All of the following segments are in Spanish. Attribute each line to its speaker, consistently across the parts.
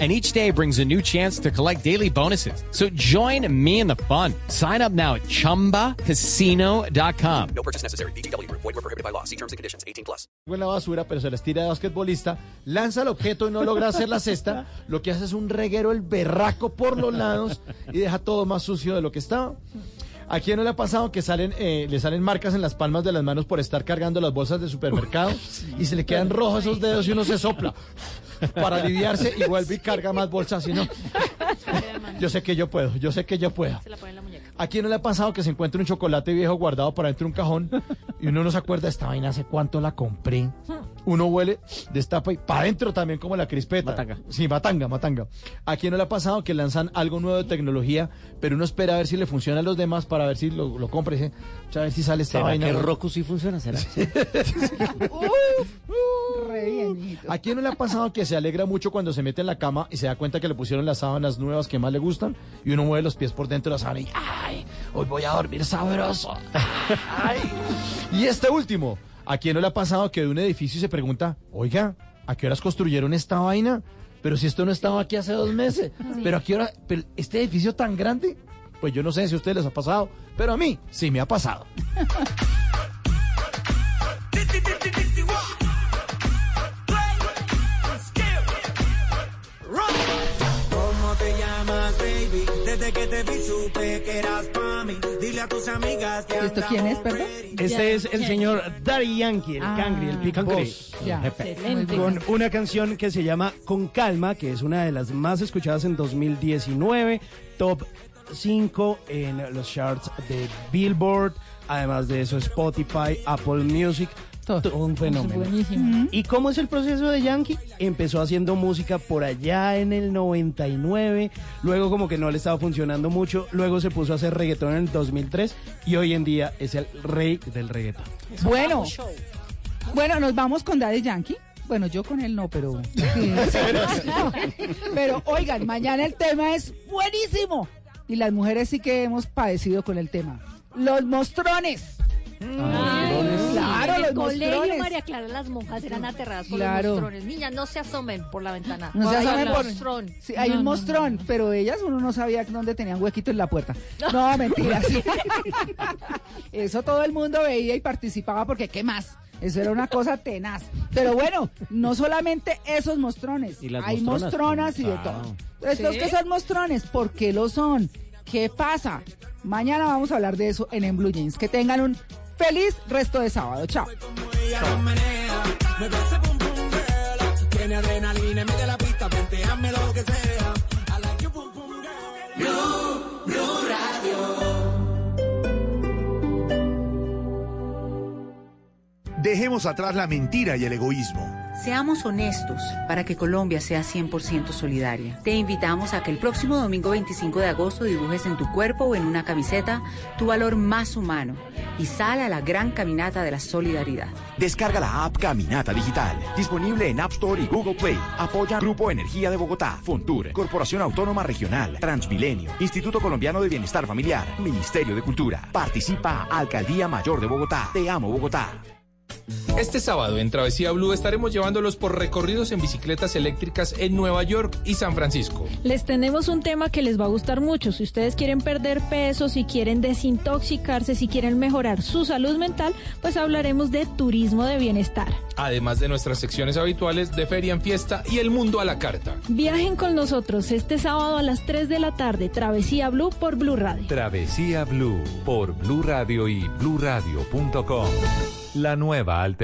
Speaker 1: and each day brings a new chance to collect daily bonuses. So join me in the fun. Sign up now at ChumbaCasino.com.
Speaker 2: No purchase necessary. BGW. Void were prohibited by law. See terms and conditions. 18 plus.
Speaker 3: en la basura, pero se las tira de basquetbolista, lanza el objeto y no logra hacer la cesta, lo que hace es un reguero el berraco por los lados y deja todo más sucio de lo que estaba. ¿A quién no le ha pasado que salen, eh, le salen marcas en las palmas de las manos por estar cargando las bolsas de supermercado y se le quedan rojos esos dedos y uno se sopla para aliviarse y vuelve y carga más bolsas y no? Yo sé que yo puedo, yo sé que yo puedo.
Speaker 4: Se la pone en la muñeca.
Speaker 3: ¿A quién no le ha pasado que se encuentra un chocolate viejo guardado para dentro de un cajón y uno no se acuerda esta vaina hace cuánto la compré? Uno huele, destapa y para adentro también como la crispeta.
Speaker 1: Matanga.
Speaker 3: Sí, matanga, matanga. ¿A quién no le ha pasado que lanzan algo nuevo de tecnología, pero uno espera a ver si le funciona a los demás para ver si lo, lo compra y dice, "Cha, a ver si sale esta
Speaker 5: ¿Será
Speaker 3: vaina?
Speaker 5: que Roku sí funciona? ¿Será?
Speaker 6: Re bien, hijito.
Speaker 3: ¿A quién no le ha pasado que se alegra mucho cuando se mete en la cama y se da cuenta que le pusieron las sábanas nuevas que más le gustan y uno mueve los pies por dentro de la sábana y ¡ay! Hoy voy a dormir sabroso. ¡Ay! Y este último, ¿a quién no le ha pasado que de un edificio y se pregunta, oiga, ¿a qué horas construyeron esta vaina? Pero si esto no estaba aquí hace dos meses, pero a qué hora, pero este edificio tan grande, pues yo no sé si a ustedes les ha pasado, pero a mí sí me ha pasado.
Speaker 7: Desde que te vi supe que eras pa' mí. Dile a tus amigas que
Speaker 6: ¿Esto quién es, perdón?
Speaker 5: Este es el señor Daddy Yankee, el
Speaker 6: Ah,
Speaker 5: Cangri, el.
Speaker 6: Ya,
Speaker 5: Jefe.
Speaker 6: excelente.
Speaker 5: Con una canción que se llama Con Calma, que es una de las más escuchadas en 2019, top 5 en los charts de Billboard, además de eso Spotify, Apple Music,
Speaker 6: Todo.
Speaker 5: un fenómeno.
Speaker 6: Buenísimo.
Speaker 5: ¿Y cómo es el proceso de Yankee? Empezó haciendo música por allá en el 99, luego como que no le estaba funcionando mucho, luego se puso a hacer reggaetón en el 2003 y hoy en día es el rey del reggaetón.
Speaker 6: Bueno, bueno, nos vamos con Daddy Yankee. Bueno, yo con él no, pero. pero oigan, mañana el tema es buenísimo. Y las mujeres sí que hemos padecido con el tema. Los mostrones. Claro,
Speaker 4: en
Speaker 6: los
Speaker 4: el colegio
Speaker 6: mostrones.
Speaker 4: María Clara, las monjas eran aterradas por
Speaker 6: Claro.
Speaker 4: los mostrones. Niñas, no se asomen por la ventana.
Speaker 6: No se
Speaker 4: Hay
Speaker 6: asomen
Speaker 4: un
Speaker 6: por-
Speaker 4: mostrón.
Speaker 6: Sí, hay un mostrón, pero ellas uno no sabía dónde tenían huequito en la puerta. No, mentiras. Eso todo el mundo veía y participaba porque ¿qué más? Eso era una cosa tenaz. Pero bueno, no solamente esos mostrones.
Speaker 5: Y las
Speaker 6: hay
Speaker 5: mostronas,
Speaker 6: mostronas y de todo. Estos que son mostrones, ¿por qué lo son? ¿Qué pasa? Mañana vamos a hablar de eso en En Blue Jeans. Que tengan un feliz resto de sábado. Chao.
Speaker 8: Dejemos atrás la mentira y el egoísmo.
Speaker 9: Seamos honestos para que Colombia sea 100% solidaria. Te invitamos a que el próximo domingo 25 de agosto dibujes en tu cuerpo o en una camiseta tu valor más humano y sal a la gran caminata de la solidaridad.
Speaker 2: Descarga la app Caminata Digital. Disponible en App Store y Google Play. Apoya Grupo Energía de Bogotá, Fontur, Corporación Autónoma Regional, Transmilenio, Instituto Colombiano de Bienestar Familiar, Ministerio de Cultura. Participa Alcaldía Mayor de Bogotá. Te amo Bogotá.
Speaker 10: Este sábado en Travesía Blue estaremos llevándolos por recorridos en bicicletas eléctricas en Nueva York y San Francisco.
Speaker 11: Les tenemos un tema que les va a gustar mucho. Si ustedes quieren perder peso, si quieren desintoxicarse, si quieren mejorar su salud mental, pues hablaremos de turismo de bienestar.
Speaker 10: Además de nuestras secciones habituales de Feria en Fiesta y El Mundo a la Carta.
Speaker 11: Viajen con nosotros este sábado a las 3 de la tarde, Travesía Blue por Blue Radio.
Speaker 12: Travesía Blue por Blue Radio y bluradio.com. La nueva alternativa.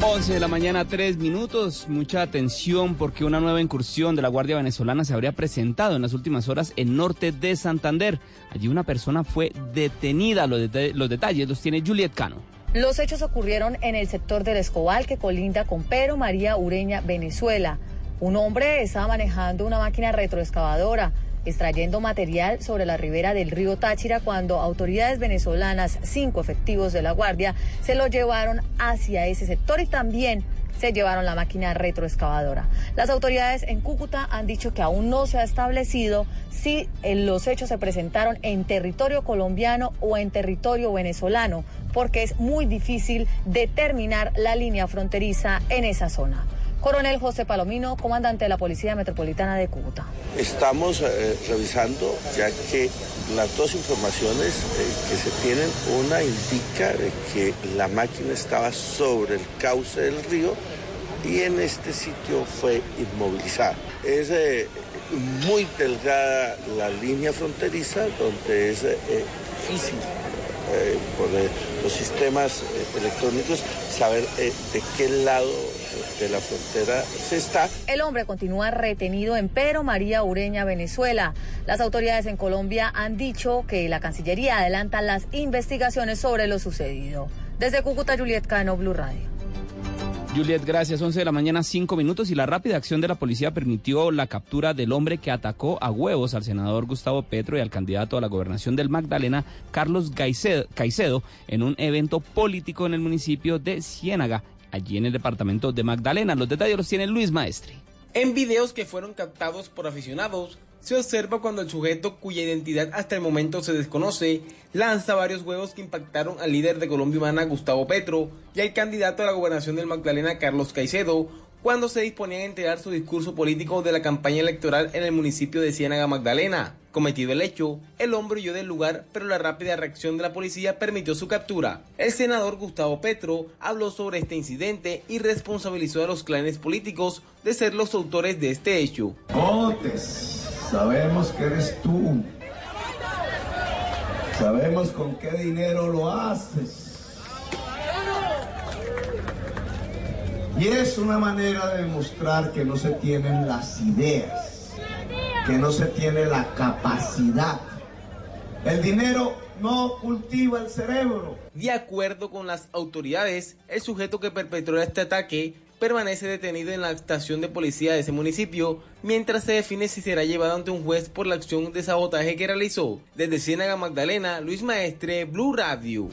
Speaker 13: 11 de la mañana, 3 minutos. Mucha atención porque una nueva incursión de la Guardia Venezolana se habría presentado en las últimas horas en norte de Santander. Allí una persona fue detenida. Los, los detalles los tiene Juliet Cano.
Speaker 14: Los hechos ocurrieron en el sector del Escobal que colinda con Pedro María Ureña, Venezuela. Un hombre estaba manejando una máquina retroexcavadora, extrayendo material sobre la ribera del río Táchira cuando autoridades venezolanas, cinco efectivos de la Guardia, se lo llevaron hacia ese sector y también se llevaron la máquina retroexcavadora. Las autoridades en Cúcuta han dicho que aún no se ha establecido si eh, los hechos se presentaron en territorio colombiano o en territorio venezolano, porque es muy difícil determinar la línea fronteriza en esa zona. Coronel José Palomino, comandante de la Policía Metropolitana de Cúcuta.
Speaker 15: Estamos eh, revisando ya que las dos informaciones eh, que se tienen, una indica que la máquina estaba sobre el cauce del río y en este sitio fue inmovilizada. Es eh, muy delgada la línea fronteriza donde es difícil por los sistemas electrónicos saber de qué lado de la frontera se está.
Speaker 14: El hombre continúa retenido en Pedro María Ureña, Venezuela. Las autoridades en Colombia han dicho que la Cancillería adelanta las investigaciones sobre lo sucedido. Desde Cúcuta, Juliet Cano, Blue Radio.
Speaker 13: Juliet, gracias. 11 de la mañana, 5 minutos. Y la rápida acción de la policía permitió la captura del hombre que atacó a huevos al senador Gustavo Petro y al candidato a la gobernación del Magdalena, Carlos Caicedo, en un evento político en el municipio de Ciénaga, allí en el departamento de Magdalena. Los detalles los tiene Luis Maestre.
Speaker 16: En videos que fueron captados por aficionados, se observa cuando el sujeto, cuya identidad hasta el momento se desconoce, lanza varios huevos que impactaron al líder de Colombia Humana, Gustavo Petro, y al candidato a la gobernación del Magdalena, Carlos Caicedo, cuando se disponían a entregar su discurso político de la campaña electoral en el municipio de Ciénaga, Magdalena. Cometido el hecho, el hombre huyó del lugar, pero la rápida reacción de la policía permitió su captura. El senador Gustavo Petro habló sobre este incidente y responsabilizó a los clanes políticos de ser los autores de este hecho.
Speaker 17: Otes, sabemos que eres tú. Sabemos con qué dinero lo haces. Y es una manera de demostrar que no se tienen las ideas, que no se tiene la capacidad. El dinero no cultiva el cerebro.
Speaker 16: De acuerdo con las autoridades, el sujeto que perpetró este ataque permanece detenido en la estación de policía de ese municipio, mientras se define si será llevado ante un juez por la acción de sabotaje que realizó. Desde Ciénaga Magdalena, Luis Maestre, Blue Radio.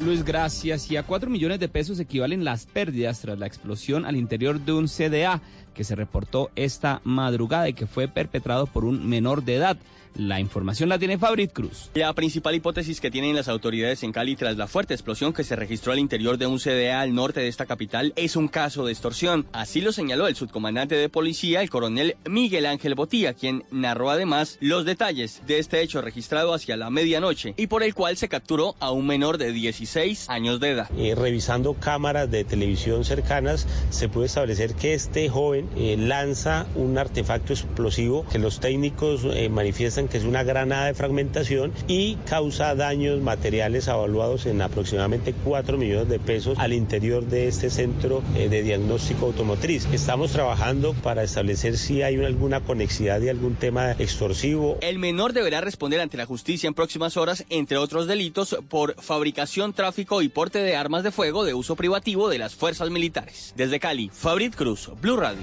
Speaker 13: Luis, gracias. Y a 4 millones de pesos equivalen las pérdidas tras la explosión al interior de un CDA que se reportó esta madrugada y que fue perpetrado por un menor de edad. La información la tiene Fabrit Cruz.
Speaker 18: La principal hipótesis que tienen las autoridades en Cali tras la fuerte explosión que se registró al interior de un CDA al norte de esta capital es un caso de extorsión. Así lo señaló el subcomandante de policía, el coronel Miguel Ángel Botía, quien narró además los detalles de este hecho registrado hacia la medianoche y por el cual se capturó a un menor de 16 años de edad.
Speaker 19: Eh, revisando cámaras de televisión cercanas, se puede establecer que este joven eh, lanza un artefacto explosivo que los técnicos eh, manifiestan que es una granada de fragmentación y causa daños materiales evaluados en aproximadamente 4 millones de pesos al interior de este centro eh, de diagnóstico automotriz. Estamos trabajando para establecer si hay alguna conexidad de algún tema extorsivo.
Speaker 18: El menor deberá responder ante la justicia en próximas horas, entre otros delitos, por fabricación, tráfico y porte de armas de fuego de uso privativo de las fuerzas militares. Desde Cali, Fabrit Cruz, Blue Radio.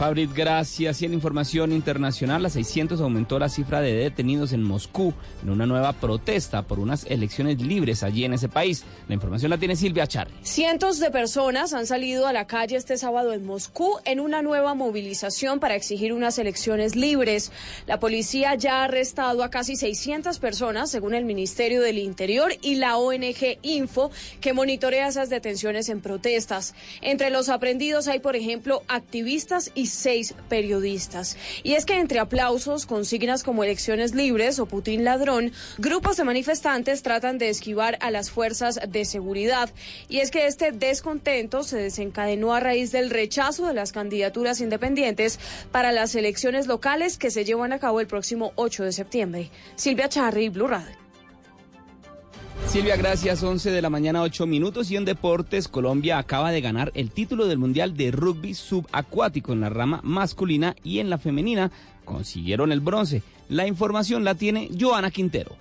Speaker 13: Fabrit, gracias. Y en información internacional, a 600 aumentó la cifra de detenidos en Moscú en una nueva protesta por unas elecciones libres allí en ese país. La información la tiene Silvia Charri.
Speaker 20: Cientos de personas han salido a la calle este sábado en Moscú en una nueva movilización para exigir unas elecciones libres. La policía ya ha arrestado a casi 600 personas, según el Ministerio del Interior y la ONG Info, que monitorea esas detenciones en protestas. Entre los aprendidos hay, por ejemplo, activistas y seis periodistas. Y es que entre aplausos, consignas como elecciones libres o Putin ladrón, grupos de manifestantes tratan de esquivar a las fuerzas de seguridad. Y es que este descontento se desencadenó a raíz del rechazo de las candidaturas independientes para las elecciones locales que se llevan a cabo el próximo 8 de septiembre. Silvia Charri, Blue Radio.
Speaker 13: Silvia, gracias. 11 de la mañana, 8 minutos. Y en deportes, Colombia acaba de ganar el título del Mundial de Rugby Subacuático en la rama masculina y en la femenina consiguieron el bronce. La información la tiene Joana Quintero.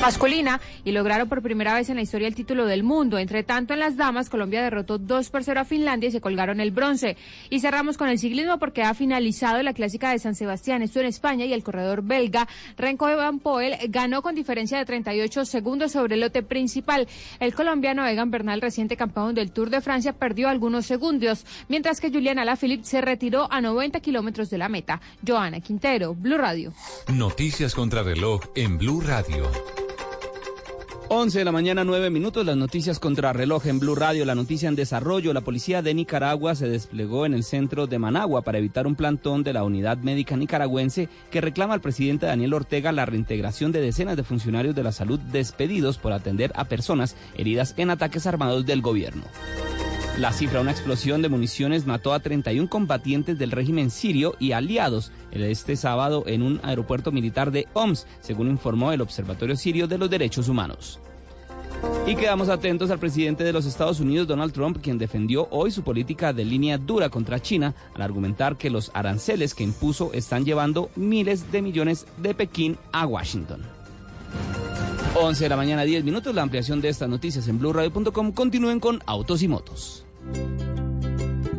Speaker 21: Masculina y lograron por primera vez en la historia el título del mundo. Entre tanto, en las damas, Colombia derrotó 2 por 0 a Finlandia y se colgaron el bronce. Y cerramos con el ciclismo porque ha finalizado la clásica de San Sebastián, esto en España, y el corredor belga Renko Evan Poel ganó con diferencia de 38 segundos sobre el lote principal. El colombiano Egan Bernal, reciente campeón del Tour de Francia, perdió algunos segundos, mientras que Julián Alaphilippe se retiró a 90 kilómetros de la meta. Joana Quintero, Blue Radio.
Speaker 22: Noticias contra reloj en Blue Radio.
Speaker 13: 11 de la mañana, 9 minutos, las noticias contra reloj en Blue Radio, la noticia en desarrollo. La policía de Nicaragua se desplegó en el centro de Managua para evitar un plantón de la unidad médica nicaragüense que reclama al presidente Daniel Ortega la reintegración de decenas de funcionarios de la salud despedidos por atender a personas heridas en ataques armados del gobierno. La cifra, una explosión de municiones mató a 31 combatientes del régimen sirio y aliados este sábado en un aeropuerto militar de Homs, según informó el Observatorio Sirio de los Derechos Humanos. Y quedamos atentos al presidente de los Estados Unidos, Donald Trump, quien defendió hoy su política de línea dura contra China al argumentar que los aranceles que impuso están llevando miles de millones de Pekín a Washington. 11 de la mañana, 10 minutos. La ampliación de estas noticias en blueradio.com. Continúen con Autos y Motos.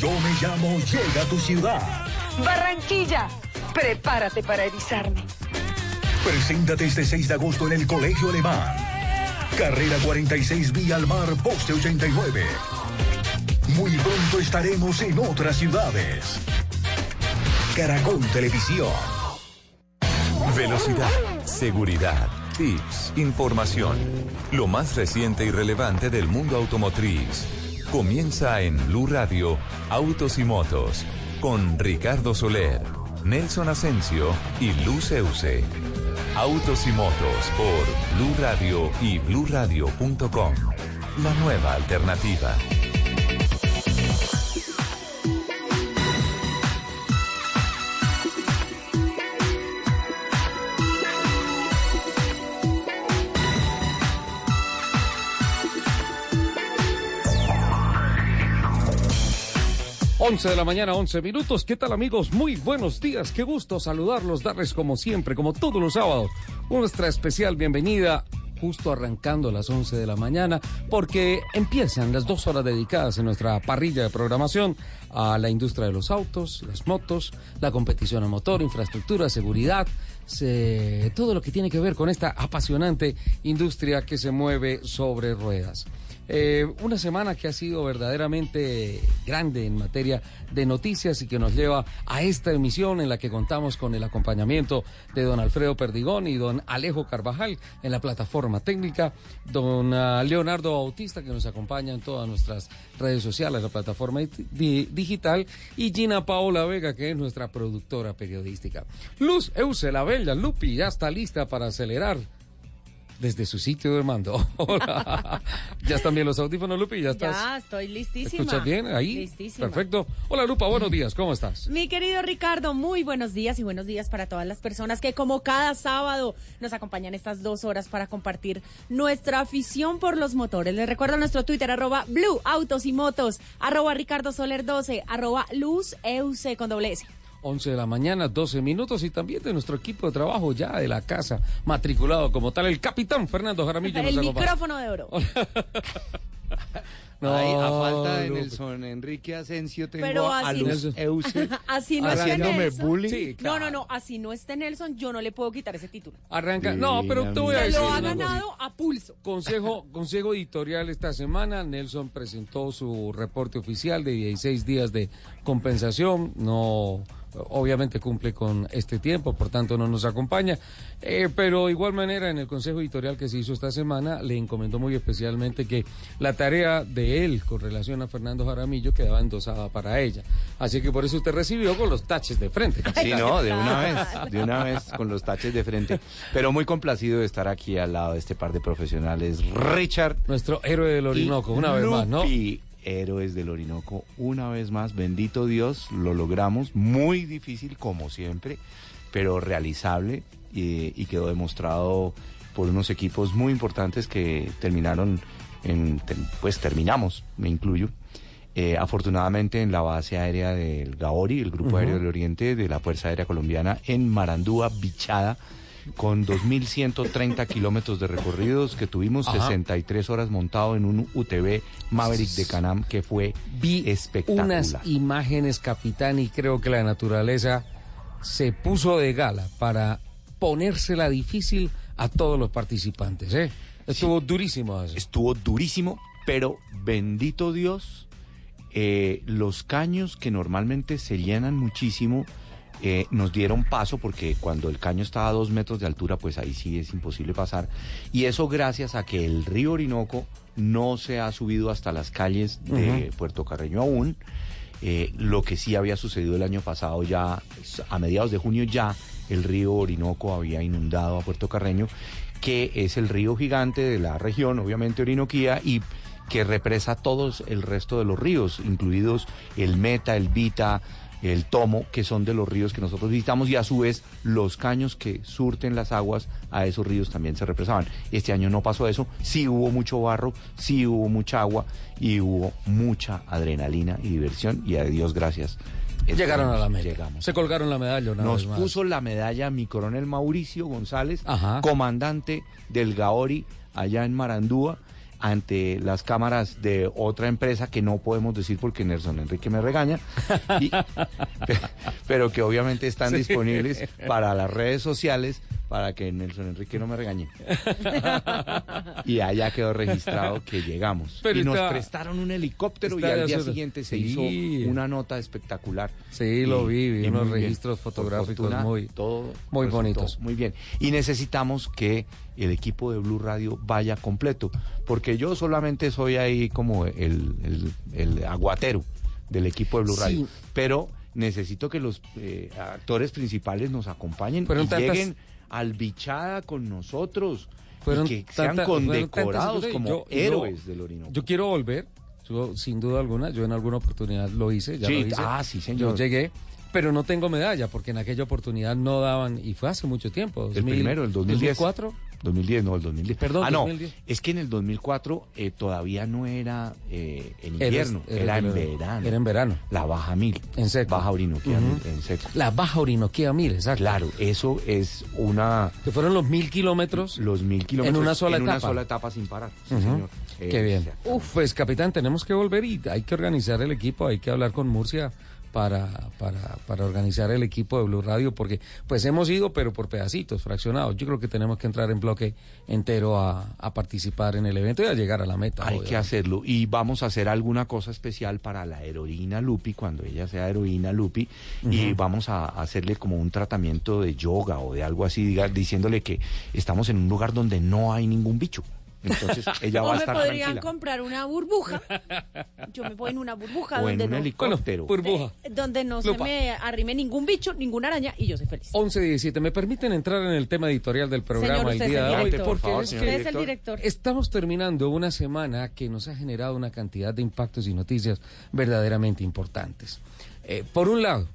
Speaker 23: Yo me llamo Llega a tu ciudad.
Speaker 24: Barranquilla, prepárate para erizarme.
Speaker 23: Preséntate este 6 de agosto en el Colegio Alemán. Carrera 46 Vía al Mar, Poste 89. Muy pronto estaremos en otras ciudades. Caracol Televisión.
Speaker 22: Velocidad, seguridad, tips, información. Lo más reciente y relevante del mundo automotriz. Comienza en Blue Radio, Autos y Motos, con Ricardo Soler, Nelson Asensio y Luz Euse. Autos y Motos por Blue Radio y bluradio.com. La nueva alternativa.
Speaker 25: Once de la mañana, 11 minutos. ¿Qué tal amigos? Muy buenos días. Qué gusto saludarlos, darles como siempre, como todos los sábados, nuestra especial bienvenida justo arrancando a las 11 de la mañana, porque empiezan las dos horas dedicadas en nuestra parrilla de programación a la industria de los autos, las motos, la competición a motor, infraestructura, seguridad, se- todo lo que tiene que ver con esta apasionante industria que se mueve sobre ruedas. Eh, una semana que ha sido verdaderamente grande en materia de noticias y que nos lleva a esta emisión en la que contamos con el acompañamiento de don Alfredo Perdigón y don Alejo Carvajal en la plataforma técnica, don ah, Leonardo Bautista que nos acompaña en todas nuestras redes sociales, la plataforma di- digital y Gina Paola Vega que es nuestra productora periodística. Luz Euse la Bella, Lupi ya está lista para acelerar desde su sitio de mando. Hola. ¿Ya están bien los audífonos, Lupi? ¿Ya estás?
Speaker 26: Ya, estoy listísima.
Speaker 25: ¿Escuchas bien ahí?
Speaker 26: Listísima.
Speaker 25: Perfecto. Hola, Lupa, buenos días. ¿Cómo estás?
Speaker 26: Mi querido Ricardo, muy buenos días y buenos días para todas las personas que como cada sábado nos acompañan estas dos horas para compartir nuestra afición por los motores. Les recuerdo nuestro Twitter, arroba Blue Autos y Motos, arroba Ricardo Soler 12, arroba Luz EUC con doble S.
Speaker 25: 11 de la mañana, 12 minutos y también de nuestro equipo de trabajo ya de la casa, matriculado como tal, el capitán Fernando Jaramillo.
Speaker 26: El micrófono de oro.
Speaker 25: No,
Speaker 27: Ay, a falta de
Speaker 25: Lupe.
Speaker 27: Nelson Enrique Asensio tengo
Speaker 26: Pero
Speaker 27: a
Speaker 26: así
Speaker 27: Luz
Speaker 26: no-
Speaker 27: Euse
Speaker 26: así no esté Nelson.
Speaker 27: bullying.
Speaker 25: Sí,
Speaker 26: No, no, no, así no esté Nelson, yo no le puedo quitar ese título.
Speaker 25: Arranca. No, pero te voy a
Speaker 26: Se
Speaker 25: decir.
Speaker 26: lo ha ganado a pulso.
Speaker 25: Consejo, consejo editorial esta semana. Nelson presentó su reporte oficial de 16 días de compensación. No obviamente cumple con este tiempo, por tanto no nos acompaña. Eh, pero de igual manera, en el consejo editorial que se hizo esta semana, le encomendó muy especialmente que la tarea de él con relación a Fernando Jaramillo quedaba endosada para ella. Así que por eso usted recibió con los taches de frente.
Speaker 28: Sí, no, de una vez, de una vez con los taches de frente. Pero muy complacido de estar aquí al lado de este par de profesionales. Richard.
Speaker 25: Nuestro héroe del Orinoco, una vez más, ¿no?
Speaker 28: Y héroes del Orinoco, una vez más, bendito Dios, lo logramos. Muy difícil, como siempre, pero realizable y, y quedó demostrado por unos equipos muy importantes que terminaron, en, pues terminamos, me incluyo. eh, afortunadamente en la base aérea del Gaori, el Grupo
Speaker 25: Ujú.
Speaker 28: Aéreo del Oriente de la Fuerza Aérea Colombiana, en Marandúa, Bichada, con 2.130 kilómetros de recorridos que tuvimos,
Speaker 25: Ajá.
Speaker 28: 63 horas montado en un UTV Maverick de Canam que fue
Speaker 25: Vi
Speaker 28: espectacular.
Speaker 25: unas imágenes, capitán, y creo que la naturaleza se puso de gala para ponérsela difícil a todos los participantes. ¿eh? Estuvo durísimo eso.
Speaker 28: Estuvo durísimo, pero bendito Dios, eh, los caños que normalmente se llenan muchísimo eh, nos dieron paso porque cuando el caño estaba a dos metros de altura, pues ahí sí es imposible pasar. Y eso gracias a que el río Orinoco no se ha subido hasta las calles de. Puerto Carreño aún. Eh, lo que sí había sucedido el año pasado ya, a mediados de junio ya, el río Orinoco había inundado a Puerto Carreño, que es el río gigante de la región, obviamente Orinoquía, y que represa todos el resto de los ríos, incluidos el Meta, el Vita, el Tomo, que son de los ríos que nosotros visitamos, y a su vez los caños que surten las aguas a esos ríos también se represaban. Este año no pasó eso, sí hubo mucho barro, sí hubo mucha agua y hubo mucha adrenalina y diversión, y a Dios gracias.
Speaker 25: Llegaron a la meta.
Speaker 28: Llegamos.
Speaker 25: Se colgaron la medalla una
Speaker 28: Nos
Speaker 25: vez más.
Speaker 28: puso la medalla mi coronel Mauricio González,
Speaker 25: Ajá.
Speaker 28: comandante del Gaori allá en Marandúa, ante las cámaras de otra empresa que no podemos decir porque Nelson Enrique me regaña, y- pero que obviamente están
Speaker 25: Sí.
Speaker 28: disponibles para las redes sociales para que Nelson Enrique no me regañe. Y allá quedó registrado que llegamos.
Speaker 25: Pero
Speaker 28: y nos prestaron un helicóptero y al día siguiente se
Speaker 25: Sí.
Speaker 28: hizo una nota espectacular.
Speaker 25: Sí, lo vi, vi unos
Speaker 28: bien.
Speaker 25: registros fotográficos
Speaker 28: fortuna,
Speaker 25: muy-
Speaker 28: todo
Speaker 25: muy bonitos.
Speaker 28: Muy bien. Y necesitamos que el equipo de Blue Radio vaya completo, porque yo solamente soy ahí como el, el- el aguatero del equipo de Blue
Speaker 25: Sí.
Speaker 28: Radio, pero necesito que los eh, actores principales nos acompañen
Speaker 25: Fueron
Speaker 28: y
Speaker 25: tantas-
Speaker 28: lleguen al bichada con nosotros
Speaker 25: Fueron
Speaker 28: y que sean
Speaker 25: tanta- fueron tantas
Speaker 28: condecorados como
Speaker 25: Yo-
Speaker 28: héroes
Speaker 25: yo-
Speaker 28: del Orinoco.
Speaker 25: Yo quiero volver, yo, sin duda alguna, yo en alguna oportunidad lo hice, ya
Speaker 28: Sí,
Speaker 25: lo hice.
Speaker 28: ah, sí, señor.
Speaker 25: Yo llegué, pero no tengo medalla porque en aquella oportunidad no daban, y fue hace mucho tiempo.
Speaker 28: El
Speaker 25: 2000,
Speaker 28: primero, el 2010.
Speaker 25: 2004.
Speaker 28: 2010, no, el 2010.
Speaker 25: Perdón,
Speaker 28: ah, no,
Speaker 25: 2010.
Speaker 28: es que en el 2004 eh, todavía no era eh, en
Speaker 25: Era-
Speaker 28: invierno,
Speaker 25: era-
Speaker 28: era, en
Speaker 25: era-
Speaker 28: verano.
Speaker 25: era en verano.
Speaker 28: La baja mil.
Speaker 25: En seco.
Speaker 28: Baja Orinoquía
Speaker 25: Ujú.
Speaker 28: mil, en seco.
Speaker 25: La Baja Orinoquía Mil, exacto.
Speaker 28: Claro, eso es una...
Speaker 25: Que fueron los mil kilómetros.
Speaker 28: Los mil kilómetros
Speaker 25: En una sola
Speaker 28: en
Speaker 25: etapa.
Speaker 28: una sola etapa sin parar. Sí,
Speaker 25: Ujú.
Speaker 28: señor.
Speaker 25: Qué
Speaker 28: Eh,
Speaker 25: bien.
Speaker 28: o sea,
Speaker 25: Uf, pues capitán, tenemos que volver y hay que organizar el equipo, hay que hablar con Murcia para, para, para organizar el equipo de Blue Radio, porque pues hemos ido, pero por pedacitos, fraccionados. Yo creo que tenemos que entrar en bloque entero a, a participar en el evento y a llegar a la meta.
Speaker 28: Hay que hacerlo y vamos a hacer alguna cosa especial para la heroína Lupi cuando ella sea heroína Lupi y vamos a hacerle como un tratamiento de yoga o de algo así, diga- diciéndole que estamos en un lugar donde no hay ningún bicho. Entonces ella va
Speaker 26: o
Speaker 28: a
Speaker 26: me
Speaker 28: estar
Speaker 26: podrían
Speaker 28: tranquila.
Speaker 26: comprar una burbuja. Yo me pongo en una burbuja
Speaker 28: O en
Speaker 26: donde
Speaker 28: un
Speaker 26: no,
Speaker 28: helicóptero.
Speaker 25: burbuja.
Speaker 26: donde no
Speaker 25: Lupa.
Speaker 26: se me arrime ningún bicho, ninguna araña y yo soy feliz.
Speaker 25: 11 y 17. ¿Me permiten entrar en el tema editorial del programa
Speaker 26: Señor,
Speaker 25: el
Speaker 26: usted es
Speaker 25: día
Speaker 26: el
Speaker 25: de hoy?
Speaker 26: director.
Speaker 25: Porque
Speaker 28: Por favor,
Speaker 25: es
Speaker 28: señor
Speaker 25: que
Speaker 26: Usted es el director.
Speaker 25: Estamos terminando una semana que nos ha generado una cantidad de impactos y noticias verdaderamente importantes. Eh, por un lado,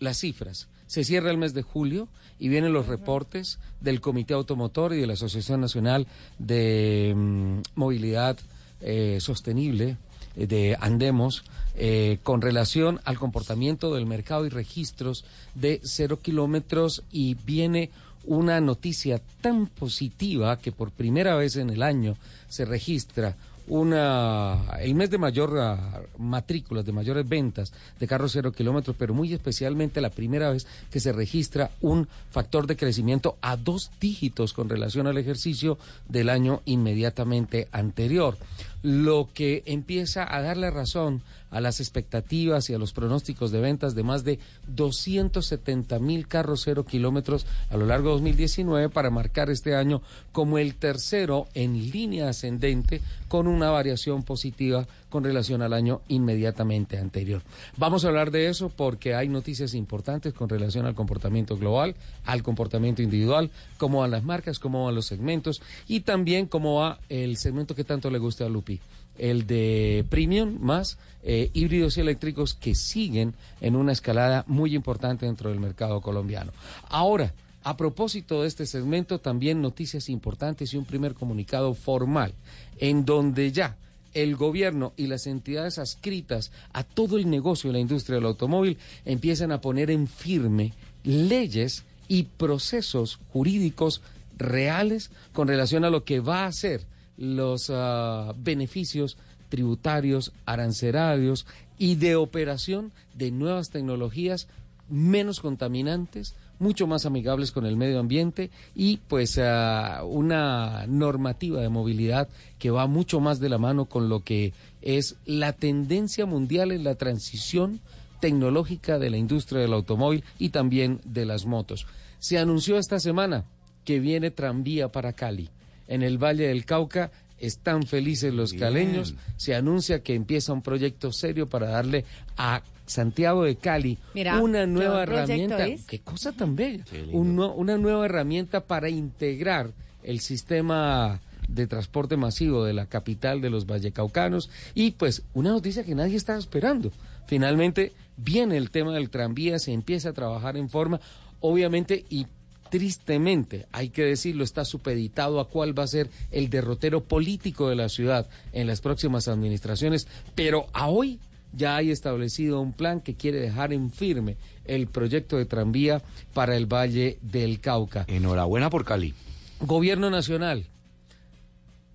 Speaker 25: las cifras. Se cierra el mes de julio y vienen los reportes del Comité Automotor y de la Asociación Nacional de mm, Movilidad eh, Sostenible eh, de Andemos eh, con relación al comportamiento del mercado y registros de cero kilómetros. Y viene una noticia tan positiva que por primera vez en el año se registra una el mes de mayor ah, matrículas, de mayores ventas de carros cero kilómetros, pero muy especialmente la primera vez que se registra un factor de crecimiento a dos dígitos con relación al ejercicio del año inmediatamente anterior. lo que empieza a darle razón a las expectativas y a los pronósticos de ventas de más de 270 mil carros cero kilómetros a lo largo de 2019 para marcar este año como el tercero en línea ascendente con una variación positiva con relación al año inmediatamente anterior. Vamos a hablar de eso porque hay noticias importantes con relación al comportamiento global, al comportamiento individual, cómo van las marcas, cómo van los segmentos y también cómo va el segmento que tanto le gusta a Lupi el de premium más eh, híbridos y eléctricos que siguen en una escalada muy importante dentro del mercado colombiano. Ahora, a propósito de este segmento, también noticias importantes y un primer comunicado formal, en donde ya el gobierno y las entidades adscritas a todo el negocio de la industria del automóvil empiezan a poner en firme leyes y procesos jurídicos reales con relación a lo que va a ser los ah, beneficios tributarios, arancelarios y de operación de nuevas tecnologías menos contaminantes, mucho más amigables con el medio ambiente y pues ah, una normativa de movilidad que va mucho más de la mano con lo que es la tendencia mundial en la transición tecnológica de la industria del automóvil y también de las motos. Se anunció esta semana que viene tranvía para Cali en el Valle del Cauca. Están felices los caleños. Se anuncia que empieza un proyecto serio para darle a Santiago de Cali una nueva herramienta. Qué cosa tan bella. una nueva herramienta para integrar el sistema de transporte masivo de la capital de los vallecaucanos y pues una noticia que nadie estaba esperando. Finalmente viene el tema del tranvía, se empieza a trabajar en forma, obviamente, y tristemente, hay que decirlo, está supeditado a cuál va a ser el derrotero político de la ciudad en las próximas administraciones, pero a hoy ya hay establecido un plan que quiere dejar en firme el proyecto de tranvía para el Valle del Cauca.
Speaker 28: Enhorabuena por Cali.
Speaker 25: Gobierno Nacional.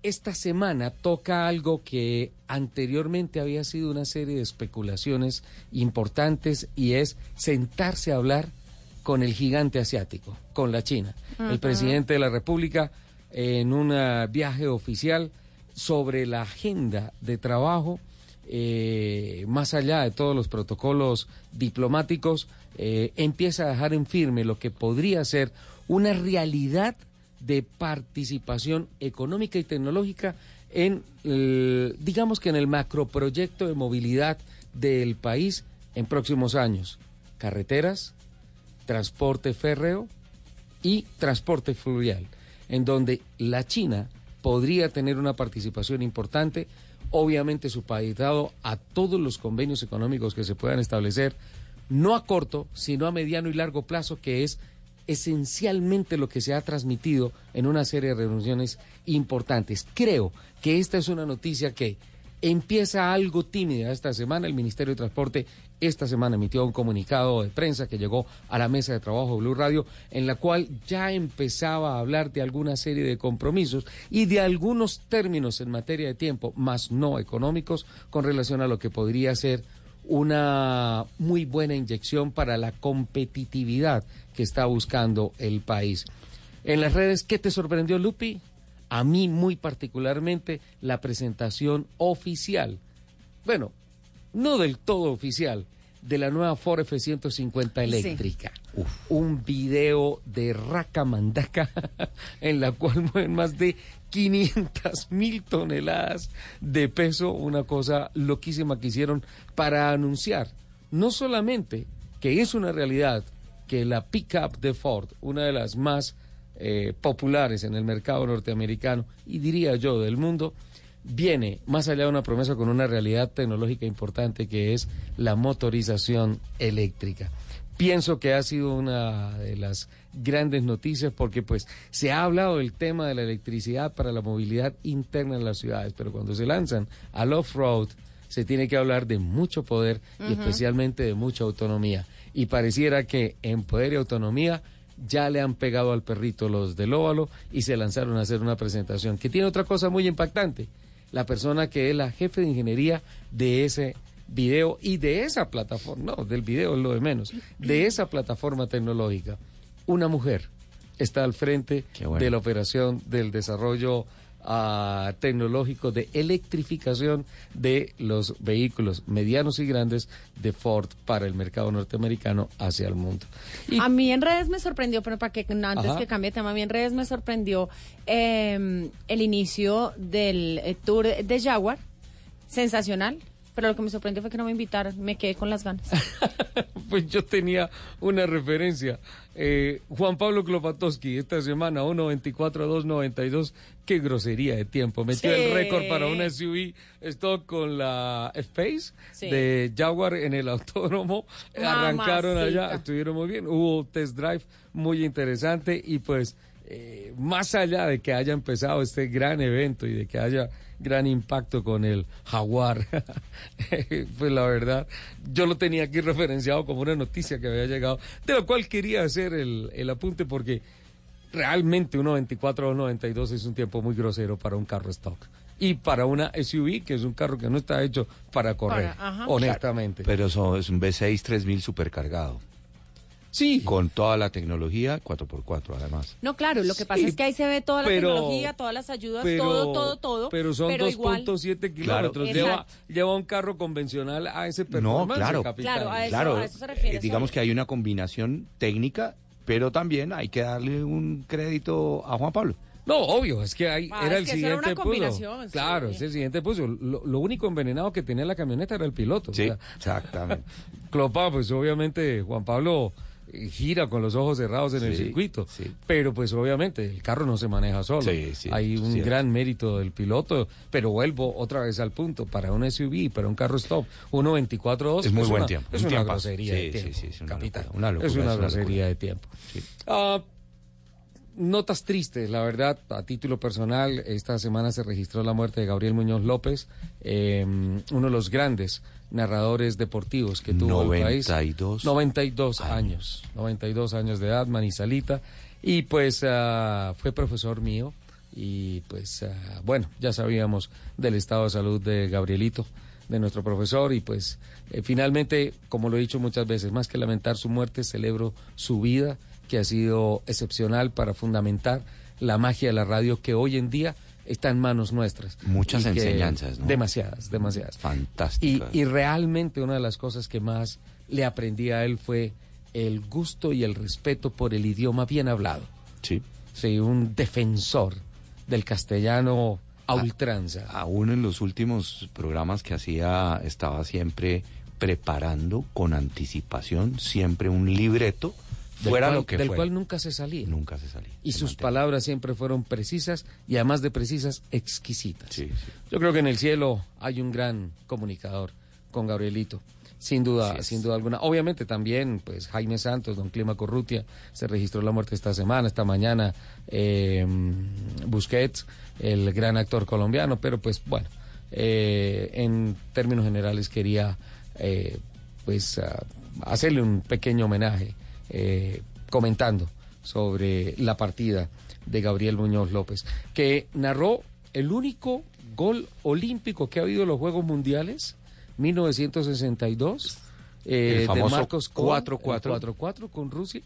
Speaker 25: Esta semana toca algo que anteriormente había sido una serie de especulaciones importantes y es sentarse a hablar con el gigante asiático, con la China. El presidente de la República, en un viaje oficial sobre la agenda de trabajo, eh, más allá de todos los protocolos diplomáticos, eh, empieza a dejar en firme lo que podría ser una realidad de participación económica y tecnológica en, digamos que en el macroproyecto de movilidad del país en próximos años. Carreteras, transporte férreo y transporte fluvial, en donde la China podría tener una participación importante, obviamente supeditado a todos los convenios económicos que se puedan establecer, no a corto, sino a mediano y largo plazo, que es esencialmente lo que se ha transmitido en una serie de reuniones importantes. Creo que esta es una noticia que empieza algo tímida esta semana. El Ministerio de Transporte esta semana emitió un comunicado de prensa que llegó a la mesa de trabajo de Blue Radio, en la cual ya empezaba a hablar de alguna serie de compromisos y de algunos términos en materia de tiempo, más no económicos, con relación a lo que podría ser una muy buena inyección para la competitividad que está buscando el país. En las redes, ¿qué te sorprendió, Lupi? A mí muy particularmente la presentación oficial. Bueno, no del todo oficial, de la nueva Ford F-150 eléctrica. Un video de raca mandaca en la cual mueven más de 500 mil toneladas de peso, una cosa loquísima que hicieron para anunciar no solamente que es una realidad que la pickup de Ford, una de las más eh, populares en el mercado norteamericano y diría yo del mundo, viene más allá de una promesa con una realidad tecnológica importante que es la motorización eléctrica. Pienso que ha sido una de las grandes noticias porque pues se ha hablado del tema de la electricidad para la movilidad interna en las ciudades, pero cuando se lanzan al off-road se tiene que hablar de mucho poder y especialmente de mucha autonomía. Y pareciera que en poder y autonomía ya le han pegado al perrito los del óvalo y se lanzaron a hacer una presentación que tiene otra cosa muy impactante la persona que es la jefe de ingeniería de ese video y de esa plataforma, no, del video es lo de menos, de esa plataforma tecnológica. Una mujer está al frente de la operación del desarrollo ah, tecnológico de electrificación de los vehículos medianos y grandes de Ford para el mercado norteamericano hacia el mundo. Y-
Speaker 26: A mí en redes me sorprendió, pero para que no, antes
Speaker 25: Ajá.
Speaker 26: que cambie de tema, a mí en redes me sorprendió eh, el inicio del eh, tour de Jaguar, sensacional, pero lo que me sorprendió fue que no me invitaron, me quedé con las ganas.
Speaker 25: Pues yo tenía una referencia. Eh, Juan Pablo Klopatowski, esta semana, 1.24 a 2.92. Qué grosería de tiempo. Metió
Speaker 29: Sí.
Speaker 25: el récord para una SUV stock con la Space
Speaker 29: Sí.
Speaker 25: de Jaguar en el autódromo. Arrancaron allá, estuvieron muy bien. Hubo test drive muy interesante y pues eh, más allá de que haya empezado este gran evento y de que haya gran impacto con el jaguar, pues la verdad, yo lo tenía aquí referenciado como una noticia que había llegado, de lo cual quería hacer el, el apunte porque realmente 1.24 o 1.92 es un tiempo muy grosero para un carro stock. Y para una SUV, que es un carro que no está hecho para correr,
Speaker 26: Para- ajá.
Speaker 25: honestamente.
Speaker 28: Pero eso es un V6 3000 supercargado.
Speaker 25: Sí.
Speaker 28: Con toda la tecnología, 4x4 además.
Speaker 26: No, claro, lo que pasa
Speaker 28: Sí,
Speaker 26: es que ahí se ve toda la
Speaker 28: pero-
Speaker 26: tecnología, todas las ayudas,
Speaker 25: pero-
Speaker 26: todo, todo, todo.
Speaker 25: Pero son
Speaker 26: igual-
Speaker 25: 2.7
Speaker 28: Claro.
Speaker 25: kilómetros. Lleva,
Speaker 26: Exacto.
Speaker 25: lleva un carro convencional a ese
Speaker 28: No,
Speaker 25: performance.
Speaker 28: claro.
Speaker 25: capitán.
Speaker 26: Claro, a eso-
Speaker 28: Claro,
Speaker 26: a eso se refiere
Speaker 28: eh, digamos que hay una combinación técnica, pero también hay que darle un crédito a Juan Pablo.
Speaker 25: No, obvio, es que ahí
Speaker 26: Ah,
Speaker 25: era
Speaker 26: es
Speaker 25: el
Speaker 26: que eso era
Speaker 25: siguiente
Speaker 26: una
Speaker 25: puso.
Speaker 26: sí.
Speaker 25: Claro, es el siguiente puso. Lo, lo único envenenado que tenía la camioneta era el piloto.
Speaker 28: Sí,
Speaker 25: o sea,
Speaker 28: exactamente.
Speaker 25: Clopa, pues obviamente Juan Pablo gira con los ojos cerrados en el
Speaker 28: Sí,
Speaker 25: circuito. Pero pues obviamente el carro no se maneja solo.
Speaker 28: Sí, sí,
Speaker 25: Hay un
Speaker 28: cierto.
Speaker 25: gran mérito del piloto, pero vuelvo otra vez al punto. Para un SUV, para un carro stop, 1.24.2
Speaker 28: Es muy buen tiempo,
Speaker 25: Es
Speaker 28: un
Speaker 25: una grosería
Speaker 28: Sí,
Speaker 25: de
Speaker 28: sí,
Speaker 25: tiempo,
Speaker 28: sí, es una
Speaker 25: capitán.
Speaker 28: locura, una locura,
Speaker 25: es una
Speaker 28: es una
Speaker 25: grosería
Speaker 28: locura.
Speaker 25: de tiempo. Ah, Notas tristes, la verdad, a título personal, esta semana se registró la muerte de Gabriel Muñoz López, eh, uno de los grandes narradores deportivos que tuvo el país.
Speaker 28: 92
Speaker 25: 92 años. 92 años de edad, Manizalita. Y pues ah, fue profesor mío. Y pues ah, bueno, ya sabíamos del estado de salud de Gabrielito, de nuestro profesor. Y pues eh, finalmente, como lo he dicho muchas veces, más que lamentar su muerte, celebro su vida, que ha sido excepcional para fundamentar la magia de la radio que hoy en día está en manos nuestras.
Speaker 28: Muchas
Speaker 25: Y
Speaker 28: enseñanzas, ¿no?
Speaker 25: Demasiadas, demasiadas. Y,
Speaker 28: Fantásticas.
Speaker 25: y realmente una de las cosas que más le aprendí a él fue el gusto y el respeto por el idioma bien hablado.
Speaker 28: Sí.
Speaker 25: Sí, un defensor del castellano a ultranza.
Speaker 28: Aún en los últimos programas que hacía, estaba siempre preparando con anticipación, siempre un libreto, fuera
Speaker 25: cual-
Speaker 28: lo que
Speaker 25: del
Speaker 28: fuera.
Speaker 25: cual nunca se salía.
Speaker 28: Nunca se salía.
Speaker 25: Y sus palabras siempre fueron precisas y además de precisas, exquisitas.
Speaker 28: Sí,
Speaker 25: Yo creo que en el cielo hay un gran comunicador con Gabrielito. Sin duda, sin duda alguna. Obviamente también, pues Jaime Santos, don Clima Corrutia, se registró la muerte esta semana, esta mañana, eh, Busquets, el gran actor colombiano, pero pues bueno, eh, en términos generales quería eh, pues ah, hacerle un pequeño homenaje eh, comentando sobre la partida de Gabriel Muñoz López, que narró el único gol olímpico que ha habido en los Juegos Mundiales, 1962, eh,
Speaker 28: El
Speaker 25: de
Speaker 28: famoso
Speaker 25: Marcos Cohn,
Speaker 28: 4-4.
Speaker 25: el 4-4 con Rusia.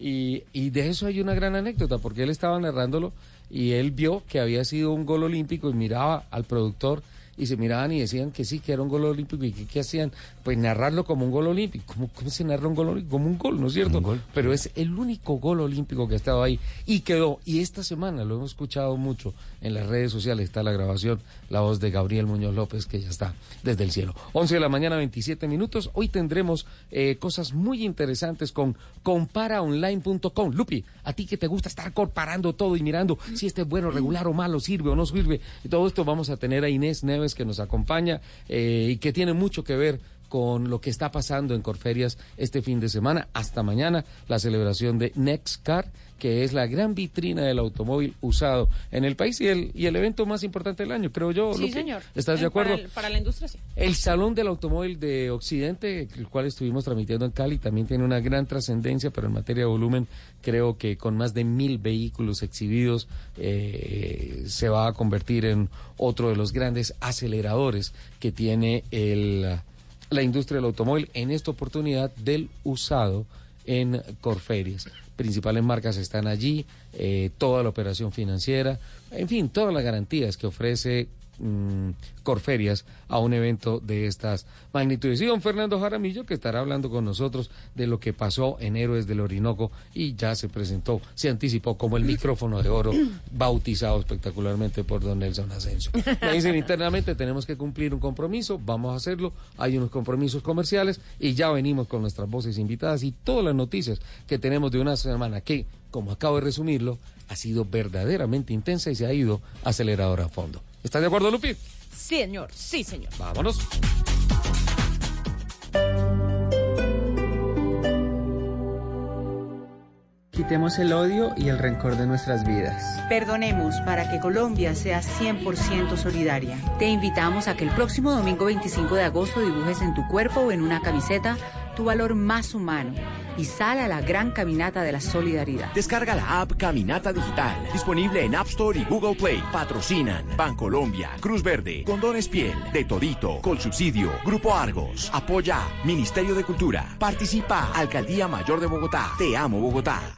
Speaker 25: Y, y de eso hay una gran anécdota, porque él estaba narrándolo y él vio que había sido un gol olímpico y miraba al productor y se miraban y decían que sí, que era un gol olímpico y que qué hacían, pues narrarlo como un gol olímpico. ¿Cómo, cómo se narra un gol olímpico? Como un gol, ¿no es cierto? Pero es el único gol olímpico que ha estado ahí y quedó. Y esta semana lo hemos escuchado mucho en las redes sociales, está la grabación, la voz de Gabriel Muñoz López, que ya está desde el cielo. 11 de la mañana, 27 minutos. Hoy tendremos eh, cosas muy interesantes con comparaonline.com. Lupi, a ti que te gusta estar comparando todo y mirando si este es bueno, regular o malo, sirve o no sirve. Y todo esto vamos a tener a Inés Neves que nos acompaña eh, y que tiene mucho que ver con lo que está pasando en Corferias este fin de semana. Hasta mañana, la celebración de Next Car, que es la gran vitrina del automóvil usado en el país y el, y el evento más importante del año, creo yo.
Speaker 26: Sí, señor.
Speaker 25: ¿Estás de acuerdo?
Speaker 26: Para, el- para la industria, sí.
Speaker 25: El Salón del Automóvil de Occidente, el cual estuvimos transmitiendo en Cali, también tiene una gran trascendencia, pero en materia de volumen, creo que con más de mil vehículos exhibidos, eh, se va a convertir en otro de los grandes aceleradores que tiene el, la industria del automóvil en esta oportunidad del usado en Corferias. Principales marcas están allí, eh, toda la operación financiera, en fin, todas las garantías que ofrece mm, Corferias a un evento de estas magnitudes. Y don Fernando Jaramillo, que estará hablando con nosotros de lo que pasó en Héroes del Orinoco y ya se presentó, se anticipó como el micrófono de oro, bautizado espectacularmente por don Nelson Asensio. Me dicen internamente, tenemos que cumplir un compromiso, vamos a hacerlo, hay unos compromisos comerciales y ya venimos con nuestras voces invitadas y todas las noticias que tenemos de una semana que, como acabo de resumirlo, ha sido verdaderamente intensa y se ha ido aceleradora a fondo. ¿Estás de acuerdo, Lupi?
Speaker 26: Sí, señor, sí, señor.
Speaker 25: Vámonos.
Speaker 29: Quitemos el odio y el rencor de nuestras vidas.
Speaker 30: Perdonemos para que Colombia sea 100% solidaria. Te invitamos a que el próximo domingo 25 de agosto dibujes en tu cuerpo o en una camiseta tu valor más humano y sal a la gran caminata de la solidaridad.
Speaker 2: Descarga la app Caminata Digital, disponible en App Store y Google Play. Patrocinan Bancolombia, Cruz Verde, Condones Piel, De Todito, Colsubsidio, Grupo Argos. Apoya Ministerio de Cultura. Participa Alcaldía Mayor de Bogotá. Te amo Bogotá.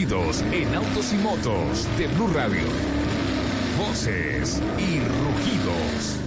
Speaker 23: En autos y motos de Blue Radio. Voces y rugidos.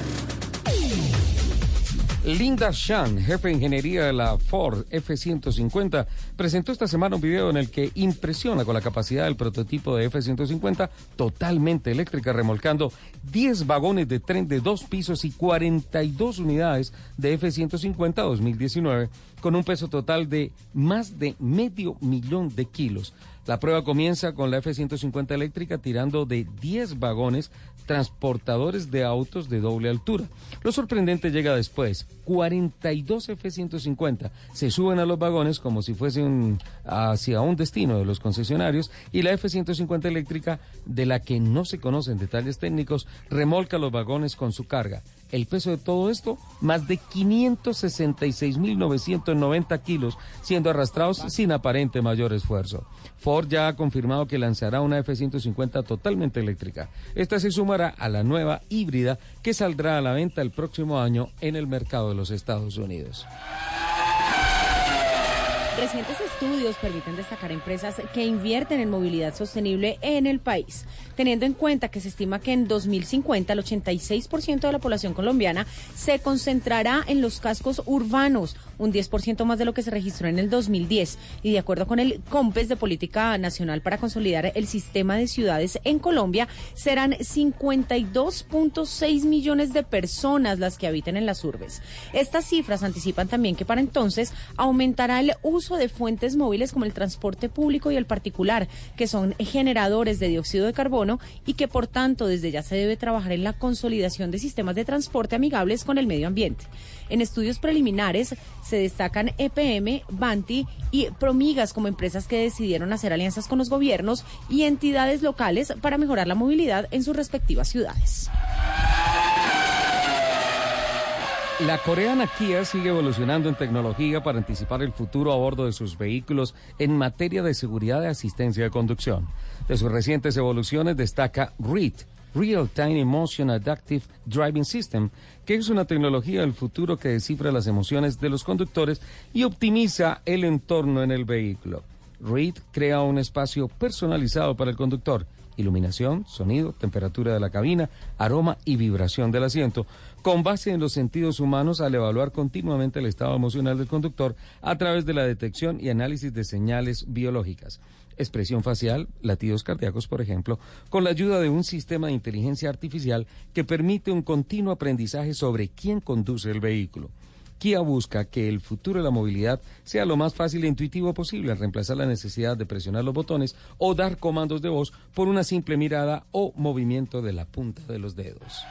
Speaker 25: Linda Shan, jefe de ingeniería de la Ford F-150, presentó esta semana un video en el que impresiona con la capacidad del prototipo de F-150 totalmente eléctrica, remolcando 10 vagones de tren de dos pisos y 42 unidades de F-150 2019, con un peso total de más de medio millón de kilos. La prueba comienza con la F-150 eléctrica tirando de 10 vagones transportadores de autos de doble altura. Lo sorprendente llega después. 42 F-150 se suben a los vagones como si fuesen hacia un destino de los concesionarios y la F-150 eléctrica, de la que no se conocen detalles técnicos, remolca los vagones con su carga. El peso de todo esto, más de 566.990 kilos, siendo arrastrados sin aparente mayor esfuerzo. Ford ya ha confirmado que lanzará una F-150 totalmente eléctrica. Esta se sumará a la nueva híbrida que saldrá a la venta el próximo año en el mercado de los Estados Unidos.
Speaker 26: Recientes estudios permiten destacar empresas que invierten en movilidad sostenible en el país, teniendo en cuenta que se estima que en 2050 el 86% de la población colombiana se concentrará en los cascos urbanos, un 10% más de lo que se registró en el 2010. Y de acuerdo con el COMPES de Política Nacional para consolidar el sistema de ciudades en Colombia, serán 52.6 millones de personas las que habiten en las urbes. Estas cifras anticipan también que para entonces aumentará el uso de fuentes móviles como el transporte público y el particular, que son generadores de dióxido de carbono y que por tanto desde ya se debe trabajar en la consolidación de sistemas de transporte amigables con el medio ambiente. En estudios preliminares se destacan EPM, Banti y Promigas como empresas que decidieron hacer alianzas con los gobiernos y entidades locales para mejorar la movilidad en sus respectivas ciudades.
Speaker 25: La coreana Kia sigue evolucionando en tecnología para anticipar el futuro a bordo de sus vehículos en materia de seguridad y asistencia de conducción. De sus recientes evoluciones destaca REAT, Real Time Emotion Adaptive Driving System, que es una tecnología del futuro que descifra las emociones de los conductores y optimiza el entorno en el vehículo. READ crea un espacio personalizado para el conductor iluminación, sonido, temperatura de la cabina, aroma y vibración del asiento, con base en los sentidos humanos al evaluar continuamente el estado emocional del conductor a través de la detección y análisis de señales biológicas expresión facial, latidos cardíacos, por ejemplo, con la ayuda de un sistema de inteligencia artificial que permite un continuo aprendizaje sobre quién conduce el vehículo. Kia busca que el futuro de la movilidad sea lo más fácil e intuitivo posible al reemplazar la necesidad de presionar los botones o dar comandos de voz por una simple mirada o movimiento de la punta de los dedos.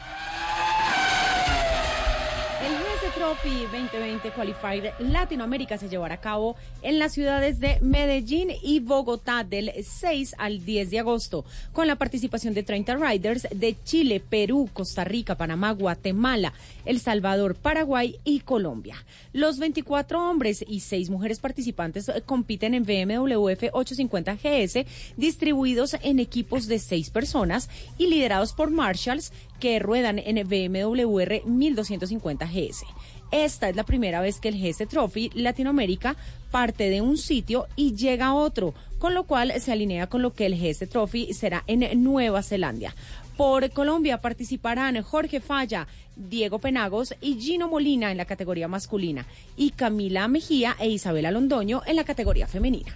Speaker 26: Trophy 2020 Qualified Latinoamérica se llevará a cabo en las ciudades de Medellín y Bogotá del 6 al 10 de agosto, con la participación de 30 riders de Chile, Perú, Costa Rica, Panamá, Guatemala, El Salvador, Paraguay y Colombia. Los 24 hombres y 6 mujeres participantes eh, compiten en BMW F850 GS, distribuidos en equipos de 6 personas y liderados por Marshalls, que ruedan en BMW R 1250 GS. Esta es la primera vez que el GS Trophy Latinoamérica parte de un sitio y llega a otro, con lo cual se alinea con lo que el GS Trophy será en Nueva Zelanda. Por Colombia participarán Jorge Falla, Diego Penagos y Gino Molina en la categoría masculina y Camila Mejía e Isabela Londoño en la categoría femenina.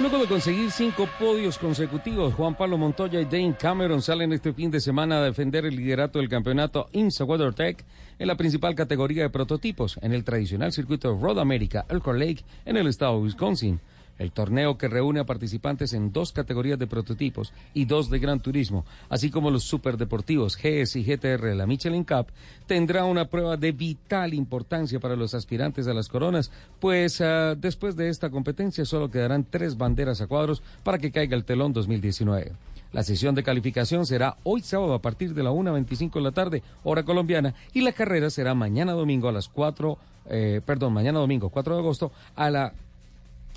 Speaker 25: Luego de conseguir cinco podios consecutivos, Juan Pablo Montoya y Dane Cameron salen este fin de semana a defender el liderato del campeonato INSA WeatherTech en la principal categoría de prototipos en el tradicional circuito Road America Elkhorn Lake en el estado de Wisconsin. El torneo que reúne a participantes en dos categorías de prototipos y dos de gran turismo, así como los superdeportivos GS y GTR de la Michelin Cup, tendrá una prueba de vital importancia para los aspirantes a las coronas, pues uh, después de esta competencia solo quedarán tres banderas a cuadros para que caiga el telón 2019. La sesión de calificación será hoy sábado a partir de la 1.25 de la tarde, hora colombiana, y la carrera será mañana domingo a las 4, eh, perdón, mañana domingo 4 de agosto a la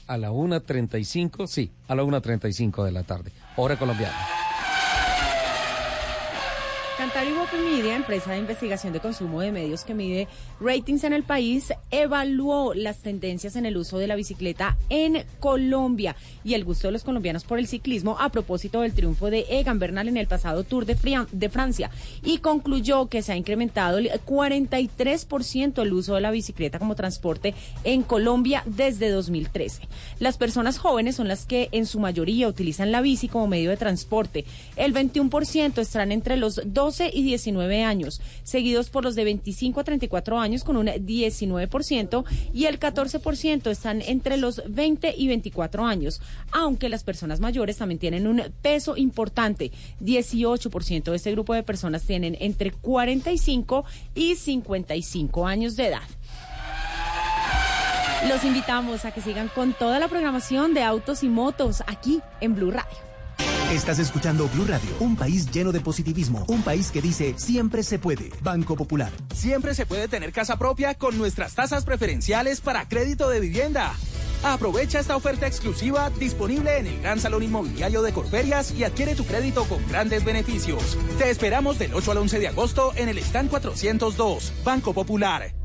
Speaker 25: a la 1.35, sí, a la 1.35 de la tarde, hora colombiana.
Speaker 26: Cantar Media, empresa de investigación de consumo de medios que mide ratings en el país, evaluó las tendencias en el uso de la bicicleta en Colombia y el gusto de los colombianos por el ciclismo a propósito del triunfo de Egan Bernal en el pasado Tour de, de Francia y concluyó que se ha incrementado el 43% el uso de la bicicleta como transporte en Colombia desde 2013. Las personas jóvenes son las que en su mayoría utilizan la bici como medio de transporte. El 21% están entre los 12 y 19 años, seguidos por los de 25 a 34 años con un 19% y el 14% están entre los 20 y 24 años, aunque las personas mayores también tienen un peso importante. 18% de este grupo de personas tienen entre 45 y 55 años de edad. Los invitamos a que sigan con toda la programación de autos y motos aquí en Blue Radio.
Speaker 31: Estás escuchando Blue Radio, un país lleno de positivismo, un país que dice siempre se puede. Banco Popular.
Speaker 10: Siempre se puede tener casa propia con nuestras tasas preferenciales para crédito de vivienda. Aprovecha esta oferta exclusiva disponible en el Gran Salón Inmobiliario de Corferias y adquiere tu crédito con grandes beneficios. Te esperamos del 8 al 11 de agosto en el stand 402, Banco Popular.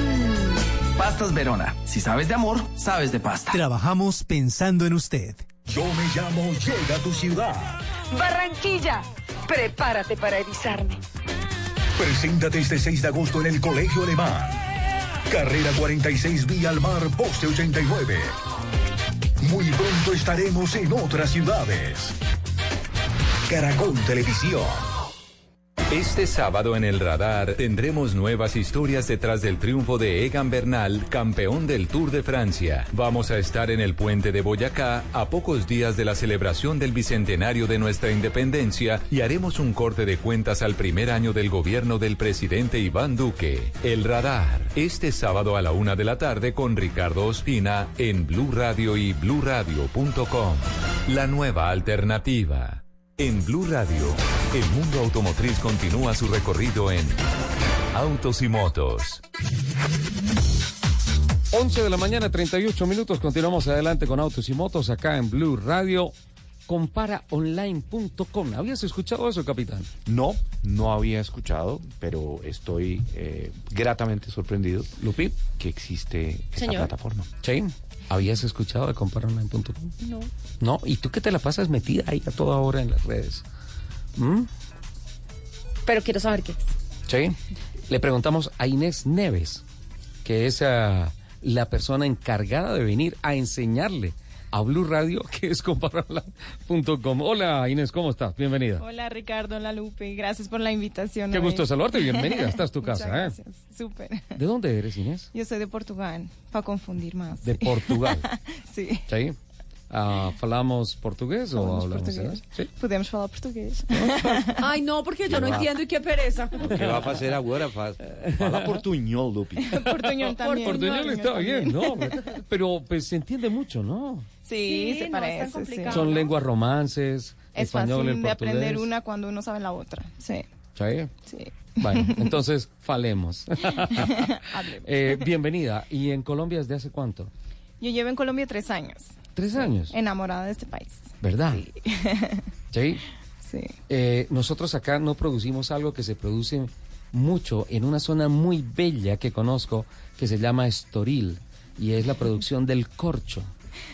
Speaker 32: Pastas Verona. Si sabes de amor, sabes de pasta.
Speaker 31: Trabajamos pensando en usted.
Speaker 23: Yo me llamo Llega a tu ciudad.
Speaker 24: Barranquilla. Prepárate para erizarme.
Speaker 23: Preséntate este 6 de agosto en el Colegio Alemán. Carrera 46 Vía al Mar, Poste 89. Muy pronto estaremos en otras ciudades. Caracol Televisión.
Speaker 22: Este sábado en el radar tendremos nuevas historias detrás del triunfo de Egan Bernal, campeón del Tour de Francia. Vamos a estar en el puente de Boyacá a pocos días de la celebración del bicentenario de nuestra independencia y haremos un corte de cuentas al primer año del gobierno del presidente Iván Duque. El radar, este sábado a la una de la tarde con Ricardo Ospina en Blue Radio y bluradio.com. La nueva alternativa. En Blue Radio, el mundo automotriz continúa su recorrido en Autos y Motos.
Speaker 25: 11 de la mañana, 38 minutos. Continuamos adelante con Autos y Motos acá en Blue Radio. Comparaonline.com. ¿Habías escuchado eso, capitán?
Speaker 28: No, no había escuchado, pero estoy eh, gratamente sorprendido.
Speaker 25: Lupi.
Speaker 28: Que existe esta
Speaker 26: Señor.
Speaker 28: plataforma.
Speaker 25: Sí. ¿Habías escuchado de comparaonline.com?
Speaker 26: No.
Speaker 25: No, ¿y tú qué te la pasas metida ahí a toda hora en las redes? ¿Mm?
Speaker 26: Pero quiero saber qué es.
Speaker 25: Sí. Le preguntamos a Inés Neves, que es ah, la persona encargada de venir a enseñarle a Blue Radio, que es compararla.com. Hola Inés, ¿cómo estás? Bienvenida.
Speaker 33: Hola Ricardo, hola Lupe, gracias por la invitación.
Speaker 25: Qué
Speaker 33: hoy.
Speaker 25: gusto saludarte, bienvenida, esta es tu
Speaker 33: Muchas
Speaker 25: casa, ¿eh?
Speaker 33: gracias, súper.
Speaker 25: ¿De dónde eres, Inés?
Speaker 33: Yo soy de Portugal, para confundir más.
Speaker 25: De Portugal.
Speaker 33: sí.
Speaker 25: ¿Sí? Ah, ¿Falamos portugués o
Speaker 33: Falamos
Speaker 25: hablamos
Speaker 33: portugués.
Speaker 25: inglés? Sí.
Speaker 33: Podemos falar portugués.
Speaker 26: Ay, no, porque yo
Speaker 28: ¿Qué
Speaker 26: no
Speaker 28: va?
Speaker 26: entiendo y qué pereza.
Speaker 28: ¿Qué va a hacer ahora? Fa- Fala portuñol, Lupi.
Speaker 33: Portuñol también.
Speaker 25: Portuñol está bien, ¿no? Pero pues se entiende mucho, ¿no?
Speaker 33: Sí,
Speaker 26: Sí,
Speaker 33: se
Speaker 26: no
Speaker 33: parece. sí.
Speaker 25: Son lenguas romances,
Speaker 33: Es
Speaker 25: español,
Speaker 33: fácil
Speaker 25: el
Speaker 33: de aprender una cuando uno sabe la otra. Sí.
Speaker 25: ¿Sí?
Speaker 33: Sí.
Speaker 25: Bueno, entonces falemos. Eh, bienvenida. ¿Y en Colombia desde hace cuánto?
Speaker 33: Yo llevo en Colombia tres años,
Speaker 25: Tres años,
Speaker 33: enamorada de este país.
Speaker 25: ¿verdad? Sí.
Speaker 33: Sí.
Speaker 25: Eh, nosotros acá no producimos algo que se produce mucho en una zona muy bella que conozco que se llama Estoril y es la producción del corcho.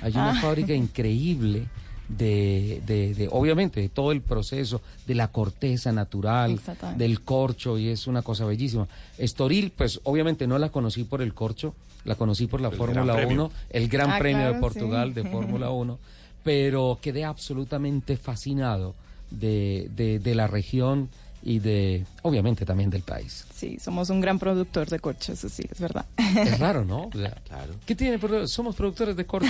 Speaker 25: Hay una
Speaker 33: Ah.
Speaker 25: fábrica increíble de, de, de, obviamente, de todo el proceso, de la corteza natural, del corcho y es una cosa bellísima. Estoril, pues obviamente no la conocí por el corcho, la conocí por la Fórmula
Speaker 28: Gran Premio.
Speaker 25: 1, el Gran
Speaker 33: Ah,
Speaker 25: Premio de Portugal
Speaker 33: sí.
Speaker 25: de Fórmula 1, pero quedé absolutamente fascinado de, de, de la región y de, obviamente, también del país.
Speaker 33: Sí, somos un gran productor de corchos, eso sí, es verdad.
Speaker 25: Es raro, ¿no? O sea,
Speaker 28: Claro.
Speaker 25: ¿Qué tiene? Somos productores de corcho.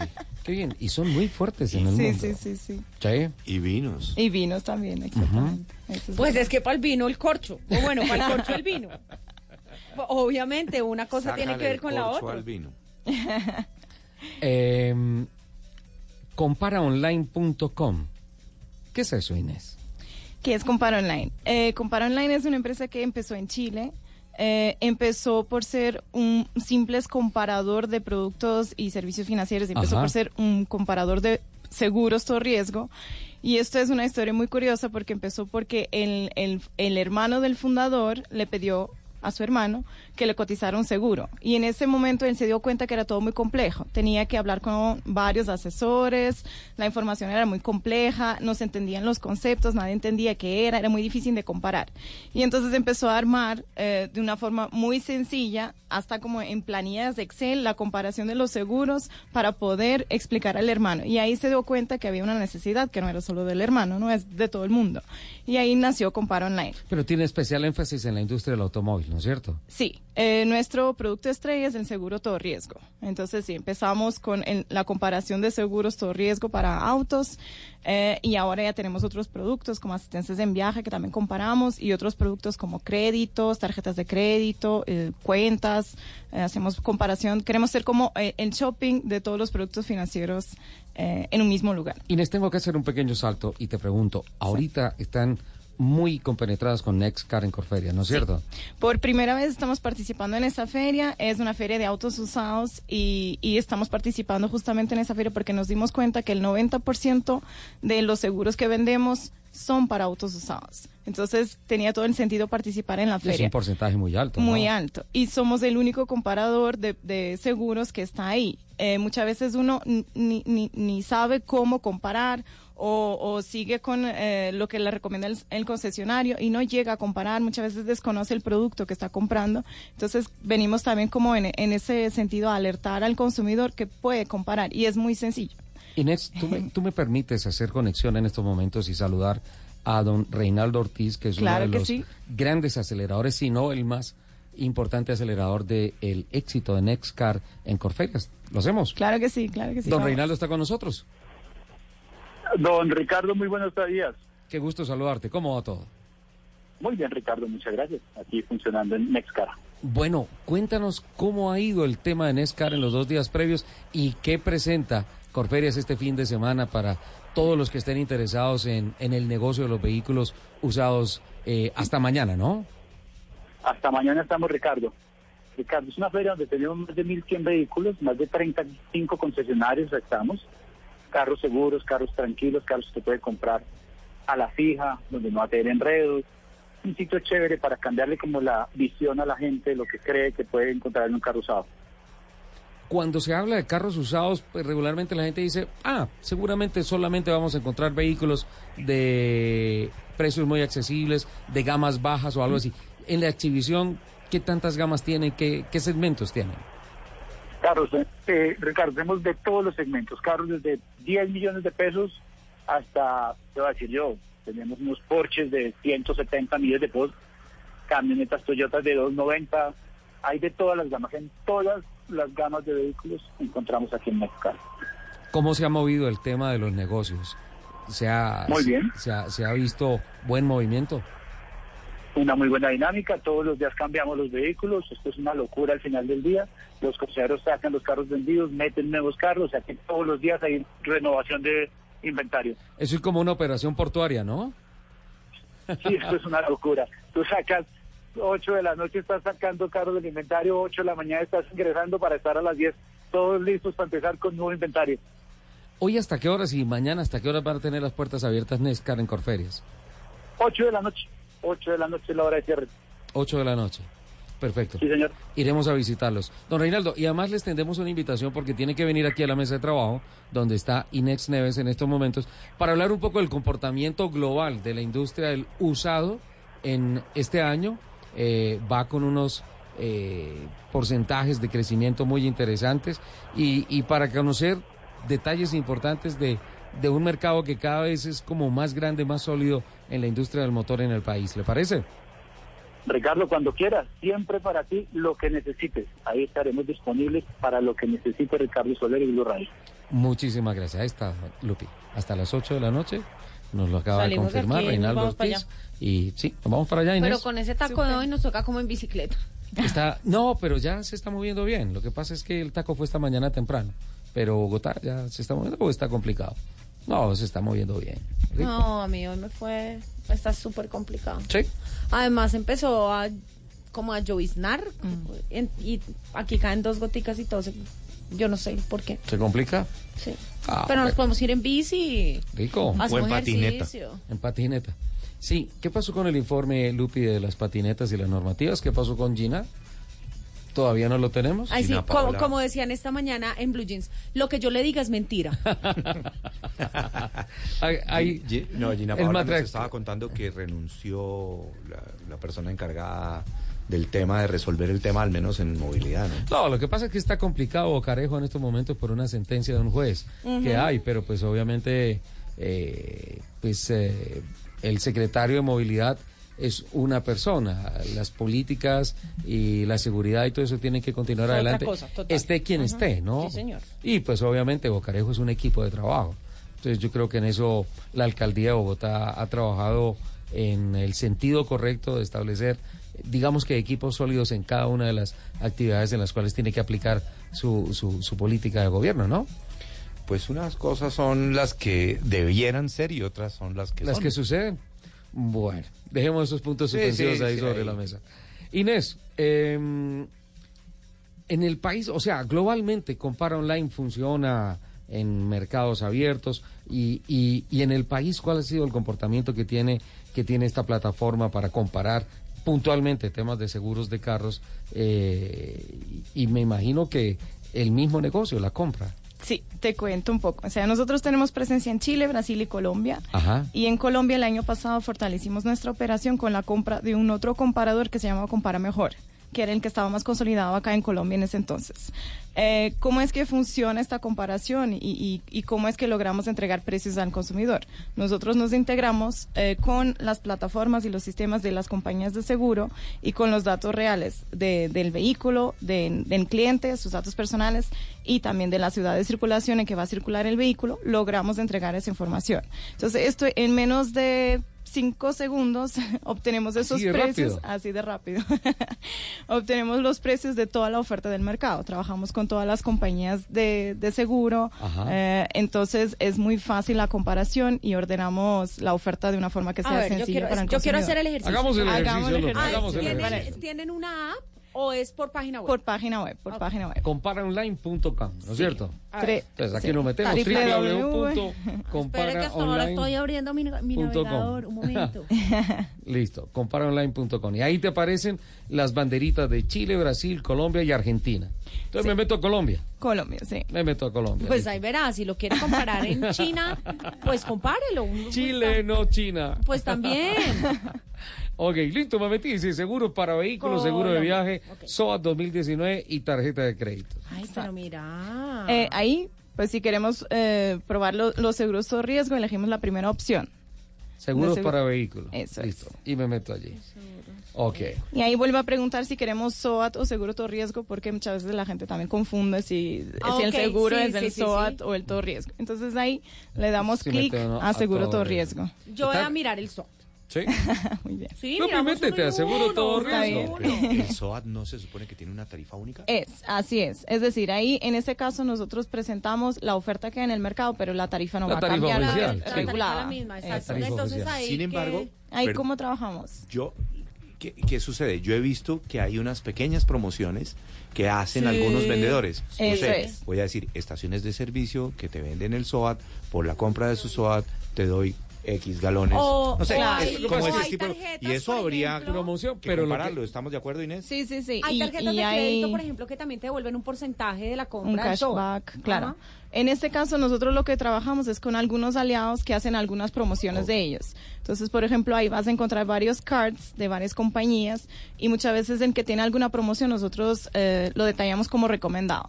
Speaker 25: Qué bien. Y son muy fuertes en el
Speaker 33: Sí,
Speaker 25: mundo.
Speaker 33: sí, sí, sí.
Speaker 25: Sí.
Speaker 28: Y vinos.
Speaker 33: Y vinos también, exactamente. Eso es
Speaker 26: Pues
Speaker 33: verdad.
Speaker 26: es que para el vino el corcho. O bueno, para el corcho el vino. Obviamente, una cosa tiene que ver
Speaker 28: el
Speaker 26: con la otra.
Speaker 28: al vino.
Speaker 25: Eh, comparaonline.com. ¿Qué es eso, Inés?
Speaker 33: ¿Qué es Compara Online? Eh, Compara Online es una empresa que empezó en Chile. Eh, empezó por ser un simple comparador de productos y servicios financieros. Empezó
Speaker 25: Ajá.
Speaker 33: por ser un comparador de seguros todo riesgo. Y esto es una historia muy curiosa porque empezó porque el, el, el hermano del fundador le pidió a su hermano que le cotizara un seguro. Y en ese momento él se dio cuenta que era todo muy complejo. Tenía que hablar con varios asesores, la información era muy compleja, no se entendían los conceptos, nadie entendía qué era, era muy difícil de comparar. Y entonces empezó a armar eh, de una forma muy sencilla, hasta como en planillas de Excel, la comparación de los seguros para poder explicar al hermano. Y ahí se dio cuenta que había una necesidad que no era solo del hermano, no es de todo el mundo. Y ahí nació Compara Online.
Speaker 25: Pero tiene especial énfasis en la industria del automóvil, ¿no es cierto?
Speaker 33: Sí, eh, nuestro producto estrella es el seguro todo riesgo. Entonces, sí, empezamos con el- la comparación de seguros todo riesgo para autos eh, y ahora ya tenemos otros productos como asistencias en viaje que también comparamos y otros productos como créditos, tarjetas de crédito, eh, cuentas. eh, hacemos comparación. Queremos ser como eh, el shopping de todos los productos financieros eh, en un mismo lugar.
Speaker 25: Inés, tengo que hacer un pequeño salto y te pregunto, ahorita están muy compenetradas con Nextcar en Corferia, ¿no es cierto?
Speaker 33: Por primera vez estamos participando en esta feria. Es una feria de autos usados y, y estamos participando justamente en esa feria porque nos dimos cuenta que el 90% de los seguros que vendemos son para autos usados. Entonces tenía todo el sentido participar en la
Speaker 25: Es
Speaker 33: feria.
Speaker 25: un porcentaje muy alto. ¿no?
Speaker 33: Muy alto. Y somos el único comparador de, de seguros que está ahí. Eh, muchas veces uno ni, ni, ni sabe cómo comparar o, o sigue con eh, lo que le recomienda el, el concesionario y no llega a comparar. Muchas veces desconoce el producto que está comprando. Entonces venimos también como en, en ese sentido a alertar al consumidor que puede comparar y es muy sencillo.
Speaker 25: Inés, ¿tú me, tú me permites hacer conexión en estos momentos y saludar a don Reinaldo Ortiz, que es
Speaker 33: Claro
Speaker 25: uno de los
Speaker 33: sí.
Speaker 25: grandes aceleradores, si no el más importante acelerador del éxito de Nextcar en Corferias. ¿Lo hacemos?
Speaker 33: Claro que sí, claro que sí.
Speaker 25: don
Speaker 33: vamos.
Speaker 25: Reinaldo está con nosotros.
Speaker 34: Don Ricardo, muy buenos días.
Speaker 25: Qué gusto saludarte. ¿Cómo va todo?
Speaker 34: Muy bien, Ricardo, muchas gracias. Aquí funcionando en Nextcar.
Speaker 25: Bueno, cuéntanos cómo ha ido el tema de Nescar en los dos días previos y qué presenta Corferias este fin de semana para todos los que estén interesados en, en el negocio de los vehículos usados eh, hasta mañana, ¿no?
Speaker 34: Hasta mañana estamos, Ricardo. Ricardo, es una feria donde tenemos más de 1.100 vehículos, más de 35 concesionarios estamos. Carros seguros, carros tranquilos, carros que puede comprar a la fija, donde no va a tener enredos. Un sitio chévere para cambiarle como la visión a la gente, lo que cree que puede encontrar en un carro usado.
Speaker 25: Cuando se habla de carros usados, pues regularmente la gente dice, ah, seguramente solamente vamos a encontrar vehículos de precios muy accesibles, de gamas bajas o algo así. En la exhibición, ¿qué tantas gamas tienen? ¿Qué, qué segmentos tienen?
Speaker 34: Carros, eh, Ricardo, tenemos de todos los segmentos, carros desde 10 millones de pesos hasta, te voy a decir yo, tenemos unos Porsches de 170 millones de pesos, camionetas Toyotas de 290, hay de todas las gamas, en todas las gamas de vehículos encontramos aquí en México.
Speaker 25: ¿Cómo se ha movido el tema de los negocios? ¿Se ha,
Speaker 34: Muy bien.
Speaker 25: Se ha, se ha visto buen movimiento?
Speaker 34: Una muy buena dinámica, todos los días cambiamos los vehículos, esto es una locura al final del día, los concesionarios sacan los carros vendidos, meten nuevos carros, o sea que todos los días hay renovación de inventario.
Speaker 25: Eso es como una operación portuaria, ¿no?
Speaker 34: Sí, esto es una locura. Tú sacas 8 de la noche, estás sacando carros del inventario, 8 de la mañana estás ingresando para estar a las 10, todos listos para empezar con nuevo inventario.
Speaker 25: ¿Hoy hasta qué horas y mañana hasta qué horas van a tener las puertas abiertas Nescar en Corferias?
Speaker 34: 8 de la noche, 8 de la noche es la hora de cierre.
Speaker 25: 8 de la noche. Perfecto.
Speaker 34: Sí, señor.
Speaker 25: Iremos a visitarlos. Don Reinaldo, y además les tendemos una invitación porque tiene que venir aquí a la mesa de trabajo, donde está Inex Neves en estos momentos, para hablar un poco del comportamiento global de la industria del usado en este año. Eh, va con unos eh, porcentajes de crecimiento muy interesantes y, y para conocer detalles importantes de, de un mercado que cada vez es como más grande, más sólido en la industria del motor en el país. ¿Le parece?
Speaker 34: Ricardo, cuando quieras, siempre para ti lo que necesites. Ahí estaremos disponibles para lo que necesite Ricardo Soler y Blue Radio.
Speaker 25: Muchísimas gracias. Ahí está, Lupi. Hasta las 8 de la noche. Nos lo acaba
Speaker 26: Salimos
Speaker 25: de confirmar Reinaldo
Speaker 26: vamos para
Speaker 25: Ortiz. Y sí, nos vamos para allá, Inés.
Speaker 26: Pero con ese taco de hoy nos toca como en bicicleta.
Speaker 25: Está, no, pero ya se está moviendo bien. Lo que pasa es que el taco fue esta mañana temprano. Pero Bogotá ya se está moviendo o está complicado. No, se está moviendo bien. Rico.
Speaker 26: No, a mí hoy me fue, está súper complicado.
Speaker 25: Sí.
Speaker 26: Además empezó a como a lloviznar en- y aquí caen dos goticas y todo. se- yo no sé por qué.
Speaker 25: ¿Se complica?
Speaker 26: Sí.
Speaker 25: Ah,
Speaker 26: Pero nos podemos ir en bici.
Speaker 25: Rico.
Speaker 26: Hacemos ejercicio.
Speaker 25: En patineta. Sí, ¿qué pasó con el informe, Lupi, de las patinetas y las normativas? ¿Qué pasó con Gina? ¿Todavía no lo tenemos?
Speaker 26: Ay, sí, como, como decían esta mañana en Blue Jeans, lo que yo le diga es mentira.
Speaker 25: Hay- hay-
Speaker 28: no, Gina
Speaker 25: el
Speaker 28: Paola nos estaba contando que renunció la, la persona encargada del tema de resolver el tema, al menos en movilidad, ¿no?
Speaker 25: No, lo que pasa es que está complicado Bocarejo en estos momentos por una sentencia de un juez que hay, pero pues obviamente eh, pues eh, el secretario de movilidad es una persona. Las políticas y la seguridad y todo eso tienen que continuar adelante.
Speaker 26: cosa, total.
Speaker 25: esté quien esté, ¿no?
Speaker 26: Sí, señor.
Speaker 25: Y pues obviamente Bocarejo es un equipo de trabajo. Entonces yo creo que en eso la alcaldía de Bogotá ha trabajado en el sentido correcto de establecer, digamos que equipos sólidos en cada una de las actividades en las cuales tiene que aplicar su, su, su política de gobierno, ¿no?
Speaker 28: Pues unas cosas son las que debieran ser y otras son las que
Speaker 25: Las
Speaker 28: son.
Speaker 25: que suceden. Bueno, dejemos esos puntos suspensivos
Speaker 28: sí,
Speaker 25: ahí
Speaker 28: sí,
Speaker 25: sobre
Speaker 28: ahí.
Speaker 25: la mesa. Inés, eh, en el país, o sea, globalmente, Compara Online funciona en mercados abiertos y, y, y en el país, ¿cuál ha sido el comportamiento que tiene, que tiene esta plataforma para comparar puntualmente temas de seguros de carros? eh, y me imagino que el mismo negocio, la compra.
Speaker 33: Sí, te cuento un poco. O sea, nosotros tenemos presencia en Chile, Brasil y Colombia.
Speaker 25: Ajá.
Speaker 33: Y en Colombia el año pasado fortalecimos nuestra operación con la compra de un otro comparador que se llama Compara Mejor, que era el que estaba más consolidado acá en Colombia en ese entonces. Eh, ¿Cómo es que funciona esta comparación y, y- y cómo es que logramos entregar precios al consumidor? Nosotros nos integramos eh, con las plataformas y los sistemas de las compañías de seguro y con los datos reales de- del vehículo, de- del cliente, sus datos personales y también de la ciudad de circulación en que va a circular el vehículo, logramos entregar esa información. Entonces, esto en menos de cinco segundos obtenemos esos
Speaker 25: Así
Speaker 33: precios,
Speaker 25: rápido.
Speaker 33: así de rápido. obtenemos los precios de toda la oferta del mercado. Trabajamos con todas las compañías de, de seguro, eh, entonces es muy fácil la comparación y ordenamos la oferta de una forma que
Speaker 26: A
Speaker 33: sea
Speaker 26: ver, yo
Speaker 33: sencilla
Speaker 26: quiero,
Speaker 33: para el
Speaker 26: yo quiero
Speaker 33: consumidor.
Speaker 26: hacer el ejercicio.
Speaker 25: Hagamos el
Speaker 33: Hagamos
Speaker 25: ejercicio,
Speaker 33: el
Speaker 25: hagamos el
Speaker 26: ¿Tienen,
Speaker 25: ejercicio.
Speaker 26: ¿Tienen una app o es por página web?
Speaker 33: Por página web, por página web.
Speaker 25: Comparaonline.com, ¿no es cierto?
Speaker 26: Ver.
Speaker 25: Entonces aquí
Speaker 33: Sí.
Speaker 25: nos metemos
Speaker 33: www.
Speaker 26: Espere que hasta ahora estoy abriendo mi, mi
Speaker 25: punto com.
Speaker 26: navegador. Un momento.
Speaker 25: Listo, comparaonline.com. Y ahí te aparecen las banderitas de Chile, Brasil, Colombia y Argentina. Entonces me meto a Colombia.
Speaker 33: Colombia, sí.
Speaker 25: Me meto a Colombia.
Speaker 26: Pues
Speaker 25: listo.
Speaker 26: ahí verá, si lo quiere comparar en China, pues compárelo.
Speaker 25: Chile, no China.
Speaker 26: Pues también.
Speaker 25: Ok, listo, me metí. Dice seguro para vehículos, seguro de viaje, SOAT 2019 y tarjeta de crédito.
Speaker 26: Ay, pero mira.
Speaker 33: Eh, ahí, pues si queremos eh, probar lo- los seguros todo riesgo, elegimos la primera opción.
Speaker 25: Seguros
Speaker 33: De seguro.
Speaker 25: para vehículos.
Speaker 33: Eso
Speaker 25: Listo. Y me meto allí. Ok.
Speaker 33: Y ahí vuelve a preguntar si queremos SOAT o seguro todo riesgo, porque muchas veces la gente también confunde si,
Speaker 26: Ah,
Speaker 33: si el seguro
Speaker 26: sí,
Speaker 33: es el
Speaker 26: sí, sí,
Speaker 33: SOAT
Speaker 26: sí.
Speaker 33: o el todo riesgo. Entonces ahí le damos
Speaker 25: Sí,
Speaker 33: clic a
Speaker 25: a
Speaker 33: seguro
Speaker 25: todo
Speaker 33: todo
Speaker 25: riesgo.
Speaker 33: riesgo.
Speaker 26: Yo voy a mirar el SOAT.
Speaker 25: Sí.
Speaker 33: Muy bien.
Speaker 26: Sí,
Speaker 25: No, métete
Speaker 26: uno y
Speaker 25: a seguro
Speaker 26: uno,
Speaker 25: todo riesgo.
Speaker 28: el SOAT no se supone que tiene una tarifa única.
Speaker 33: Es, así es. Es decir, ahí en ese caso nosotros presentamos la oferta que hay en el mercado, pero la tarifa no
Speaker 25: La
Speaker 33: va
Speaker 25: tarifa
Speaker 33: a cambiar.
Speaker 25: oficial, sí.
Speaker 26: La tarifa
Speaker 33: regulada.
Speaker 26: es la misma, exacto.
Speaker 25: tarifa
Speaker 26: Entonces ahí
Speaker 28: Sin
Speaker 26: que-
Speaker 28: embargo,
Speaker 33: Ahí cómo trabajamos.
Speaker 28: yo, ¿qué, qué sucede? Yo he visto que hay unas pequeñas promociones que hacen
Speaker 26: Sí.
Speaker 28: algunos vendedores. No sé,
Speaker 33: es.
Speaker 28: Voy a decir, estaciones de servicio que te venden el SOAT, por la compra de su SOAT te doy X galones.
Speaker 26: O-
Speaker 28: no sé,
Speaker 26: o
Speaker 28: es
Speaker 26: hay-
Speaker 28: como ese tipo.
Speaker 26: tarjetas,
Speaker 28: Y eso habría.
Speaker 25: Promoción, pero lo que-
Speaker 28: compararlo. ¿Estamos de acuerdo, Inés?
Speaker 33: Sí, sí, sí.
Speaker 26: Hay
Speaker 33: Y-
Speaker 26: tarjetas
Speaker 33: y
Speaker 26: de crédito,
Speaker 33: hay-
Speaker 26: por ejemplo, que también te devuelven un porcentaje de la compra.
Speaker 33: un cashback, claro.
Speaker 26: Ajá.
Speaker 33: En este caso, nosotros lo que trabajamos es con algunos aliados que hacen algunas promociones de ellos. Entonces, por ejemplo, ahí vas a encontrar varios cards de varias compañías y muchas veces en que tiene alguna promoción nosotros eh, lo detallamos como recomendado.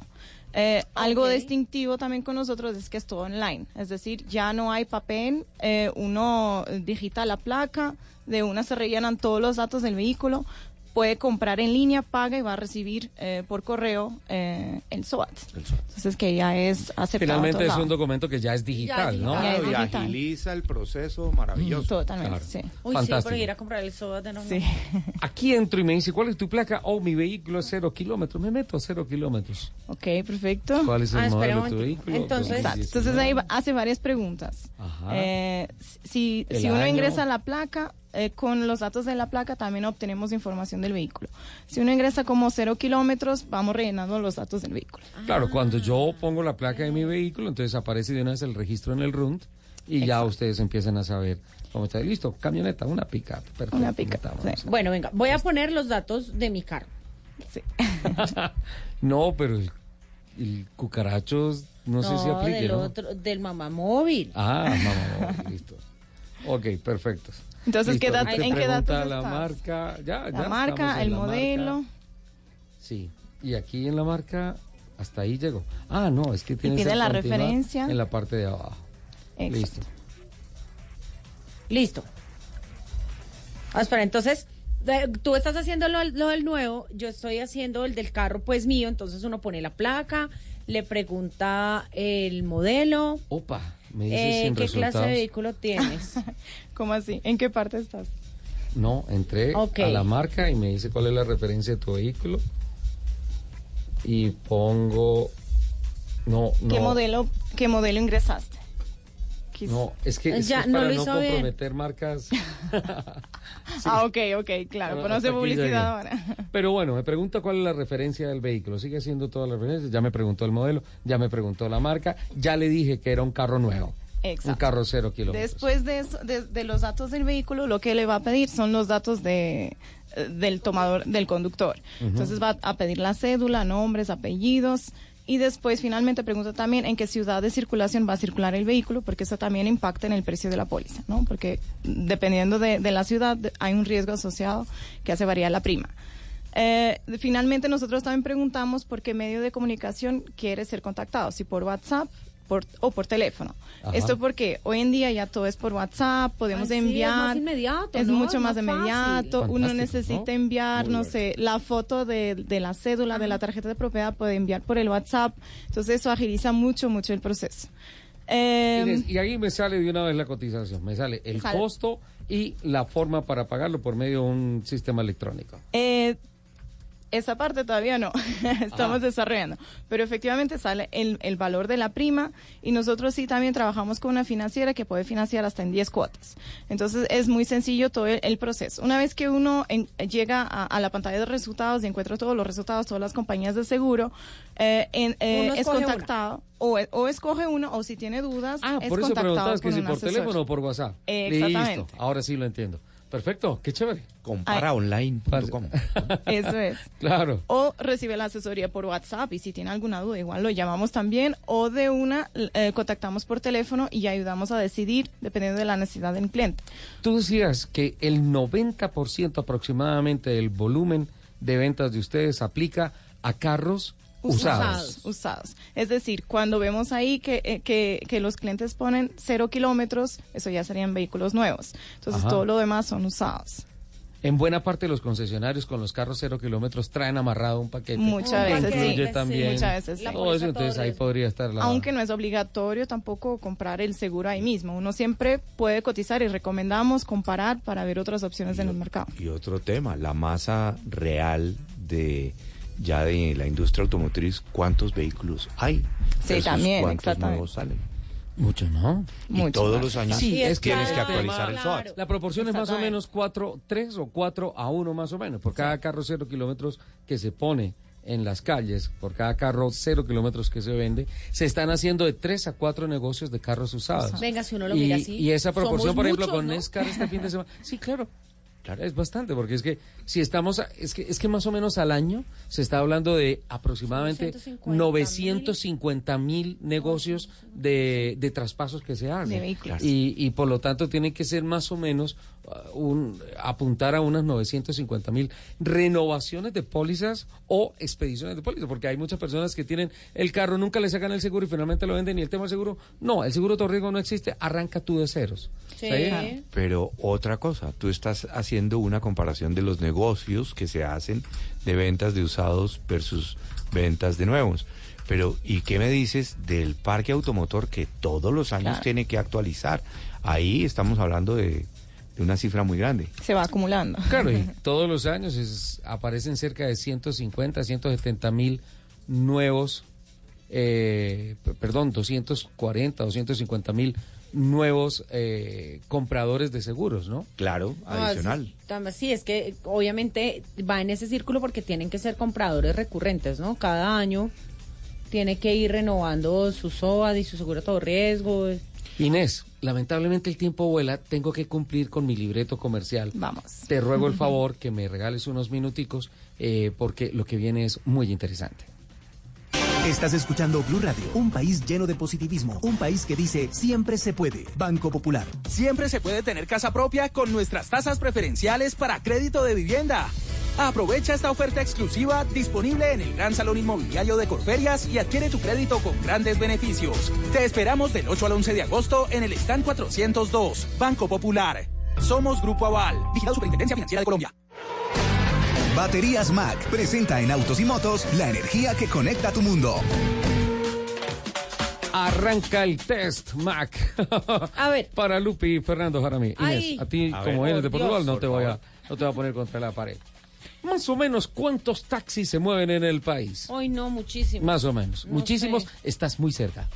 Speaker 33: Eh, Algo distintivo también con nosotros es que es todo online, es decir, ya no hay papel, eh, uno digita la placa, de una se rellenan todos los datos del vehículo, puede comprar en línea, paga y va a recibir eh, por correo eh, el SOAT. Entonces que ya es aceptado.
Speaker 25: Finalmente es un documento que ya es digital, ¿no?
Speaker 33: Ya es
Speaker 28: Claro, y agiliza el proceso maravilloso.
Speaker 33: Totalmente,
Speaker 25: Claro.
Speaker 33: sí.
Speaker 26: Uy,
Speaker 25: Fantástico.
Speaker 26: sí, pero ir a comprar el SOAT de no.
Speaker 33: Sí.
Speaker 25: Aquí entro y me dice, ¿cuál es tu placa? Oh, mi vehículo es cero kilómetros. Me meto a cero kilómetros.
Speaker 33: Ok, perfecto.
Speaker 25: ¿Cuál es el
Speaker 26: Ah,
Speaker 25: modelo de tu
Speaker 26: momento.
Speaker 25: vehículo?
Speaker 26: Entonces-
Speaker 33: Exacto. Entonces ahí va- hace varias preguntas.
Speaker 25: Ajá.
Speaker 33: Eh, si
Speaker 25: El
Speaker 33: si uno
Speaker 25: año.
Speaker 33: ingresa a la placa, eh, con los datos de la placa también obtenemos información del vehículo. Si uno ingresa como cero kilómetros, vamos rellenando los datos del vehículo.
Speaker 25: Claro, cuando yo pongo la placa de mi vehículo, entonces aparece de una vez el registro en el RUND y ya ustedes empiezan a saber cómo está. Listo, camioneta, una pick-up. Perfecto.
Speaker 33: Una sí.
Speaker 26: Bueno, venga, voy a poner los datos de mi carro.
Speaker 33: Sí.
Speaker 25: No, pero el, el cucarachos no, sé si
Speaker 26: No,
Speaker 25: aplique,
Speaker 26: del
Speaker 25: ¿no?
Speaker 26: otro, del mamá móvil.
Speaker 25: Ah, mamá, no, listo. Ok, perfecto.
Speaker 33: Entonces, ¿qué
Speaker 25: te
Speaker 33: en qué datos
Speaker 25: la
Speaker 33: estás?
Speaker 25: marca, ya, ya
Speaker 33: La marca, el
Speaker 25: la
Speaker 33: modelo.
Speaker 25: marca. Sí, y aquí en la marca, hasta ahí llegó. Ah, no, es que tiene que
Speaker 33: la referencia.
Speaker 25: En la parte de abajo.
Speaker 33: Exacto.
Speaker 25: Listo.
Speaker 26: Listo. Ah, espera, entonces, tú estás haciendo lo, lo del nuevo, yo estoy haciendo el del carro, pues mío, entonces uno pone la placa, le pregunta el modelo,
Speaker 25: Opa, me dice
Speaker 26: eh,
Speaker 25: sin
Speaker 26: qué clase de vehículo tienes.
Speaker 33: ¿Cómo así? ¿En qué parte estás?
Speaker 25: No, entré a la marca y me dice cuál es la referencia de tu vehículo. Y pongo. No, no.
Speaker 33: ¿Qué modelo, qué modelo ingresaste?
Speaker 25: No, es que, es que
Speaker 26: Ya,
Speaker 25: es
Speaker 26: no
Speaker 25: para no
Speaker 26: bien.
Speaker 25: comprometer marcas.
Speaker 33: Ah, ok, ok, claro,
Speaker 25: Bueno,
Speaker 33: pero no publicidad ahora.
Speaker 25: Pero bueno, me pregunta cuál es la referencia del vehículo. Sigue haciendo todas las referencias. Ya me preguntó el modelo, ya me preguntó la marca, ya le dije que era un carro nuevo.
Speaker 33: Exacto.
Speaker 25: Un carro cero kilómetros.
Speaker 33: Después de, eso- de, de los datos del vehículo, lo que le va a pedir son los datos de, eh, del tomador, del conductor. Entonces va a pedir la cédula, nombres, apellidos. Y después finalmente pregunta también en qué ciudad de circulación va a circular el vehículo, porque eso también impacta en el precio de la póliza, ¿no? Porque dependiendo de, de la ciudad hay un riesgo asociado que hace variar la prima. Eh, finalmente nosotros también preguntamos por qué medio de comunicación quiere ser contactado, si por WhatsApp por, o por teléfono.
Speaker 26: Ajá.
Speaker 33: Esto porque hoy en día ya todo es por WhatsApp, podemos
Speaker 26: Ay, sí, es
Speaker 33: enviar.
Speaker 26: más inmediato,
Speaker 33: es
Speaker 26: ¿no?
Speaker 33: mucho
Speaker 26: Es
Speaker 33: más, inmediato. Uno necesita
Speaker 25: ¿no?
Speaker 33: enviar,
Speaker 25: Muy
Speaker 33: no sé, la foto de, de la cédula, de la tarjeta de propiedad, puede enviar por el WhatsApp. Entonces eso agiliza mucho, mucho el proceso. Eh,
Speaker 25: y ahí me sale de una vez la cotización, me sale el
Speaker 33: Sale.
Speaker 25: costo y la forma para pagarlo por medio de un sistema electrónico.
Speaker 33: Eh, esa parte todavía no, estamos
Speaker 25: Ajá.
Speaker 33: desarrollando, pero efectivamente sale el, el valor de la prima y nosotros sí también trabajamos con una financiera que puede financiar hasta en 10 cuotas. Entonces es muy sencillo todo el, el proceso. Una vez que uno en- llega a, a la pantalla de resultados y encuentra todos los resultados, todas las compañías de seguro, eh, en- eh,
Speaker 26: Uno
Speaker 33: es
Speaker 26: una.
Speaker 33: contactado o, o escoge uno o si tiene dudas,
Speaker 25: Ah,
Speaker 33: es
Speaker 25: por eso preguntabas que si
Speaker 33: un
Speaker 25: por
Speaker 33: asesor.
Speaker 25: teléfono o por WhatsApp.
Speaker 33: Eh, exactamente.
Speaker 25: Listo, ahora sí lo entiendo. Perfecto, qué chévere.
Speaker 28: Comparaonline.com.
Speaker 33: Eso es.
Speaker 25: Claro.
Speaker 33: O recibe la asesoría por WhatsApp y si tiene alguna duda, igual lo llamamos también. O de una, eh, contactamos por teléfono y ayudamos a decidir dependiendo de la necesidad del cliente.
Speaker 25: Tú decías que el 90% aproximadamente del volumen de ventas de ustedes aplica a carros usados.
Speaker 33: Usados. Es decir, cuando vemos ahí que, eh, que, que los clientes ponen cero kilómetros, eso ya serían vehículos nuevos. Entonces
Speaker 25: Ajá.
Speaker 33: todo lo demás son usados.
Speaker 25: En buena parte de los concesionarios con los carros cero kilómetros traen amarrado un paquete.
Speaker 33: Muchas veces sí.
Speaker 25: también
Speaker 33: Muchas veces sí.
Speaker 25: todo eso, entonces ahí podría estar la...
Speaker 33: Aunque no es obligatorio tampoco comprar el seguro ahí mismo. Uno siempre puede cotizar y recomendamos comparar para ver otras opciones en el mercado.
Speaker 28: Y otro tema, la masa real de ya de la industria automotriz, ¿cuántos vehículos hay?
Speaker 33: Sí, también,
Speaker 28: ¿Cuántos
Speaker 33: exactamente.
Speaker 28: nuevos salen?
Speaker 25: Mucho, ¿no?
Speaker 28: Y
Speaker 33: Mucho
Speaker 28: todos
Speaker 33: más,
Speaker 28: los años
Speaker 33: exacto. Sí, es
Speaker 28: tienes
Speaker 33: que-
Speaker 28: que actualizar el
Speaker 33: Claro.
Speaker 28: SOAT.
Speaker 25: La proporción es más o menos 4, 3 o 4 a 1 más o menos. Por cada carro cero kilómetros que se pone en las calles, por cada carro cero kilómetros que se vende, se están haciendo de 3 a 4 negocios de carros usados.
Speaker 26: Venga, si uno lo
Speaker 25: y,
Speaker 26: mira así,
Speaker 25: Y esa proporción, por ejemplo,
Speaker 26: muchos,
Speaker 25: con
Speaker 26: ¿no?
Speaker 25: Nescar este fin de semana. Sí, claro. Claro, es bastante, porque es que si estamos, a- es que, es que más o menos al año se está hablando de aproximadamente 950 mil negocios de, de traspasos que se
Speaker 33: De
Speaker 25: hacen.
Speaker 33: vehículos.
Speaker 25: Y, y por lo tanto tiene que ser más o menos uh, un, apuntar a unas 950 mil renovaciones de pólizas o expediciones de pólizas, porque hay muchas personas que tienen el carro, nunca le sacan el seguro y finalmente lo venden y el tema del seguro, no, el seguro de riesgo no existe, arranca tú de ceros.
Speaker 28: Pero otra cosa, tú estás haciendo una comparación de los negocios que se hacen de ventas de usados versus ventas de nuevos. Pero, ¿y qué me dices del parque automotor que todos los años
Speaker 33: Claro.
Speaker 28: tiene que actualizar? Ahí estamos hablando de, de una cifra muy grande.
Speaker 33: Se va acumulando.
Speaker 25: Claro, y todos los años es- aparecen cerca de 150, 170 mil nuevos, eh, perdón, 240, 250 mil nuevos eh, compradores de seguros, ¿no?
Speaker 28: Claro,
Speaker 26: es- tam- sí, es que obviamente va en ese círculo porque tienen que ser compradores recurrentes, ¿no? Cada año tiene que ir renovando su SOAD y su seguro a todo riesgo.
Speaker 25: Inés, lamentablemente el tiempo vuela, tengo que cumplir con mi libreto comercial.
Speaker 33: Vamos.
Speaker 25: Te ruego el favor que me regales unos minuticos eh, porque lo que viene es muy interesante.
Speaker 31: Estás escuchando Blue Radio, un país lleno de positivismo, un país que dice siempre se puede. Banco Popular.
Speaker 10: Siempre se puede tener casa propia con nuestras tasas preferenciales para crédito de vivienda. Aprovecha esta oferta exclusiva disponible en el Gran Salón Inmobiliario de Corferias y adquiere tu crédito con grandes beneficios. Te esperamos del 8 al 11 de agosto en el stand 402, Banco Popular. Somos Grupo Aval, vigilado Superintendencia Financiera de Colombia.
Speaker 23: Baterías Mac presenta en Autos y Motos la energía que conecta tu mundo.
Speaker 25: Arranca el test, Mac.
Speaker 26: A ver.
Speaker 25: Para Lupi y Fernando Jaramí. Inés,
Speaker 26: Ay.
Speaker 25: a ti,
Speaker 26: A
Speaker 25: como
Speaker 26: ver.
Speaker 25: eres de
Speaker 26: Por
Speaker 25: Portugal,
Speaker 26: Dios.
Speaker 25: no te, voy a, no te voy a poner contra la pared. Más o menos, ¿cuántos taxis se mueven en el país?
Speaker 26: Hoy no, muchísimo.
Speaker 25: Más o menos.
Speaker 26: No
Speaker 25: Muchísimos.
Speaker 26: sé.
Speaker 25: Estás muy cerca.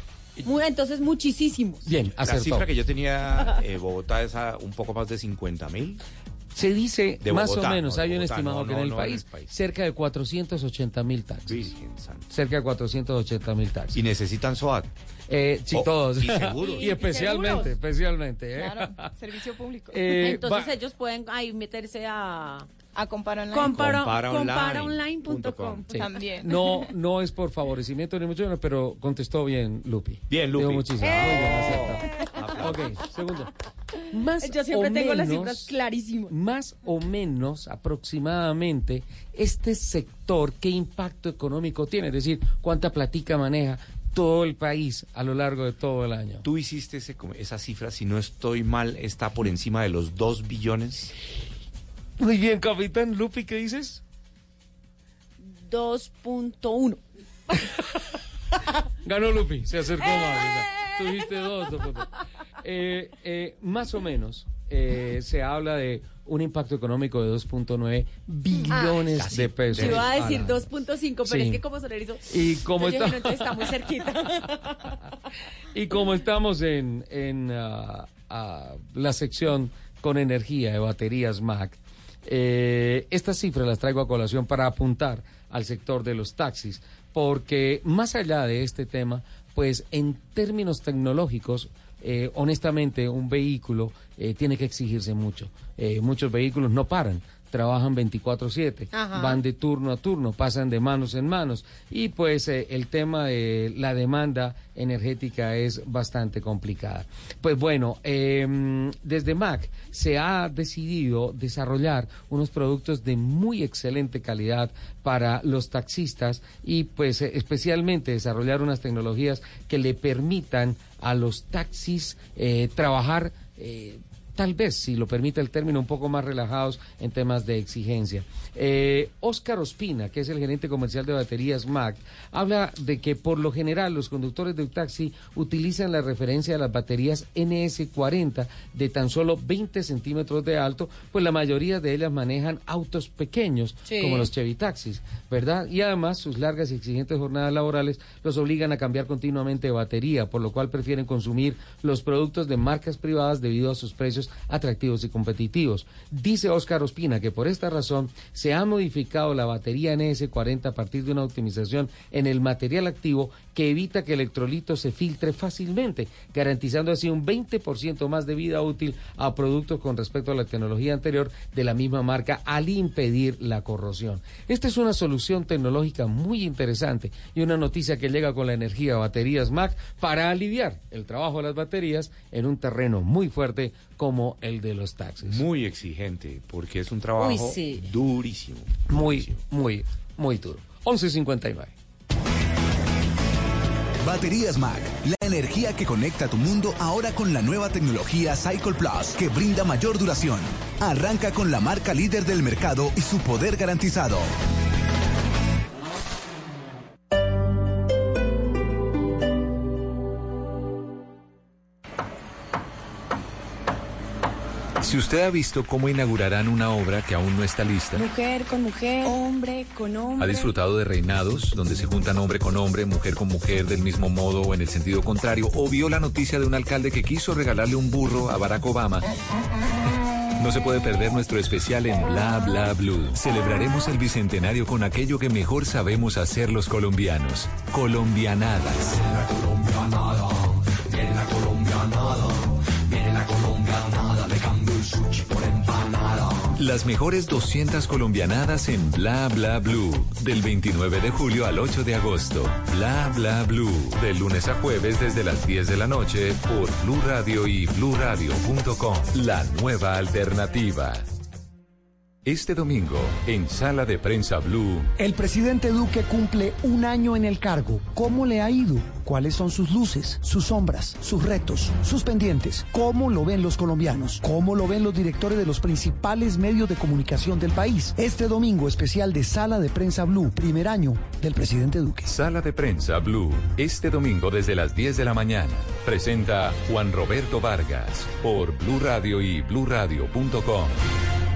Speaker 26: Muy, entonces, muchísimos.
Speaker 25: Bien,
Speaker 28: La
Speaker 25: acertó.
Speaker 28: cifra que yo tenía, eh, Bogotá es a un poco más de 50 mil.
Speaker 25: Se dice,
Speaker 28: De
Speaker 25: más
Speaker 28: Bogotá,
Speaker 25: o menos,
Speaker 28: no,
Speaker 25: hay un estimado
Speaker 28: no,
Speaker 25: que
Speaker 28: no,
Speaker 25: en el
Speaker 28: no
Speaker 25: país, cerca de 480 mil taxis.
Speaker 28: Virgen Santa.
Speaker 25: Cerca de 480 mil taxis.
Speaker 28: Y necesitan SOAT.
Speaker 25: Eh, sí,
Speaker 28: Oh,
Speaker 25: todos.
Speaker 28: y seguros.
Speaker 25: y especialmente,
Speaker 26: seguros.
Speaker 25: especialmente. ¿eh?
Speaker 33: Claro, servicio público.
Speaker 25: Eh,
Speaker 26: Entonces
Speaker 25: va-
Speaker 26: ellos pueden ahí meterse a...
Speaker 33: A comparar online.
Speaker 26: Compara-
Speaker 28: Comparaonline.com.
Speaker 26: comparaonline.com.
Speaker 25: Sí.
Speaker 33: También.
Speaker 25: No, no es por favorecimiento ni mucho menos, pero contestó bien Lupi.
Speaker 28: Bien, Lupi.
Speaker 25: Muchísimo.
Speaker 26: ¡Eh!
Speaker 25: Muy bien, acepta. Ok, segundo. Más
Speaker 26: Yo siempre
Speaker 25: o
Speaker 26: tengo las
Speaker 25: menos-
Speaker 26: cifras clarísimas.
Speaker 25: Más o menos, aproximadamente, este sector, ¿qué impacto económico tiene? Es decir, ¿cuánta platica maneja todo el país a lo largo de todo el año?
Speaker 28: Tú hiciste ese, esa cifra, si no estoy mal, está por encima de los 2 billones.
Speaker 25: Muy bien, capitán. Lupi, ¿qué dices?
Speaker 26: 2.1.
Speaker 25: Ganó Lupi, se acercó más. Tú dijiste dos. Poncho. Eh, eh, más o menos eh, se habla de un impacto económico de 2.9 billones
Speaker 26: Ah,
Speaker 25: de pesos.
Speaker 26: Yo iba a decir
Speaker 25: la-
Speaker 26: 2.5, pero
Speaker 25: Sí.
Speaker 26: es que como sonerizo.
Speaker 25: Y como está-
Speaker 26: dije, no, entonces está muy cerquita.
Speaker 25: Y como estamos en, en ah, ah, la sección con energía de baterías Mac, eh, estas cifras las traigo a colación para apuntar al sector de los taxis, porque más allá de este tema, pues en términos tecnológicos, eh, honestamente, un vehículo eh, tiene que exigirse mucho. Eh, muchos vehículos no paran. Trabajan 24/7,
Speaker 35: Ajá.
Speaker 25: van de turno a turno, pasan de manos en manos y pues eh, el tema de la demanda energética es bastante complicada. Pues bueno, eh, desde Mac se ha decidido desarrollar unos productos de muy excelente calidad para los taxistas y pues eh, especialmente desarrollar unas tecnologías que le permitan a los taxis eh, trabajar eh, tal vez, si lo permite el término, un poco más relajados en temas de exigencia. Eh, Oscar Ospina, que es el gerente comercial de baterías MAC, habla de que por lo general los conductores de un taxi utilizan la referencia de las baterías NS40 de tan solo 20 centímetros de alto, pues la mayoría de ellas manejan autos pequeños,
Speaker 35: Sí.
Speaker 25: como los Chevy Taxis, ¿verdad? Y además sus largas y exigentes jornadas laborales los obligan a cambiar continuamente de batería, por lo cual prefieren consumir los productos de marcas privadas debido a sus precios atractivos y competitivos. Dice Oscar Ospina que por esta razón se ha modificado la batería NS40 a partir de una optimización en el material activo que evita que el electrolito se filtre fácilmente, garantizando así un 20% más de vida útil a productos con respecto a la tecnología anterior de la misma marca al impedir la corrosión. Esta es una solución tecnológica muy interesante y una noticia que llega con la energía baterías Mac para aliviar el trabajo de las baterías en un terreno muy fuerte como el de los taxis.
Speaker 28: Muy exigente, porque es un trabajo
Speaker 25: Uy, sí.
Speaker 28: durísimo.
Speaker 25: Muy, muy, muy duro. 11.59.
Speaker 31: Baterías Mac, la energía que conecta tu mundo ahora con la nueva tecnología Cycle Plus que brinda mayor duración. Arranca con la marca líder del mercado y su poder garantizado.
Speaker 12: Si usted ha visto cómo inaugurarán una obra que aún no está lista,
Speaker 26: Mujer con mujer, hombre con hombre.
Speaker 12: ha disfrutado de reinados donde se juntan hombre con hombre, mujer con mujer del mismo modo o en el sentido contrario, o vio la noticia de un alcalde que quiso regalarle un burro a Barack Obama. No se puede perder nuestro especial en Bla Bla Blue. Celebraremos el bicentenario con aquello que mejor sabemos hacer los colombianos. Colombianadas.
Speaker 36: Viene la colombianada, viene la colombianada, le cambio
Speaker 12: Las mejores 200 colombianadas en Bla Bla Blue. Del 29 de julio al 8 de agosto. Bla Bla Blue. De lunes a jueves desde las 10 de la noche por Blue Radio y bluradio.com. La nueva alternativa. Este domingo, en Sala de Prensa Blue.
Speaker 37: El presidente Duque cumple un año en el cargo. ¿Cómo le ha ido? ¿Cuáles son sus luces, sus sombras, sus retos, sus pendientes? ¿Cómo lo ven los colombianos? ¿Cómo lo ven los directores de los principales medios de comunicación del país? Este domingo especial de Sala de Prensa Blue, primer año del presidente Duque.
Speaker 12: Sala de Prensa Blue. Este domingo desde las 10 de la mañana. Presenta Juan Roberto Vargas por Blue Radio y bluradio.com.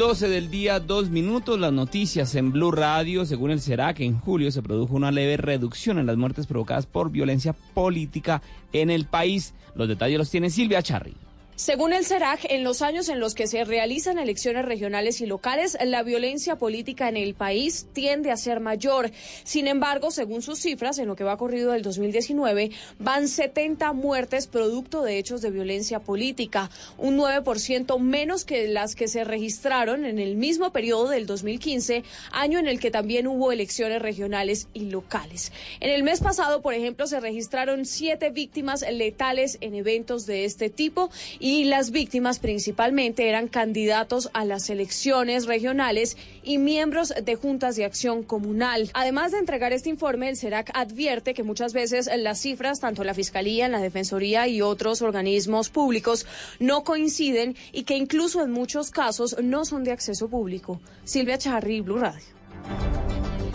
Speaker 13: 12 del día, dos minutos, las noticias en Blue Radio. Según el CERAC, en julio se produjo una leve reducción en las muertes provocadas por violencia política en el país. Los detalles los tiene Silvia Charri.
Speaker 20: Según el CERAC, en los años en los que se realizan elecciones regionales y locales, la violencia política en el país tiende a ser mayor. Sin embargo, según sus cifras, en lo que va corrido del 2019, van 70 muertes producto de hechos de violencia política, un 9% menos que las que se registraron en el mismo periodo del 2015, año en el que también hubo elecciones regionales y locales. En el mes pasado, por ejemplo, se registraron siete víctimas letales en eventos de este tipo y y las víctimas principalmente eran candidatos a las elecciones regionales y miembros de juntas de acción comunal. Además de entregar este informe, el SERAC advierte que muchas veces las cifras, tanto en la Fiscalía, en la Defensoría y otros organismos públicos, no coinciden y que incluso en muchos casos no son de acceso público. Silvia Charri, Blue Radio.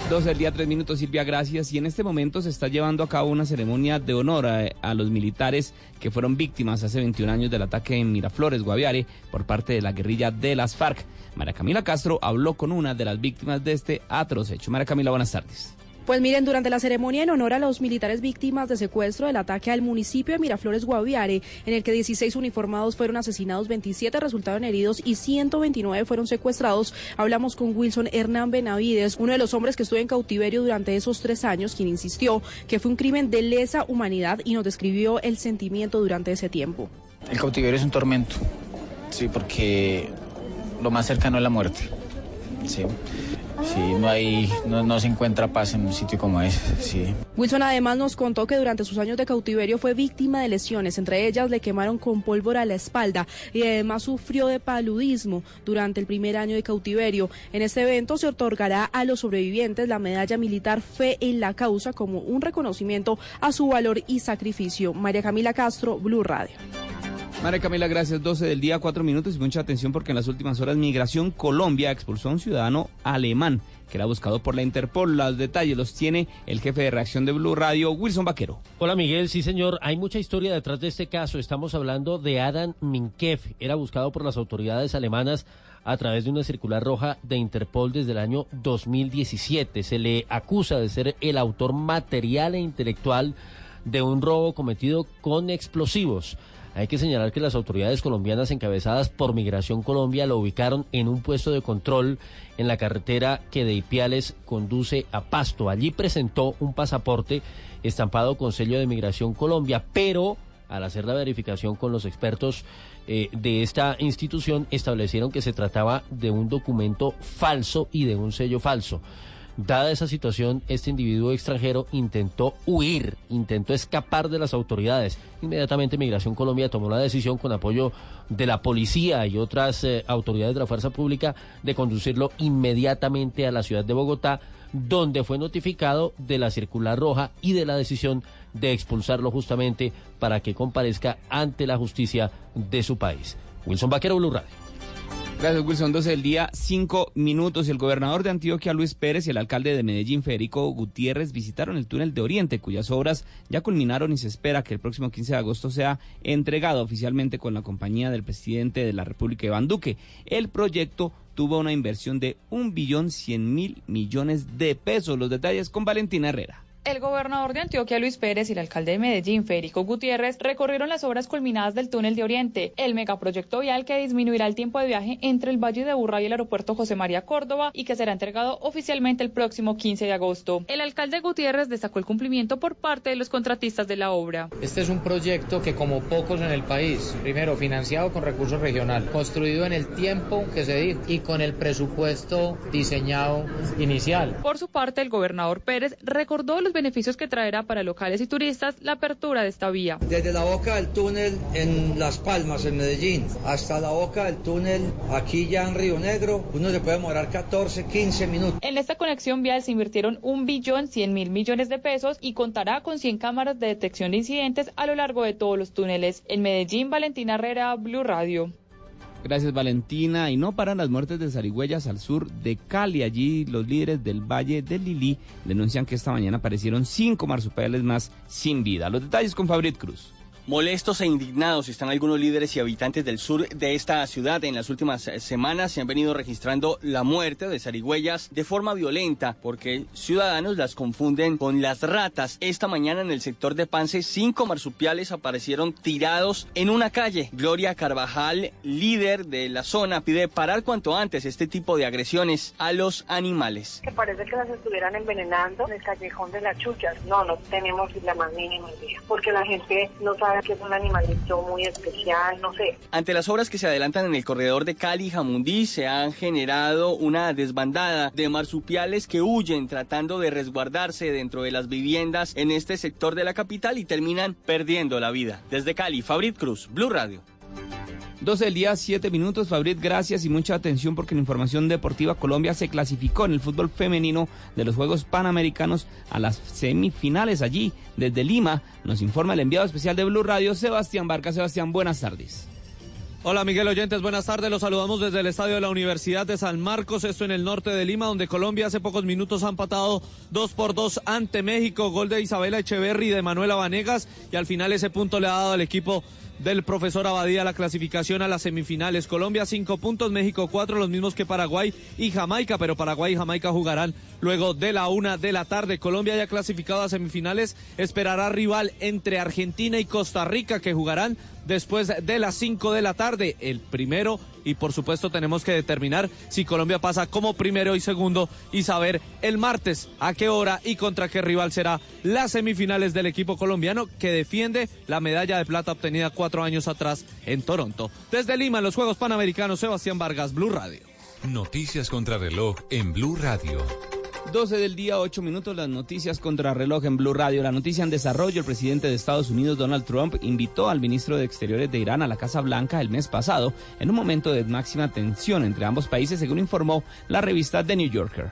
Speaker 13: Dos del día, tres minutos, Silvia, gracias. Y en este momento se está llevando a cabo una ceremonia de honor a, los militares que fueron víctimas hace 21 años del ataque en Miraflores, Guaviare, por parte de la guerrilla de las FARC. María Camila Castro habló con una de las víctimas de este atroz hecho. María Camila, buenas tardes.
Speaker 38: Pues miren, durante la ceremonia en honor a los militares víctimas de secuestro del ataque al municipio de Miraflores Guaviare, en el que 16 uniformados fueron asesinados, 27 resultaron heridos y 129 fueron secuestrados, hablamos con Wilson Hernán Benavides, uno de los hombres que estuvo en cautiverio durante esos tres años, quien insistió que fue un crimen de lesa humanidad y nos describió el sentimiento durante ese tiempo.
Speaker 35: El cautiverio es un tormento, sí, porque lo más cercano es la muerte, sí. Sí, no hay, no, no, se encuentra paz en un sitio como ese.
Speaker 38: Wilson además nos contó que durante sus años de cautiverio fue víctima de lesiones, entre ellas le quemaron con pólvora la espalda y además sufrió de paludismo durante el primer año de cautiverio. En este evento se otorgará a los sobrevivientes la medalla militar Fe en la Causa como un reconocimiento a su valor y sacrificio. María Camila Castro, Blue Radio.
Speaker 13: María Camila, gracias. 12 del día, 4 minutos y mucha atención porque en las últimas horas Migración Colombia expulsó a un ciudadano alemán que era buscado por la Interpol. Los detalles los tiene el jefe de reacción de Blue Radio, Wilson Vaquero.
Speaker 39: Hola Miguel, sí señor. Hay mucha historia detrás de este caso. Estamos hablando de Adam Minkev. Era buscado por las autoridades alemanas a través de una circular roja de Interpol desde el año 2017. Se le acusa de ser el autor material e intelectual de un robo cometido con explosivos. Hay que señalar que las autoridades colombianas encabezadas por Migración Colombia lo ubicaron en un puesto de control en la carretera que de Ipiales conduce a Pasto. Allí presentó un pasaporte estampado con sello de Migración Colombia, pero al hacer la verificación con los expertos eh, de esta institución establecieron que se trataba de un documento falso y de un sello falso. Dada esa situación, este individuo extranjero intentó huir, intentó escapar de las autoridades. Inmediatamente Migración Colombia tomó la decisión con apoyo de la policía y otras eh, autoridades de la fuerza pública de conducirlo inmediatamente a la ciudad de Bogotá, donde fue notificado de la circular roja y de la decisión de expulsarlo justamente para que comparezca ante la justicia de su país. Wilson Vaquero, Blue Radio.
Speaker 13: Gracias, Wilson. 12 del día, 5 minutos. El gobernador de Antioquia, Luis Pérez, y el alcalde de Medellín, Federico Gutiérrez, visitaron el túnel de Oriente, cuyas obras ya culminaron y se espera que el próximo 15 de agosto sea entregado oficialmente con la compañía del presidente de la República, Iván Duque. El proyecto tuvo una inversión de un billón cien mil millones de pesos. Los detalles con Valentina Herrera.
Speaker 40: El gobernador de Antioquia, Luis Pérez, y el alcalde de Medellín, Federico Gutiérrez, recorrieron las obras culminadas del túnel de Oriente, el megaproyecto vial que disminuirá el tiempo de viaje entre el Valle de Burra y el aeropuerto José María Córdoba y que será entregado oficialmente el próximo 15 de agosto. El alcalde Gutiérrez destacó el cumplimiento por parte de los contratistas de la obra.
Speaker 41: Este es un proyecto que, como pocos en el país, primero financiado con recursos regionales, construido en el tiempo que se dijo y con el presupuesto diseñado inicial.
Speaker 40: Por su parte, el gobernador Pérez recordó los beneficios que traerá para locales y turistas la apertura de esta vía.
Speaker 42: Desde la boca del túnel en Las Palmas, en Medellín, hasta la boca del túnel aquí ya en Río Negro, uno se puede demorar 14, 15 minutos.
Speaker 40: En esta conexión vial se invirtieron un billón 100 mil millones de pesos y contará con 100 cámaras de detección de incidentes a lo largo de todos los túneles. En Medellín, Valentina Herrera, Blue Radio.
Speaker 13: Gracias Valentina. Y no paran las muertes de zarigüeyas al sur de Cali. Allí los líderes del Valle del Lilí denuncian que esta mañana aparecieron cinco marsupiales más sin vida. Los detalles con Fabrit Cruz.
Speaker 18: Molestos e indignados están algunos líderes y habitantes del sur de esta ciudad. En las últimas semanas se han venido registrando la muerte de zarigüeyas de forma violenta porque ciudadanos las confunden con las ratas. Esta mañana en el sector de Pance, cinco marsupiales aparecieron tirados en una calle. Gloria Carvajal, líder de la zona, pide parar cuanto antes este tipo de agresiones a los animales.
Speaker 43: Parece que las estuvieran envenenando en el callejón de las chuchas. No, no tenemos la más mínima idea. Porque la gente no sabe que es un animalito muy especial, no sé.
Speaker 18: Ante las obras que se adelantan en el corredor de Cali y Jamundí, se han generado una desbandada de marsupiales que huyen tratando de resguardarse dentro de las viviendas en este sector de la capital y terminan perdiendo la vida. Desde Cali, Fabrit Cruz, Blue Radio.
Speaker 13: 12 del día, 7 minutos. Fabrit, gracias y mucha atención porque en Información Deportiva Colombia se clasificó en el fútbol femenino de los Juegos Panamericanos a las semifinales allí. Desde Lima nos informa el enviado especial de Blue Radio, Sebastián Barca. Sebastián, buenas tardes.
Speaker 3: Hola Miguel Oyentes, buenas tardes. Los saludamos desde el estadio de la Universidad de San Marcos, esto en el norte de Lima, donde Colombia hace pocos minutos ha empatado dos por dos ante México. Gol de Isabela Echeverry y de Manuela Vanegas. Y al final ese punto le ha dado al equipo del profesor Abadía la clasificación a las semifinales. Colombia cinco puntos, México cuatro, los mismos que Paraguay y Jamaica, pero Paraguay y Jamaica jugarán luego de la una de la tarde. Colombia ya clasificado a semifinales, esperará rival entre Argentina y Costa Rica que jugarán después de las 5 de la tarde. El primero y por supuesto tenemos que determinar si Colombia pasa como primero y segundo y saber el martes a qué hora y contra qué rival será las semifinales del equipo colombiano que defiende la medalla de plata obtenida cuatro años atrás en Toronto. Desde Lima, en los Juegos Panamericanos, Sebastián Vargas, Blue Radio.
Speaker 17: Noticias contra reloj en Blue Radio.
Speaker 13: 12 del día, 8 minutos, las noticias contra reloj en Blue Radio. La noticia en desarrollo, el presidente de Estados Unidos, Donald Trump, invitó al ministro de Exteriores de Irán a la Casa Blanca el mes pasado, en un momento de máxima tensión entre ambos países, según informó la revista The New Yorker.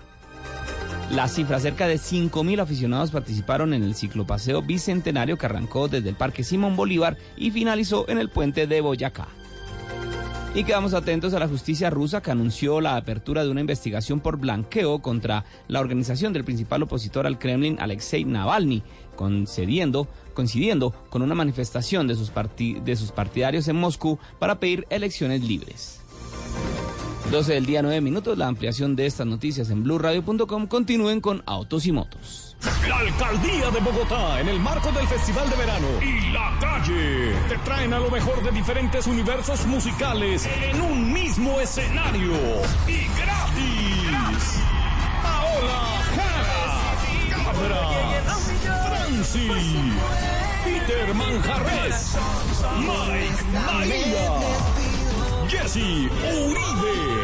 Speaker 13: La cifra, cerca de 5.000 aficionados participaron en el ciclopaseo bicentenario que arrancó desde el Parque Simón Bolívar y finalizó en el puente de Boyacá. Y quedamos atentos a la justicia rusa que anunció la apertura de una investigación por blanqueo contra la organización del principal opositor al Kremlin, Alexei Navalny, coincidiendo con una manifestación de sus, de sus partidarios en Moscú para pedir elecciones libres. 12 del día, 9 minutos. La ampliación de estas noticias en blueradio.com. Continúen con Autos y Motos.
Speaker 17: La alcaldía de Bogotá, en el marco del Festival de Verano y la calle, te traen a lo mejor de diferentes universos musicales en un mismo escenario y gratis. Paola Jara, Cabra, Franci, Peter Manjarres, Mike María, Jesse Uribe.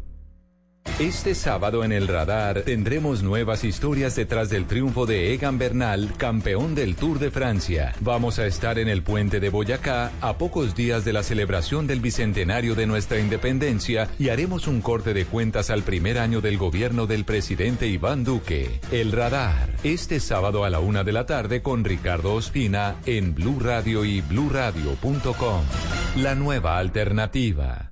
Speaker 12: Este sábado en el radar tendremos nuevas historias detrás del triunfo de Egan Bernal, campeón del Tour de Francia. Vamos a estar en el puente de Boyacá a pocos días de la celebración del bicentenario de nuestra independencia y haremos un corte de cuentas al primer año del gobierno del presidente Iván Duque. El radar, este sábado a la una de la tarde con Ricardo Ospina en Blue Radio y bluradio.com. La nueva alternativa.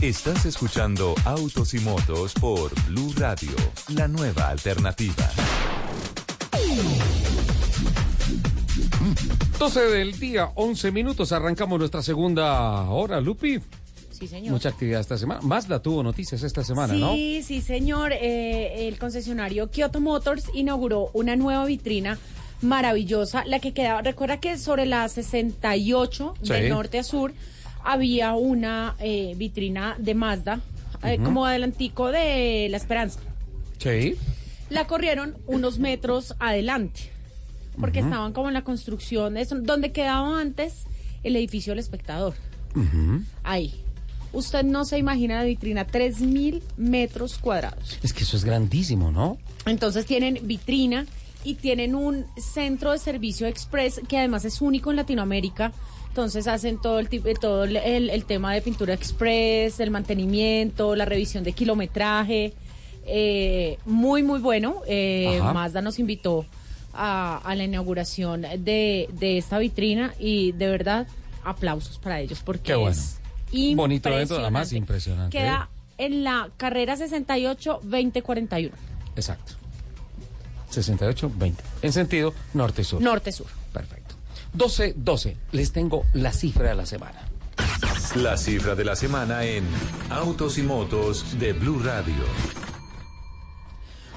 Speaker 12: Estás escuchando Autos y Motos por Blue Radio, la nueva alternativa.
Speaker 25: 12 del día, 11 minutos. Arrancamos nuestra segunda hora, Lupi.
Speaker 26: Sí, señor.
Speaker 25: Mucha actividad esta semana. Mazda tuvo noticias esta semana,
Speaker 26: sí,
Speaker 25: ¿no?
Speaker 26: Sí, sí, señor. Eh, el concesionario Kyoto Motors inauguró una nueva vitrina maravillosa, la que quedaba, recuerda que sobre la 68
Speaker 25: Sí.
Speaker 26: de norte a sur había una eh, vitrina de Mazda, eh, como adelantico de La Esperanza.
Speaker 25: Sí.
Speaker 26: La corrieron unos metros adelante, porque estaban como en la construcción, de eso, donde quedaba antes el edificio del espectador. Ahí. Usted no se imagina la vitrina, 3.000 metros cuadrados.
Speaker 25: Es que eso es grandísimo, ¿no?
Speaker 26: Entonces tienen vitrina y tienen un centro de servicio express que además es único en Latinoamérica. Entonces hacen todo el tipo, todo el, tema de pintura express, el mantenimiento, la revisión de kilometraje. Eh, muy muy bueno. Eh. Mazda nos invitó a, a la inauguración de, de esta vitrina y de verdad aplausos para ellos porque
Speaker 25: Qué bueno.
Speaker 26: es
Speaker 25: Bonito evento, además
Speaker 26: impresionante.
Speaker 25: impresionante. ¿eh?
Speaker 26: Queda en la carrera 68-2041.
Speaker 25: Exacto. 68, 20. En sentido norte-sur.
Speaker 26: Norte-sur.
Speaker 25: Perfecto. 12, 12. Les tengo la cifra de la semana.
Speaker 12: La cifra de la semana en Autos y Motos de Blue Radio.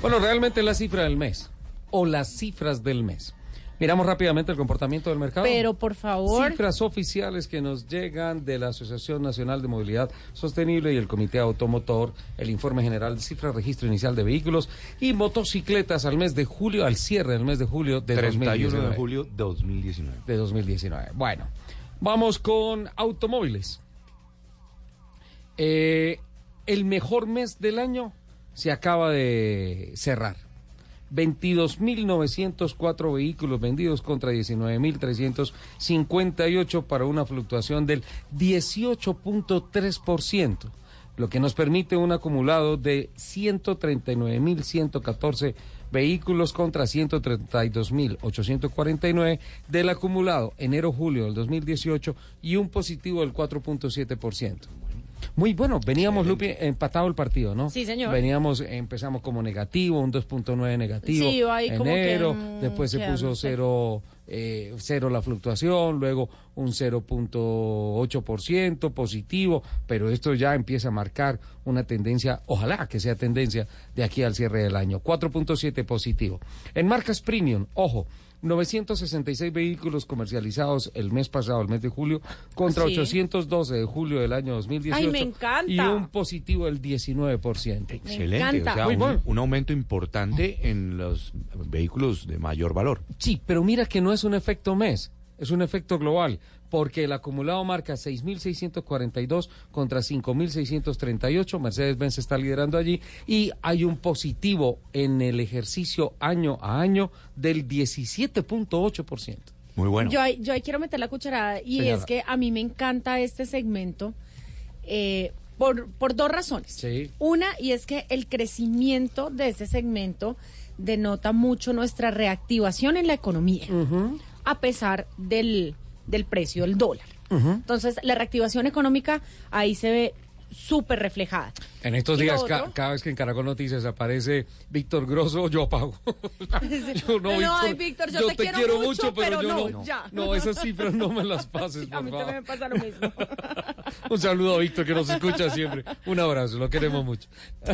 Speaker 25: Bueno, realmente la cifra del mes o las cifras del mes. Miramos rápidamente el comportamiento del mercado.
Speaker 26: Pero por favor.
Speaker 25: Cifras oficiales que nos llegan de la Asociación Nacional de Movilidad Sostenible y el Comité Automotor, el informe general de cifras registro inicial de vehículos y motocicletas al mes de julio, al cierre del mes de julio de
Speaker 28: 31
Speaker 25: 2019.
Speaker 28: de julio de 2019.
Speaker 25: De 2019. Bueno, vamos con automóviles. Eh, el mejor mes del año se acaba de cerrar. 22.904 vehículos vendidos contra 19.358 para una fluctuación del 18.3%, lo que nos permite un acumulado de 139.114 vehículos contra 132.849 del acumulado enero-julio del 2018 y un positivo del 4.7%. Muy bueno, veníamos, Lupi, empatado el partido, ¿no?
Speaker 26: Sí, señor.
Speaker 25: Veníamos, empezamos como negativo, un 2.9 negativo.
Speaker 26: Sí, ahí como que,
Speaker 25: enero, después se puso cero, eh, cero la fluctuación, luego un 0.8% positivo, pero esto ya empieza a marcar una tendencia, ojalá que sea tendencia de aquí al cierre del año. 4.7 positivo. En marcas premium, ojo. 966 vehículos comercializados el mes pasado, el mes de julio, contra
Speaker 26: Sí.
Speaker 25: 812 de julio del año 2018.
Speaker 26: Ay, me encanta.
Speaker 25: Y un positivo del 19%.
Speaker 28: Excelente,
Speaker 26: encanta.
Speaker 28: o sea,
Speaker 25: Muy
Speaker 28: un,
Speaker 25: bueno.
Speaker 28: un aumento importante en los vehículos de mayor valor.
Speaker 25: Sí, pero mira que no es un efecto mes, es un efecto global, porque el acumulado marca 6.642 contra 5.638, Mercedes-Benz está liderando allí, y hay un positivo en el ejercicio año a año del 17.8%.
Speaker 28: Muy bueno.
Speaker 26: Yo, ahí- yo ahí quiero meter la cucharada y
Speaker 25: Señora.
Speaker 26: es que a mí me encanta este segmento eh, por, por dos razones.
Speaker 25: Sí.
Speaker 26: Una, y es que el crecimiento de este segmento denota mucho nuestra reactivación en la economía, a pesar del, del precio del dólar. Entonces, la reactivación económica ahí se ve súper reflejada.
Speaker 25: En estos
Speaker 26: ¿Y lo
Speaker 25: días, ca- cada vez que en Caracol Noticias aparece Víctor Grosso, yo apago. yo no,
Speaker 26: No, ay, Víctor, yo te quiero mucho, pero
Speaker 25: yo
Speaker 26: no, ya.
Speaker 25: No, esas cifras no me las pases,
Speaker 26: A
Speaker 25: por
Speaker 26: mí
Speaker 25: favor.
Speaker 26: también me pasa lo mismo.
Speaker 25: Un saludo a Víctor que nos escucha siempre. Un abrazo, lo queremos mucho.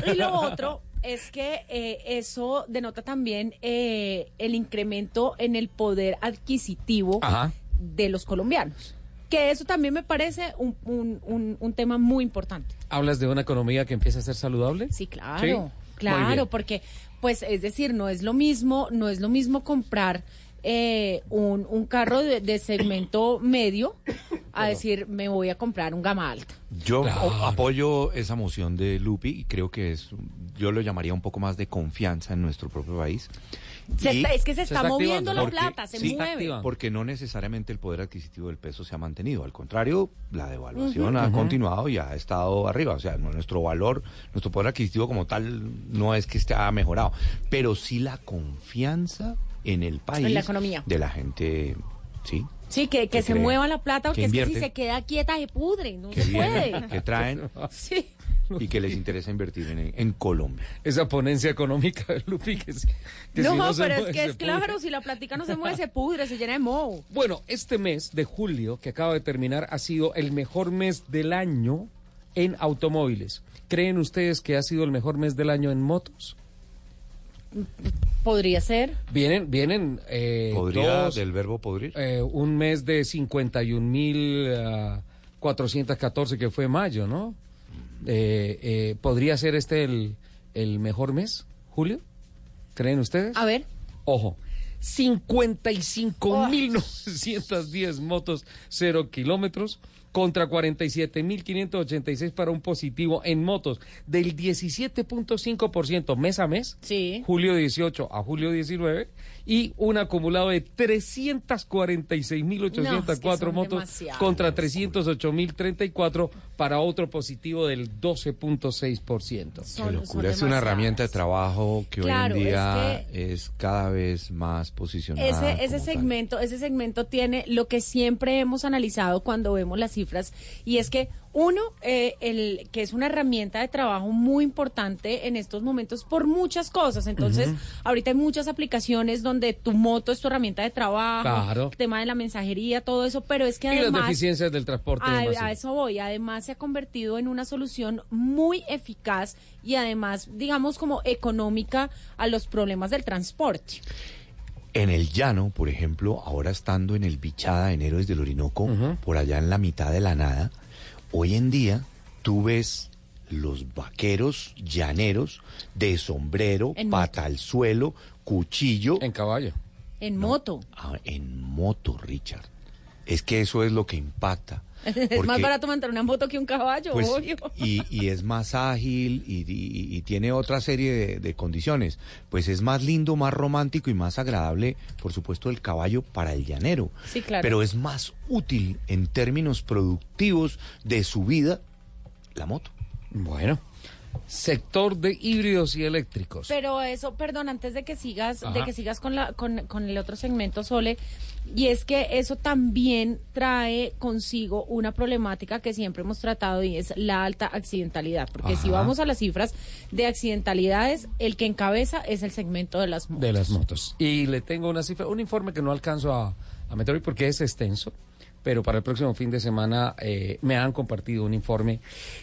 Speaker 26: Y lo otro es que eh, eso denota también eh, el incremento en el poder adquisitivo
Speaker 25: Ajá.
Speaker 26: De los colombianos. Que eso también me parece un, un- un- un tema muy importante.
Speaker 25: ¿Hablas de una economía que empieza a ser saludable?
Speaker 26: Sí, claro,
Speaker 25: Sí,
Speaker 26: claro, porque, pues, es decir, no es lo mismo, no es lo mismo comprar eh, un, un carro de, de segmento medio a decir me voy a comprar un gama alta.
Speaker 28: Yo
Speaker 25: Claro.
Speaker 28: apoyo esa moción de Lupi y creo que es, yo lo llamaría un poco más de confianza en nuestro propio país.
Speaker 26: Se
Speaker 28: Y-
Speaker 26: está- es que se
Speaker 25: Se
Speaker 26: está,
Speaker 25: está
Speaker 26: moviendo la
Speaker 28: Porque-
Speaker 26: plata, se
Speaker 28: sí,
Speaker 26: mueve.
Speaker 28: Porque no necesariamente el poder adquisitivo del peso se ha mantenido. Al contrario, la devaluación ha continuado y ha estado arriba. O sea, nuestro valor, nuestro poder adquisitivo como tal no es que esté mejorado, pero sí la confianza en el país.
Speaker 26: En la economía.
Speaker 28: De la gente, sí.
Speaker 26: Sí, que, que
Speaker 28: que
Speaker 26: se
Speaker 28: cree,
Speaker 26: mueva la plata, porque
Speaker 28: que
Speaker 26: es que si se queda quieta se pudre, no
Speaker 28: Que
Speaker 26: se puede.
Speaker 28: que traen
Speaker 26: Sí.
Speaker 28: y que les interesa invertir en, en Colombia.
Speaker 25: Esa ponencia económica de Lupi que, que
Speaker 26: no,
Speaker 25: si no se
Speaker 26: pero
Speaker 25: mueve,
Speaker 26: es que es
Speaker 25: pudre.
Speaker 26: claro, si la plática no se mueve, se pudre, se llena de moho.
Speaker 25: Bueno, este mes de julio que acaba de terminar ha sido el mejor mes del año en automóviles. ¿Creen ustedes que ha sido el mejor mes del año en motos?
Speaker 26: Podría ser.
Speaker 25: Vienen, vienen eh,
Speaker 28: ¿Podría,
Speaker 25: dos,
Speaker 28: del verbo podrir?
Speaker 25: eh, un mes de 51.414 que fue mayo, ¿no? Eh, eh, ¿Podría ser este el, el mejor mes, Julio? ¿Creen ustedes?
Speaker 26: A ver.
Speaker 25: Ojo, 55.910 motos, cero kilómetros, contra 47.586 para un positivo en motos del 17.5% mes a mes,
Speaker 26: Sí.
Speaker 25: julio 18 a julio 19, y un acumulado de 346.804
Speaker 26: No, es que son
Speaker 25: motos contra 308.034 para otro positivo del 12.6%.
Speaker 28: Qué locura,
Speaker 26: son
Speaker 28: es una
Speaker 26: demasiadas.
Speaker 28: herramienta de trabajo que
Speaker 26: Claro,
Speaker 28: hoy en
Speaker 26: es
Speaker 28: día es, cada vez más posicionada.
Speaker 26: Ese, ese
Speaker 28: tal.
Speaker 26: segmento, ese segmento tiene lo que siempre hemos analizado cuando vemos las cifras, y es que uno, eh, el que es una herramienta de trabajo muy importante en estos momentos por muchas cosas. Entonces, ahorita hay muchas aplicaciones donde tu moto es tu herramienta de trabajo,
Speaker 25: Claro.
Speaker 26: tema de la mensajería, todo eso, pero es que
Speaker 25: Y las
Speaker 26: además...
Speaker 25: deficiencias del transporte.
Speaker 26: A eso voy. Además, se ha convertido en una solución muy eficaz y además, digamos, como económica a los problemas del transporte.
Speaker 28: En el llano, por ejemplo, ahora estando en el Bichada en Héroes del Orinoco, por allá en la mitad de la nada, hoy en día tú ves los vaqueros llaneros de sombrero,
Speaker 26: En
Speaker 28: pata al suelo, cuchillo.
Speaker 25: En caballo.
Speaker 26: En moto.
Speaker 28: Ah, en moto, Richard. Es que eso es lo que impacta.
Speaker 26: Es más barato montar una moto que un caballo,
Speaker 28: Pues,
Speaker 26: obvio.
Speaker 28: y, y es más ágil y, y- y tiene otra serie de, de condiciones. Pues es más lindo, más romántico y más agradable, por supuesto, el caballo para el llanero.
Speaker 26: Sí, claro.
Speaker 28: Pero es más útil en términos productivos de su vida la moto.
Speaker 25: Bueno, sector de híbridos y eléctricos.
Speaker 26: Pero eso, perdón, antes de que sigas, de que sigas con la, con, con el otro segmento, Sole, y es que eso también trae consigo una problemática que siempre hemos tratado y es la alta accidentalidad. Porque si vamos a las cifras de accidentalidades, el que encabeza es el segmento de las motos.
Speaker 25: de las motos. Y le tengo una cifra, un informe que no alcanzo a, a meter hoy porque es extenso, pero para el próximo fin de semana eh, me han compartido un informe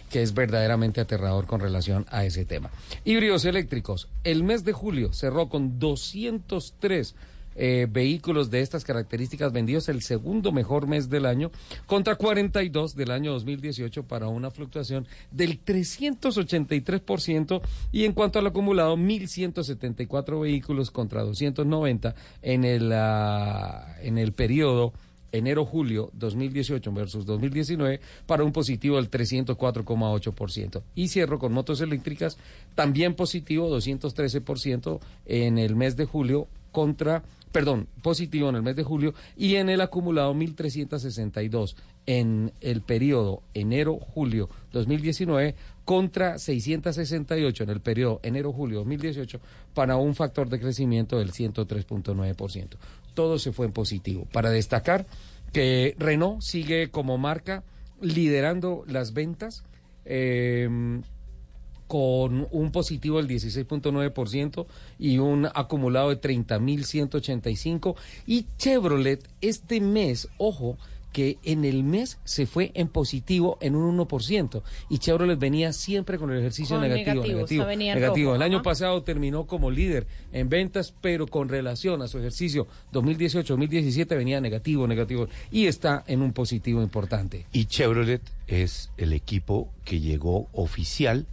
Speaker 25: que es verdaderamente aterrador con relación a ese tema. Híbridos eléctricos. El mes de julio cerró con 203 eh, vehículos de estas características vendidos, el segundo mejor mes del año, contra 42 del año 2018 para una fluctuación del 383% y en cuanto al acumulado, 1.174 vehículos contra 290 en el, ah, en el periodo enero-julio 2018 versus 2019 para un positivo del 304,8%. Y cierro con motos eléctricas, también positivo 213% en el mes de julio contra, perdón, positivo en el mes de julio y en el acumulado 1.362 en el periodo enero-julio 2019 contra 668 en el periodo enero-julio 2018 para un factor de crecimiento del 103.9%. Todo se fue en positivo. Para destacar que Renault sigue como marca liderando las ventas. eh, con un positivo del 16.9% y un acumulado de 30.185. Y Chevrolet este mes, ojo, que en el mes se fue en positivo en un 1%. Y Chevrolet venía siempre con el ejercicio
Speaker 26: Con
Speaker 25: negativo,
Speaker 26: negativo,
Speaker 25: negativo,
Speaker 26: o sea, venía en
Speaker 25: negativo.
Speaker 26: rojo,
Speaker 25: El año pasado terminó como líder en ventas, pero con relación a su ejercicio 2018-2017 venía negativo, negativo. Y está en un positivo importante.
Speaker 28: Y Chevrolet es el equipo que llegó oficial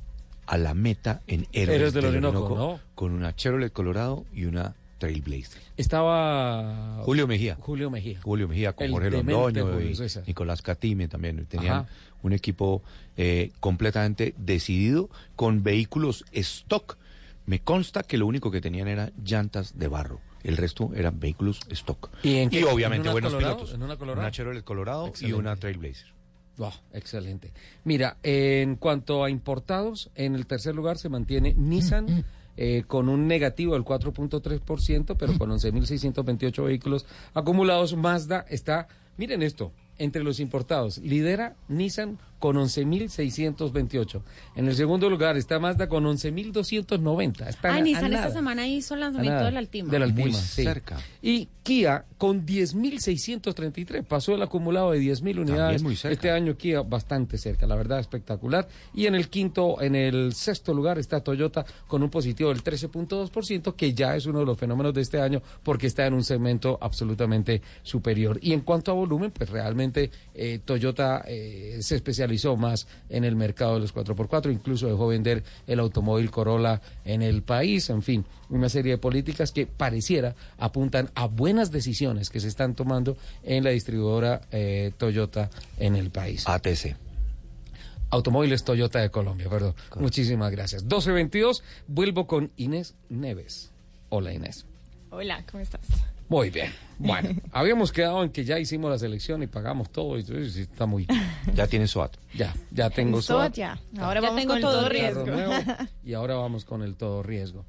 Speaker 28: a la meta en Héroes,
Speaker 25: Héroes del
Speaker 28: del
Speaker 25: Orinoco,
Speaker 28: Orinoco,
Speaker 25: ¿no?
Speaker 28: con una Chevrolet Colorado y una Trailblazer.
Speaker 25: Estaba
Speaker 28: Julio Mejía.
Speaker 25: Julio Mejía.
Speaker 28: Julio Mejía con
Speaker 25: El
Speaker 28: Jorge Londoño y. Nicolás Catime también. Tenían
Speaker 25: Ajá.
Speaker 28: un equipo eh, completamente decidido con vehículos stock. Me consta que lo único que tenían era llantas de barro. El resto eran vehículos stock.
Speaker 25: ¿Y en qué?
Speaker 28: obviamente
Speaker 25: ¿En una
Speaker 28: buenos
Speaker 25: Colorado?
Speaker 28: pilotos.
Speaker 25: ¿En una Colorado?
Speaker 28: Chevrolet Colorado y una Trailblazer.
Speaker 25: Wow, excelente. Mira, en cuanto a importados, en el tercer lugar se mantiene Nissan eh, con un negativo del 4.3%, pero con 11.628 vehículos acumulados. Mazda está, miren esto, entre los importados, lidera Nissan con 11.628. En el segundo lugar está Mazda con 11.290. Están
Speaker 26: Ay,
Speaker 25: a
Speaker 26: Nissan esta semana hizo el lanzamiento
Speaker 25: nada.
Speaker 26: del Altima.
Speaker 25: Del Altima,
Speaker 28: Muy
Speaker 25: sí.
Speaker 28: cerca.
Speaker 25: Y Kia con 10.633, pasó el acumulado de 10.000 unidades.
Speaker 28: muy cerca.
Speaker 25: Este año Kia bastante cerca, la verdad espectacular. Y en el quinto, en el sexto lugar está Toyota con un positivo del 13.2%, que ya es uno de los fenómenos de este año porque está en un segmento absolutamente superior. Y en cuanto a volumen, pues realmente eh, Toyota eh, se especializó más en el mercado de los 4x4, incluso dejó vender el automóvil Corolla en el país, en fin, una serie de políticas que pareciera apuntan a buenas decisiones que se están tomando en la distribuidora eh, Toyota en el país.
Speaker 28: ATC.
Speaker 25: Automóviles Toyota de Colombia, perdón. Muchísimas gracias. 1222, vuelvo con Inés Neves. Hola Inés.
Speaker 44: Hola, ¿cómo estás?
Speaker 25: Muy bien. Bueno, habíamos quedado en que ya hicimos la selección y pagamos todo y está muy
Speaker 28: Ya tiene SOAT.
Speaker 25: Ya, ya tengo SOAT.
Speaker 44: ya. Ahora
Speaker 26: Ya
Speaker 44: vamos
Speaker 26: tengo
Speaker 44: con
Speaker 26: todo
Speaker 44: todo
Speaker 26: riesgo.
Speaker 25: nuevo, y ahora vamos con el todo riesgo.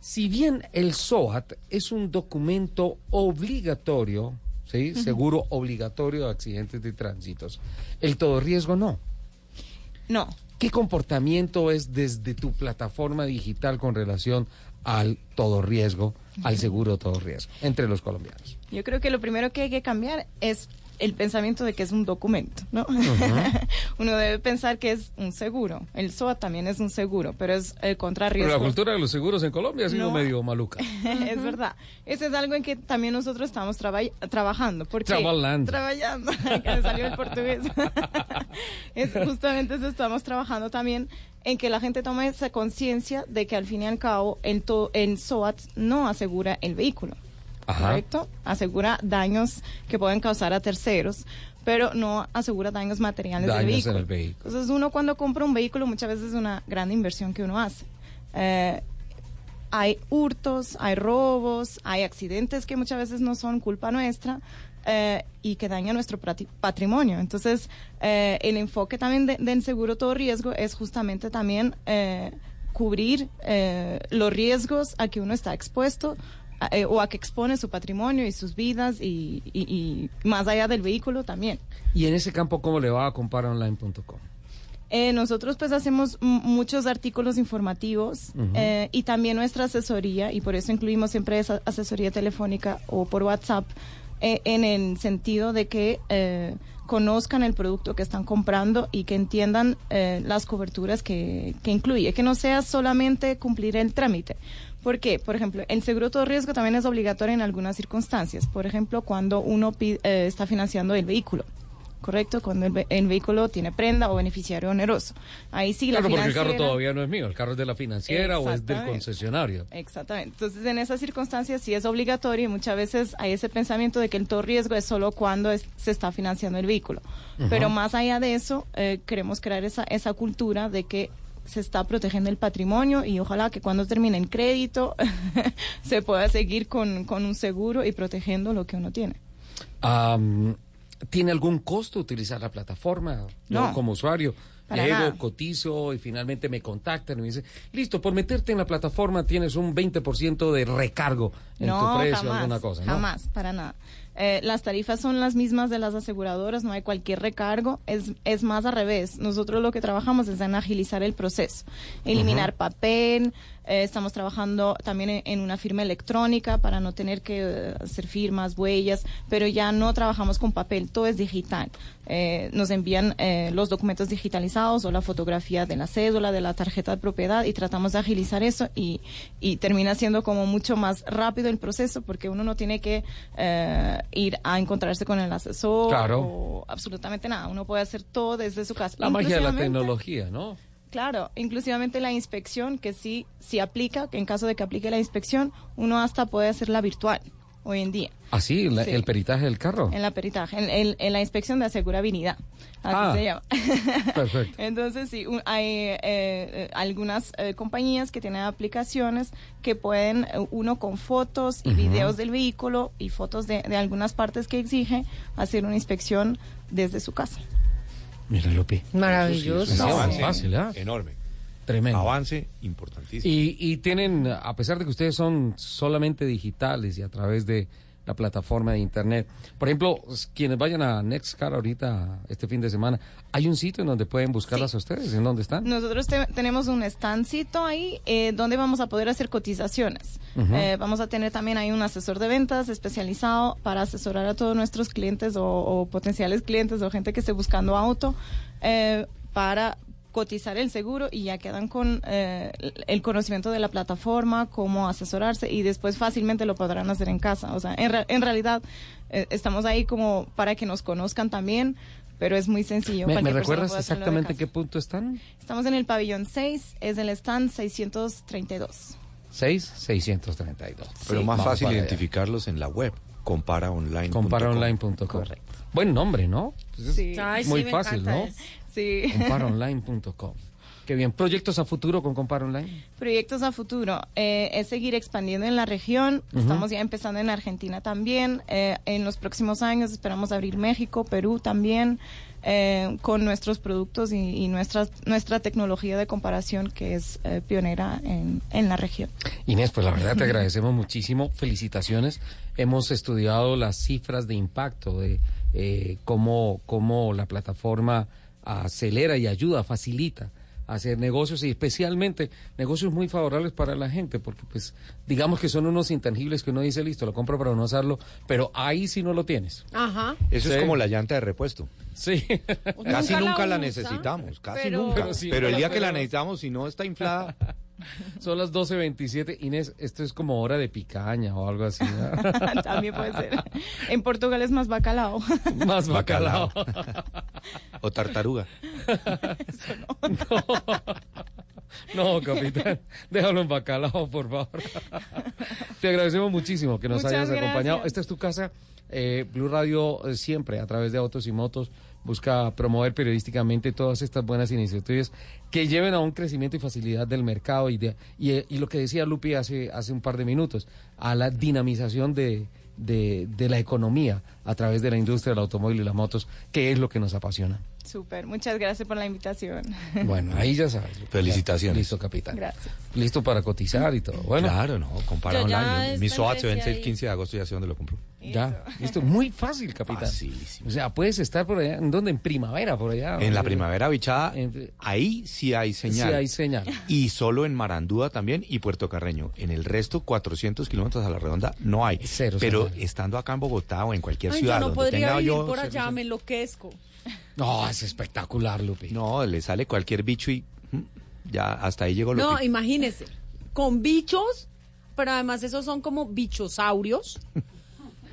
Speaker 25: Si bien el SOAT es un documento obligatorio ¿sí? Seguro obligatorio de accidentes de tránsitos. El todo riesgo no.
Speaker 33: No.
Speaker 25: ¿Qué comportamiento es desde tu plataforma digital con relación al todo riesgo, al seguro todo riesgo, entre los colombianos?
Speaker 33: Yo creo que lo primero que hay que cambiar es el pensamiento de que es un documento, ¿no? Uno debe pensar que es un seguro. El SOA también es un seguro, pero es el contrarriesgo.
Speaker 25: Pero la cultura de los seguros en Colombia ha sido
Speaker 33: No.
Speaker 25: medio maluca.
Speaker 33: es verdad. Eso es algo en que también nosotros estamos traba- trabajando. Porque
Speaker 25: Trabajando.
Speaker 33: Trabajando. que me salió el portugués. es justamente eso estamos trabajando también en que la gente tome esa conciencia de que al fin y al cabo el, to- el SOAT no asegura el vehículo.
Speaker 25: Ajá.
Speaker 33: ¿Correcto? Asegura daños que pueden causar a terceros, pero no asegura daños materiales del
Speaker 25: Daños en
Speaker 33: vehículo.
Speaker 25: el vehículo.
Speaker 33: Entonces uno cuando compra un vehículo muchas veces es una gran inversión que uno hace. Eh, hay hurtos, hay robos, hay accidentes que muchas veces no son culpa nuestra eh, y que dañan nuestro patrimonio. Entonces, eh, el enfoque también de- del seguro todo riesgo es justamente también eh, cubrir eh, los riesgos a que uno está expuesto eh, o a que expone su patrimonio y sus vidas y, y- y más allá del vehículo también.
Speaker 25: Y en ese campo, ¿cómo le va a comparonline.com?
Speaker 33: Eh, nosotros pues hacemos muchos artículos informativos
Speaker 25: Ujú.
Speaker 33: eh, y también nuestra asesoría y por eso incluimos siempre esa asesoría telefónica o por WhatsApp eh, en el sentido de que eh, conozcan el producto que están comprando y que entiendan eh, las coberturas que, que incluye, que no sea solamente cumplir el trámite. ¿Por qué? Por ejemplo, el seguro todo riesgo también es obligatorio en algunas circunstancias. Por ejemplo, cuando uno pi- eh, está financiando el vehículo. ¿Correcto? Cuando el, ve- el vehículo tiene prenda o beneficiario oneroso. Ahí sí la
Speaker 25: claro, porque el carro todavía no es mío, el carro es de la financiera o es del concesionario.
Speaker 33: Exactamente. Entonces, en esas circunstancias sí es obligatorio y muchas veces hay ese pensamiento de que el todo riesgo es solo cuando es- se está financiando el vehículo. Pero más allá de eso, eh, queremos crear esa, esa cultura de que se está protegiendo el patrimonio y ojalá que cuando termine el crédito se pueda seguir con, con un seguro y protegiendo lo que uno tiene.
Speaker 25: ¿Tiene algún costo utilizar la plataforma? Yo
Speaker 33: No.
Speaker 25: como usuario. Llego, cotizo y finalmente me contactan y me dicen, listo, por meterte en la plataforma tienes un 20% de recargo en
Speaker 33: no,
Speaker 25: tu precio,
Speaker 33: jamás,
Speaker 25: alguna cosa, ¿no?
Speaker 33: Jamás, para nada. Eh, las tarifas son las mismas de las aseguradoras, no hay cualquier recargo, es, es más al revés. Nosotros lo que trabajamos es en agilizar el proceso, eliminar papel, eh, estamos trabajando también en, en una firma electrónica para no tener que eh, hacer firmas, huellas, pero ya no trabajamos con papel, todo es digital. Eh, nos envían eh, los documentos digitalizados o la fotografía de la cédula, de la tarjeta de propiedad y tratamos de agilizar eso y, y termina siendo como mucho más rápido el proceso porque uno no tiene que eh, ir a encontrarse con el asesor
Speaker 25: Claro.
Speaker 33: o absolutamente nada. Uno puede hacer todo desde su casa.
Speaker 25: La magia de la tecnología, ¿no?
Speaker 33: Claro, inclusivamente la inspección, que sí, sí aplica, que en caso de que aplique la inspección, uno hasta puede hacerla virtual hoy en día.
Speaker 25: Así, la-
Speaker 33: Sí.
Speaker 25: el peritaje del carro.
Speaker 33: En la peritaje, en, en- en la inspección de asegurabilidad. Así
Speaker 25: Ah.
Speaker 33: se llama.
Speaker 25: Perfecto.
Speaker 33: Entonces, sí, un- hay eh, eh, algunas eh, compañías que tienen aplicaciones que pueden, eh, uno con fotos y videos del vehículo y fotos de, de algunas partes que exige, hacer una inspección desde su casa.
Speaker 25: Mira, Lupi.
Speaker 28: Maravilloso.
Speaker 25: Sí, avance fácil, ¿ah?
Speaker 28: Enorme.
Speaker 25: Tremendo.
Speaker 28: Avance importantísimo.
Speaker 25: Y, y tienen, a pesar de que ustedes son solamente digitales y a través de la plataforma de internet, por ejemplo, quienes vayan a Nextcar ahorita, este fin de semana, hay un sitio en donde pueden buscarlas a ustedes, ¿en dónde están?
Speaker 33: Nosotros te- tenemos un standcito ahí eh, donde vamos a poder hacer cotizaciones. Eh, vamos a tener también ahí un asesor de ventas especializado para asesorar a todos nuestros clientes o, o potenciales clientes o gente que esté buscando auto eh, para cotizar el seguro y ya quedan con eh, el conocimiento de la plataforma, cómo asesorarse y después fácilmente lo podrán hacer en casa. O sea, en, re- en realidad eh, estamos ahí como para que nos conozcan también, pero es muy sencillo.
Speaker 25: ¿Me, recuerdas exactamente qué punto están?
Speaker 33: Estamos en el pabellón 6, es el stand 632.
Speaker 25: 6, 632.
Speaker 28: Pero más fácil identificarlos en la web. Comparaonline.com.
Speaker 25: Comparaonline.com. Buen nombre, ¿no? Es
Speaker 33: Sí.
Speaker 25: Muy fácil, ¿no?
Speaker 33: Sí.
Speaker 25: Comparaonline.com. Qué bien. ¿Proyectos a futuro con Compara Online?
Speaker 44: Proyectos a futuro eh, es seguir expandiendo en la región. Estamos ya empezando en Argentina también. Eh, en los próximos años esperamos abrir México, Perú también, eh, con nuestros productos y, y nuestra, nuestra tecnología de comparación que es pionera en, en la región.
Speaker 25: Inés, pues la verdad te agradecemos muchísimo. Felicitaciones. Hemos estudiado las cifras de impacto de eh, cómo, cómo la plataforma acelera y ayuda, facilita a hacer negocios y especialmente negocios muy favorables para la gente, porque pues digamos que son unos intangibles que uno dice, listo, lo compro para no usarlo, pero ahí sí no lo tienes.
Speaker 26: Ajá.
Speaker 28: Eso
Speaker 25: Sí.
Speaker 28: es como la llanta de repuesto.
Speaker 25: Sí.
Speaker 28: Casi
Speaker 26: Nunca la
Speaker 28: nunca la,
Speaker 26: usa,
Speaker 28: necesitamos, casi
Speaker 26: pero-
Speaker 28: nunca.
Speaker 25: Pero
Speaker 28: el día
Speaker 25: pero-
Speaker 28: que la necesitamos, si no está inflada,
Speaker 25: Son las 12.27. Inés, esto es como hora de picaña o algo así. ¿no?
Speaker 44: también puede ser. En Portugal es más bacalao.
Speaker 25: Más bacalao.
Speaker 28: o tartaruga.
Speaker 25: No, capitán, déjalo en bacalao, por favor. Te agradecemos muchísimo que nos
Speaker 44: Muchas
Speaker 25: hayas acompañado. Esta es tu casa. Eh, Blue Radio eh, siempre, a través de Autos y Motos, busca promover periodísticamente todas estas buenas iniciativas que lleven a un crecimiento y facilidad del mercado y, de, y, eh, lo que decía Lupi hace, hace un par de minutos, a la dinamización de, de la economía a través de la industria del automóvil y las motos, que es lo que nos apasiona.
Speaker 44: Súper, muchas gracias por la invitación.
Speaker 25: Bueno, ahí ya sabes.
Speaker 28: Felicitaciones.
Speaker 25: Listo, capitán.
Speaker 44: Gracias.
Speaker 25: Listo para cotizar y todo. Bueno,
Speaker 28: Claro, no, compara online. Mi SOAT se vence el
Speaker 26: empresa
Speaker 28: 15 de agosto, ya sé dónde lo compro.
Speaker 25: Ya, listo. Muy fácil, capitán.
Speaker 28: Facilísimo.
Speaker 25: O sea, puedes estar por allá, ¿en dónde? En primavera, por allá.
Speaker 28: En la primavera bichada,
Speaker 25: en-
Speaker 28: ahí sí hay señal.
Speaker 25: Sí hay señal.
Speaker 28: Y solo en Marandúa también y Puerto Carreño. En el resto, 400 kilómetros a la redonda, no hay.
Speaker 25: Cero
Speaker 28: Pero
Speaker 25: señal.
Speaker 28: estando acá en Bogotá o en cualquier
Speaker 26: Ay,
Speaker 28: ciudad
Speaker 26: yo no
Speaker 28: donde
Speaker 26: podría
Speaker 28: tenga
Speaker 26: vivir
Speaker 28: yo
Speaker 26: por allá, me enloquezco.
Speaker 25: No, es espectacular, Lupi.
Speaker 28: No, le sale cualquier bicho y mm, ya hasta ahí llegó lo
Speaker 26: No, imagínese, con bichos, pero además esos son como bichosaurios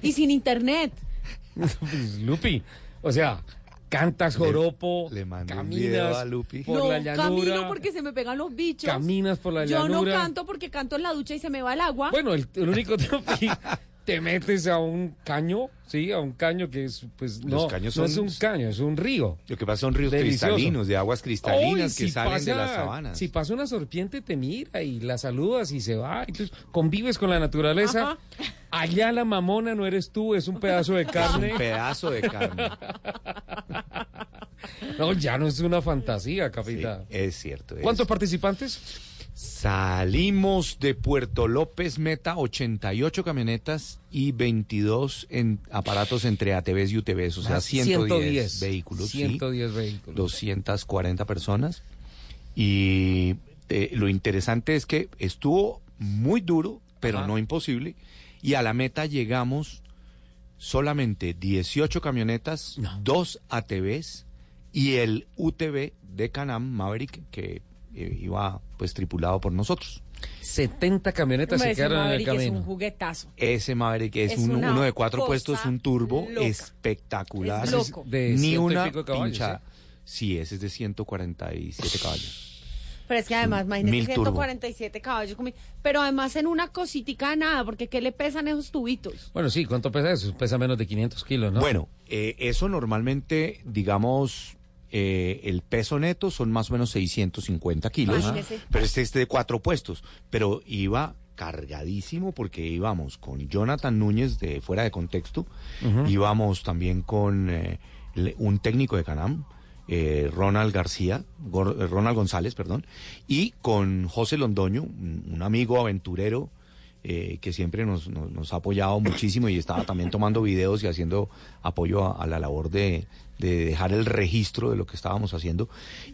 Speaker 26: y sin internet.
Speaker 25: Pues, Lupi, o sea, cantas joropo,
Speaker 28: le un
Speaker 25: caminas
Speaker 28: a Lupi.
Speaker 25: por
Speaker 26: no,
Speaker 25: la llanura.
Speaker 26: camino porque se me pegan los bichos.
Speaker 25: Caminas por la
Speaker 26: Yo no
Speaker 25: llanura.
Speaker 26: canto porque canto en la ducha y se me va el agua.
Speaker 25: Bueno, el, el único Lupi, te metes a un caño, sí, a un caño que es, pues, no,
Speaker 28: Los caños
Speaker 25: no es un caño, es un río.
Speaker 28: Lo que pasa son ríos
Speaker 25: Delicioso.
Speaker 28: cristalinos, de aguas cristalinas que
Speaker 25: si
Speaker 28: salen de las sabanas.
Speaker 25: Si pasa una serpiente, te mira y la saludas y se va. Entonces, convives con la naturaleza. Allá la mamona no eres tú, es un pedazo de carne.
Speaker 28: Un pedazo de carne.
Speaker 25: No, ya no es una fantasía,
Speaker 28: Sí,
Speaker 25: capitán.
Speaker 28: es cierto. es
Speaker 25: ¿Cuántos participantes?
Speaker 28: Salimos de Puerto López Meta, 88 camionetas y 22 en aparatos entre ATVs y UTVs, o sea,
Speaker 25: Ah,
Speaker 28: 110, vehículos. sí.
Speaker 25: 110 vehículos.
Speaker 28: 240 personas. Y eh, lo interesante es que estuvo muy duro, pero
Speaker 25: Ajá.
Speaker 28: no imposible. Y a la meta llegamos solamente 18 camionetas, dos ATVs y el UTV de Canam Maverick que iba pues tripulado por nosotros.
Speaker 25: 70 camionetas se quedaron en el
Speaker 26: Maverick es
Speaker 25: camino.
Speaker 26: un juguetazo.
Speaker 28: Ese Maverick es,
Speaker 26: Es
Speaker 28: un- uno de cuatro puestos, un turbo
Speaker 26: loca.
Speaker 28: espectacular.
Speaker 26: Es loco.
Speaker 25: De
Speaker 28: Ni una pinchada. Sí, ese es de 147 caballos.
Speaker 26: Pero es que además, imagínese
Speaker 28: turbo.
Speaker 26: 147 caballos. Pero además en una cositica de nada, porque ¿qué le pesan esos tubitos?
Speaker 25: Bueno, sí, ¿cuánto pesa eso? Pesa menos de 500 kilos, ¿no?
Speaker 28: Bueno, eh, eso normalmente, digamos, eh, el peso neto son más o menos 650 kilos, pero este es de cuatro puestos, pero iba cargadísimo porque íbamos con Jonathan Núñez de fuera de contexto, íbamos también con eh, un técnico de Canam, eh, Ronald García, Gor- eh, Ronald González, perdón, y con José Londoño, un, un amigo aventurero eh, que siempre nos, nos- nos ha apoyado muchísimo y estaba también tomando videos y haciendo apoyo a, a la labor de, de dejar el registro de lo que estábamos haciendo.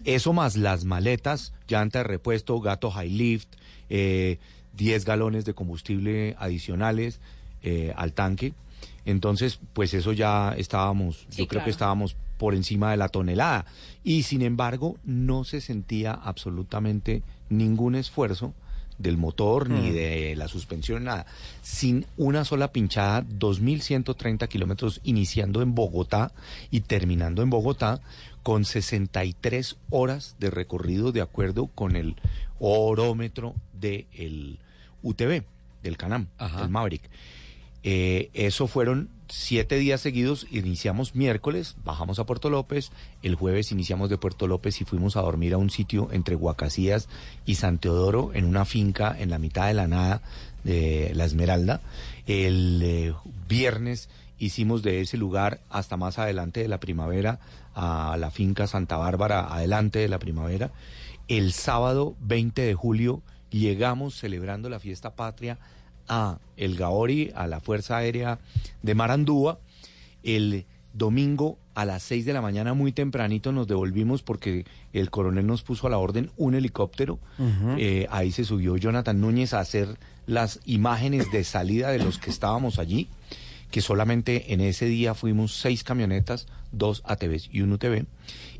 Speaker 28: Eso más las maletas, llanta de repuesto, gato high lift, eh, 10 galones de combustible adicionales eh, al tanque. Entonces, pues eso ya estábamos,
Speaker 26: Sí,
Speaker 28: yo creo
Speaker 26: claro.
Speaker 28: que estábamos por encima de la tonelada. Y sin embargo, no se sentía absolutamente ningún esfuerzo del motor ni
Speaker 25: Mm.
Speaker 28: de la suspensión, nada. Sin una sola pinchada, 2.130 kilómetros iniciando en Bogotá y terminando en Bogotá con 63 horas de recorrido de acuerdo con el orómetro del UTV, del Canam,
Speaker 25: Ajá.
Speaker 28: del Maverick. Eh, eso fueron siete días seguidos, iniciamos miércoles, bajamos a Puerto López, el jueves iniciamos de Puerto López y fuimos a dormir a un sitio entre Guacasías y San Teodoro, en una finca en la mitad de la nada de La Esmeralda. El eh, viernes hicimos de ese lugar hasta más adelante de la primavera a la finca Santa Bárbara, adelante de la primavera. El sábado 20 de julio llegamos celebrando la fiesta patria a el Gaori, a la Fuerza Aérea de Marandúa. El domingo a las 6 de la mañana muy tempranito nos devolvimos porque el coronel nos puso a la orden un helicóptero. Eh, ahí se subió Jonathan Núñez a hacer las imágenes de salida de los que estábamos allí, que solamente en ese día fuimos seis camionetas, dos ATVs y un UTV.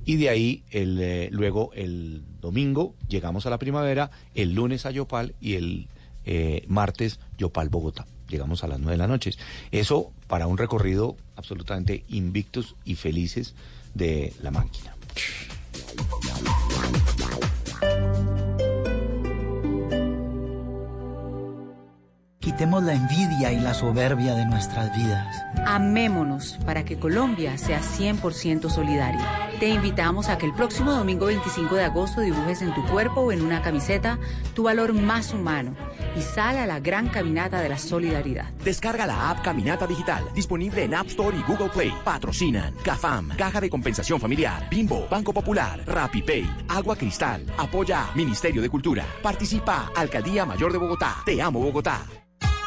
Speaker 28: Y de ahí, el, eh, luego el domingo llegamos a la primavera, el lunes a Yopal y el eh, martes Yopal, Bogotá. Llegamos a las nueve de la noche. Eso para un recorrido absolutamente invictos y felices de la máquina.
Speaker 45: Quitemos la envidia y la soberbia de nuestras vidas.
Speaker 9: Amémonos para que Colombia sea 100% solidaria. Te invitamos a que el próximo domingo 25 de agosto dibujes en tu cuerpo o en una camiseta tu valor más humano y sal a la gran caminata de la solidaridad.
Speaker 46: Descarga la app Caminata Digital, disponible en App Store y Google Play. Patrocinan CAFAM, Caja de Compensación Familiar, Bimbo, Banco Popular, RapiPay, Agua Cristal, Apoya Ministerio de Cultura. Participa Alcaldía Mayor de Bogotá. Te amo Bogotá.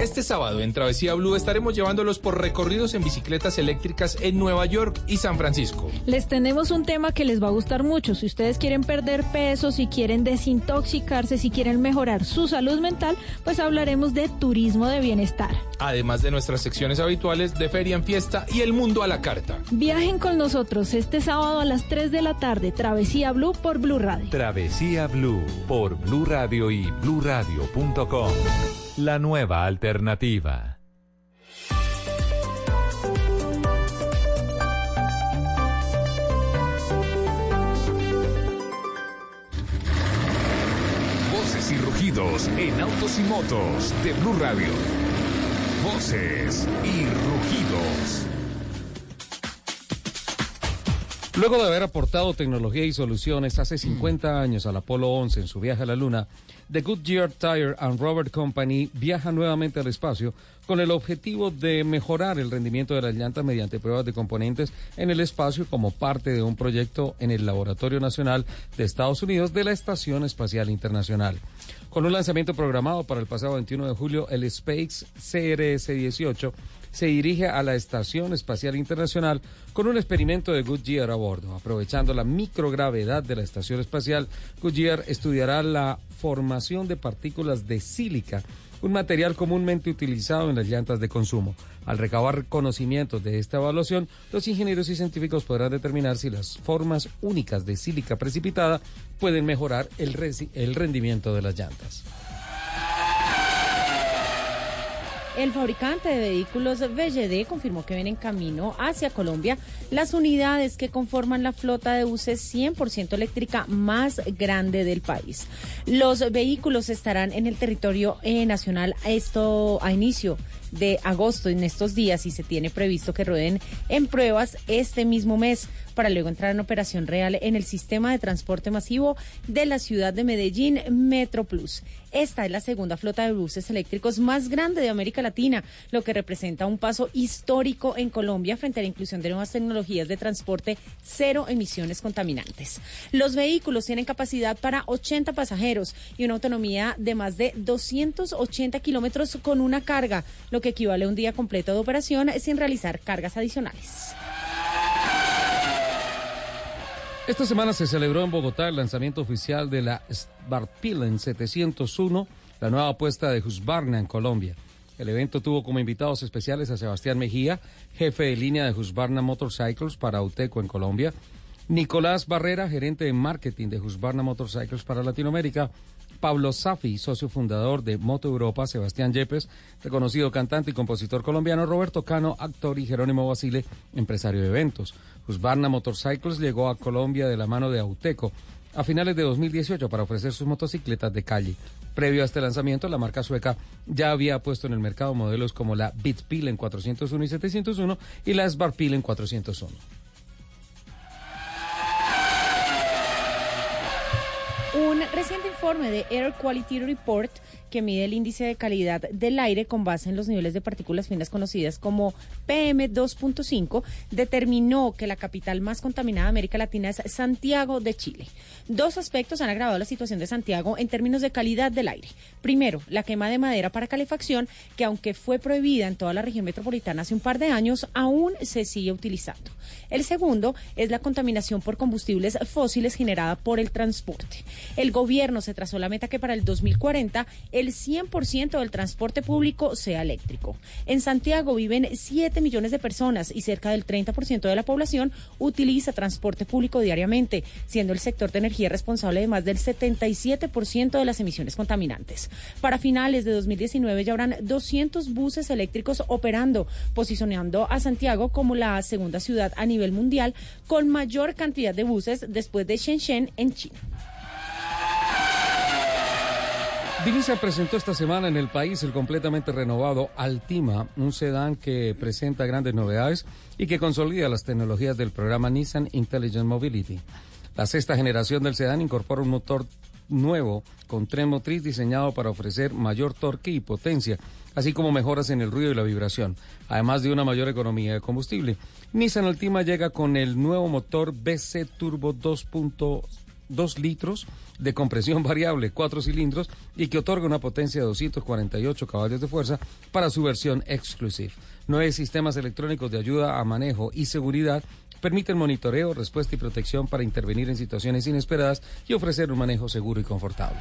Speaker 47: Este sábado en Travesía Blue estaremos llevándolos por recorridos en bicicletas eléctricas en Nueva York y San Francisco.
Speaker 11: Les tenemos un tema que les va a gustar mucho. Si ustedes quieren perder peso, si quieren desintoxicarse, si quieren mejorar su salud mental, pues hablaremos de turismo de bienestar.
Speaker 47: Además de nuestras secciones habituales de Feria en Fiesta y El Mundo a la Carta.
Speaker 11: Viajen con nosotros este sábado a las 3 de la tarde. Travesía Blue por Blue Radio.
Speaker 12: Travesía Blue por Blue Radio y bluradio.com. La nueva alternativa.
Speaker 23: Voces y rugidos en autos y motos de Blue Radio. Voces y rugidos.
Speaker 25: Luego de haber aportado tecnología y soluciones hace 50 años al Apolo 11 en su viaje a la Luna, The Goodyear Tire and Rubber Company viaja nuevamente al espacio con el objetivo de mejorar el rendimiento de las llantas mediante pruebas de componentes en el espacio como parte de un proyecto en el Laboratorio Nacional de Estados Unidos de la Estación Espacial Internacional. Con un lanzamiento programado para el pasado 21 de julio, el Space CRS-18 se dirige a la Estación Espacial Internacional con un experimento de Goodyear a bordo. Aprovechando la microgravedad de la estación espacial, Goodyear estudiará la formación de partículas de sílica, un material comúnmente utilizado en las llantas de consumo. Al recabar conocimientos de esta evaluación, los ingenieros y científicos podrán determinar si las formas únicas de sílica precipitada pueden mejorar el, el rendimiento de las llantas.
Speaker 26: El fabricante de vehículos BYD confirmó que ven en camino hacia Colombia las unidades que conforman la flota de buses 100% eléctrica más grande del país. Los vehículos estarán en el territorio eh, nacional esto a inicio de agosto en estos días y se tiene previsto que rueden en pruebas este mismo mes para luego entrar en operación real en el sistema de transporte masivo de la ciudad de Medellín Metro Plus. Esta es la segunda flota de buses eléctricos más grande de América Latina, lo que representa un paso histórico en Colombia frente a la inclusión de nuevas tecnologías de transporte cero emisiones contaminantes. Los vehículos tienen capacidad para 80 pasajeros y una autonomía de más de 280 kilómetros con una carga, lo que equivale a un día completo de operación sin realizar cargas adicionales.
Speaker 25: Esta semana se celebró en Bogotá el lanzamiento oficial de la Sparpilen 701, la nueva apuesta de Husqvarna en Colombia. El evento tuvo como invitados especiales a Sebastián Mejía, jefe de línea de Husqvarna Motorcycles para Auteco en Colombia, Nicolás Barrera, gerente de marketing de Husqvarna Motorcycles para Latinoamérica, Pablo Safi, socio fundador de Moto Europa, Sebastián Yepes, reconocido cantante y compositor colombiano, Roberto Cano, actor y Jerónimo Basile, empresario de eventos. Husqvarna Motorcycles llegó a Colombia de la mano de Auteco a finales de 2018 para ofrecer sus motocicletas de calle. Previo a este lanzamiento, la marca sueca ya había puesto en el mercado modelos como la Bitpil en 401 y 701 y la Sbarpil en 401.
Speaker 26: Un reciente informe de Air Quality Report que mide el índice de calidad del aire con base en los niveles de partículas finas conocidas como PM2.5 determinó que la capital más contaminada de América Latina es Santiago de Chile. Dos aspectos han agravado la situación de Santiago en términos de calidad del aire. Primero, la quema de madera para calefacción, que aunque fue prohibida en toda la región metropolitana hace un par de años, aún se sigue utilizando. El segundo es la contaminación por combustibles fósiles generada por el transporte. El gobierno se trazó la meta que para el 2040 el 100% del transporte público sea eléctrico. En Santiago viven 7 millones de personas y cerca del 30% de la población utiliza transporte público diariamente, siendo el sector de energía responsable de más del 77% de las emisiones contaminantes. Para finales de 2019 ya habrán 200 buses eléctricos operando, posicionando a Santiago como la segunda ciudad a nivel mundial con mayor cantidad de buses después de Shenzhen en China.
Speaker 25: Divisa presentó esta semana en el país el completamente renovado Altima, un sedán que presenta grandes novedades y que consolida las tecnologías del programa Nissan Intelligent Mobility. La sexta generación del sedán incorpora un motor nuevo con tren motriz diseñado para ofrecer mayor torque y potencia, así como mejoras en el ruido y la vibración, además de una mayor economía de combustible. Nissan Altima llega con el nuevo motor BC Turbo 2.2 litros de compresión variable, cuatro cilindros, y que otorga una potencia de 248 caballos de fuerza para su versión Exclusive. Nueve sistemas electrónicos de ayuda a manejo y seguridad permiten monitoreo, respuesta y protección para intervenir en situaciones inesperadas y ofrecer un manejo seguro y confortable.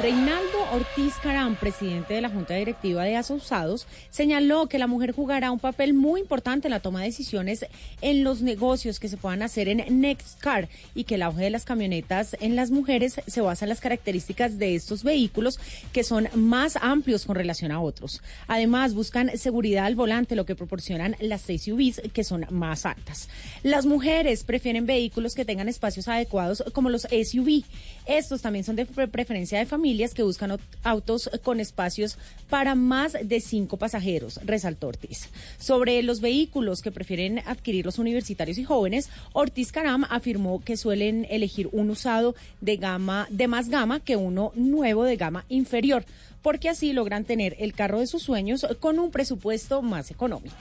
Speaker 26: Reinaldo Ortiz Carán, presidente de la Junta Directiva de Asociados, señaló que la mujer jugará un papel muy importante en la toma de decisiones en los negocios que se puedan hacer en Nextcar y que el auge de las camionetas en las mujeres se basa en las características de estos vehículos que son más amplios con relación a otros. Además, buscan seguridad al volante, lo que proporcionan las SUVs que son más altas. Las mujeres prefieren vehículos que tengan espacios adecuados como los SUV. Estos también son de preferencia de familia que buscan autos con espacios para más de cinco pasajeros, resaltó Ortiz. Sobre los vehículos que prefieren adquirir los universitarios y jóvenes, Ortiz Caram afirmó que suelen elegir un usado de gama de más gama que uno nuevo de gama inferior, porque así logran tener el carro de sus sueños con un presupuesto más económico.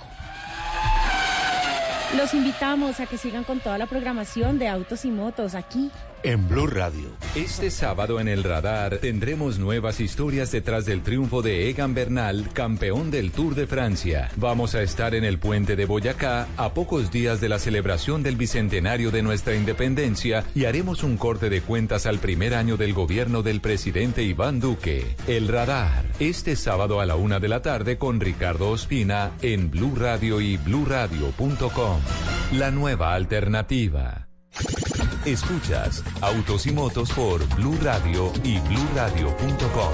Speaker 26: Los invitamos a que sigan con toda la programación de Autos y Motos aquí
Speaker 23: en Blue Radio.
Speaker 12: Este sábado en el radar tendremos nuevas historias detrás del triunfo de Egan Bernal, campeón del Tour de Francia. Vamos a estar en el puente de Boyacá a pocos días de la celebración del bicentenario de nuestra independencia y haremos un corte de cuentas al primer año del gobierno del presidente Iván Duque. El radar, este sábado a la una de la tarde con Ricardo Ospina en Blue Radio y bluradio.com. La nueva alternativa. Escuchas Autos y Motos por Blue Radio y bluradio.com.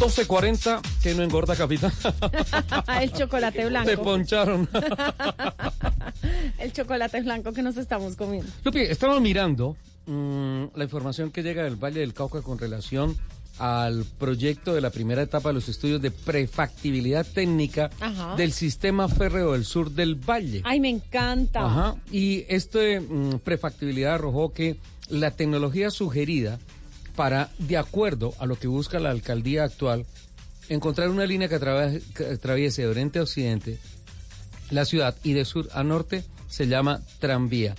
Speaker 25: 12.40, que no engorda, capitán.
Speaker 26: El chocolate blanco.
Speaker 25: Te poncharon.
Speaker 26: El chocolate blanco que nos estamos comiendo.
Speaker 25: Lupi, estamos mirando mmm, la información que llega del Valle del Cauca con relación al proyecto de la primera etapa de los estudios de prefactibilidad técnica
Speaker 26: Ajá.
Speaker 25: del sistema férreo del sur del Valle.
Speaker 26: Ay, me encanta.
Speaker 25: Ajá. Y este mm, prefactibilidad arrojó que la tecnología sugerida para, de acuerdo a lo que busca la alcaldía actual, encontrar una línea que, que atraviese de oriente a occidente la ciudad y de sur a norte se llama tranvía.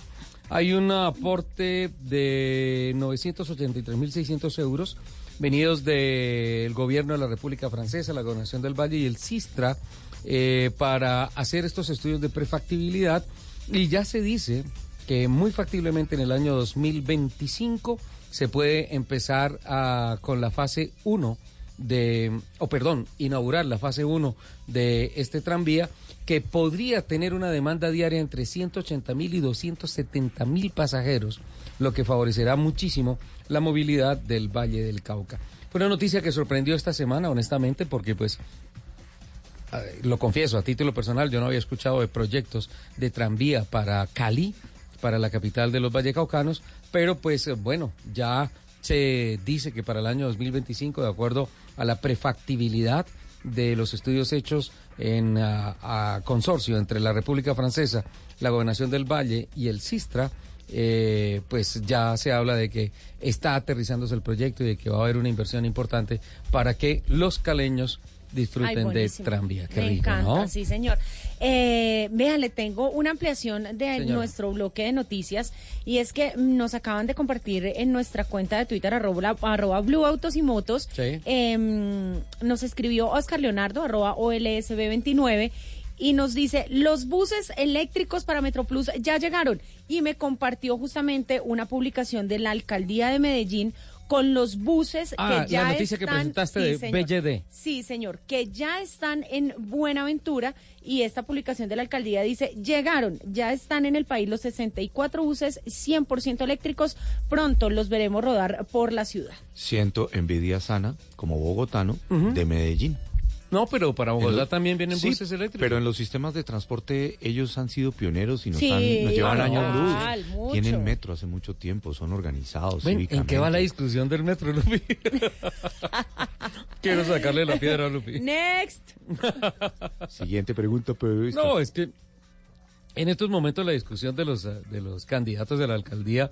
Speaker 25: Hay un aporte de 983.600 euros venidos del gobierno de la República Francesa, la Gobernación del Valle y el Sistra eh, para hacer estos estudios de prefactibilidad. Y ya se dice que muy factiblemente en el año 2025 se puede empezar a- con la fase 1 de, o perdón, inaugurar la fase 1 de este tranvía que podría tener una demanda diaria entre 180 mil y 270 mil pasajeros, lo que favorecerá muchísimo la movilidad del Valle del Cauca. Fue una noticia que sorprendió esta semana, honestamente, porque pues lo confieso, a título personal, yo no había escuchado de proyectos de tranvía para Cali, para la capital de los Vallecaucanos, pero pues bueno, ya se dice que para el año 2025, de acuerdo a la prefactibilidad de los estudios hechos en consorcio entre la República Francesa, la Gobernación del Valle y el Sistra, eh, pues ya se habla de que está aterrizándose el proyecto y de que va a haber una inversión importante para que los caleños disfruten
Speaker 26: Ay,
Speaker 25: de tranvía. Qué
Speaker 26: Me
Speaker 25: rico,
Speaker 26: encanta,
Speaker 25: ¿no?
Speaker 26: sí, señor. Eh, vean, le tengo una ampliación de
Speaker 25: Señora.
Speaker 26: nuestro bloque de noticias y es que nos acaban de compartir en nuestra cuenta de Twitter, arroba, arroba Blue Autos y Motos.
Speaker 25: Sí.
Speaker 26: em, nos escribió Oscar Leonardo, arroba OLSB29. Y nos dice, los buses eléctricos para Metroplus ya llegaron. Y me compartió justamente una publicación de la alcaldía de Medellín con los buses
Speaker 25: Ah,
Speaker 26: que ya
Speaker 25: la noticia que
Speaker 26: están-
Speaker 25: presentaste
Speaker 26: sí,
Speaker 25: de
Speaker 26: señor.
Speaker 25: BLD.
Speaker 26: Sí, señor, que ya están en Buenaventura y esta publicación de la alcaldía dice, llegaron, ya están en el país los 64 buses 100% eléctricos, pronto los veremos rodar por la ciudad.
Speaker 28: Siento envidia sana, como bogotano, de Medellín.
Speaker 25: No, pero para Bogotá también vienen
Speaker 28: Sí,
Speaker 25: buses eléctricos.
Speaker 28: Pero en los sistemas de transporte ellos han sido pioneros y nos,
Speaker 26: Sí,
Speaker 28: han- nos llevan años luz.
Speaker 26: mucho.
Speaker 28: Tienen metro hace mucho tiempo, son organizados.
Speaker 25: Ven, ¿En qué va la discusión del metro, Lupi? Quiero sacarle la piedra a Lupi.
Speaker 26: Next.
Speaker 28: Siguiente pregunta, periodista.
Speaker 25: No, es que en estos momentos la discusión de los, de los candidatos de la alcaldía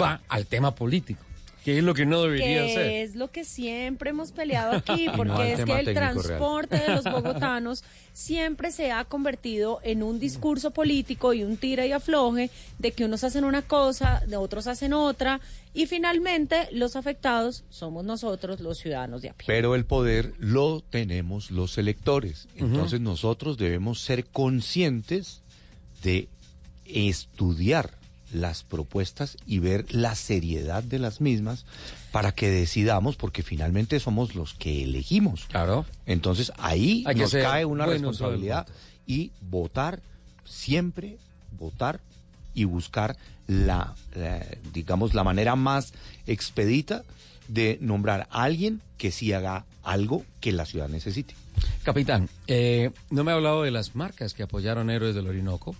Speaker 25: va al tema político, que es lo que no debería
Speaker 26: que
Speaker 25: ser.
Speaker 26: es lo que siempre hemos peleado aquí, porque es que el
Speaker 25: real.
Speaker 26: transporte de los bogotanos siempre se ha convertido en un discurso político y un tira y afloje de que unos hacen una cosa, de otros hacen otra, y finalmente los afectados somos nosotros, los ciudadanos de a pie.
Speaker 28: Pero el poder lo tenemos los electores. Entonces nosotros debemos ser conscientes de estudiar las propuestas y ver la seriedad de las mismas para que decidamos, porque finalmente somos los que elegimos.
Speaker 25: Claro.
Speaker 28: Entonces ahí
Speaker 25: Hay
Speaker 28: nos cae una responsabilidad y votar, siempre votar y buscar la, la, digamos, la manera más expedita de nombrar a alguien que sí haga algo que la ciudad necesite.
Speaker 25: Capitán, eh, no me ha hablado de las marcas que apoyaron Héroes del Orinoco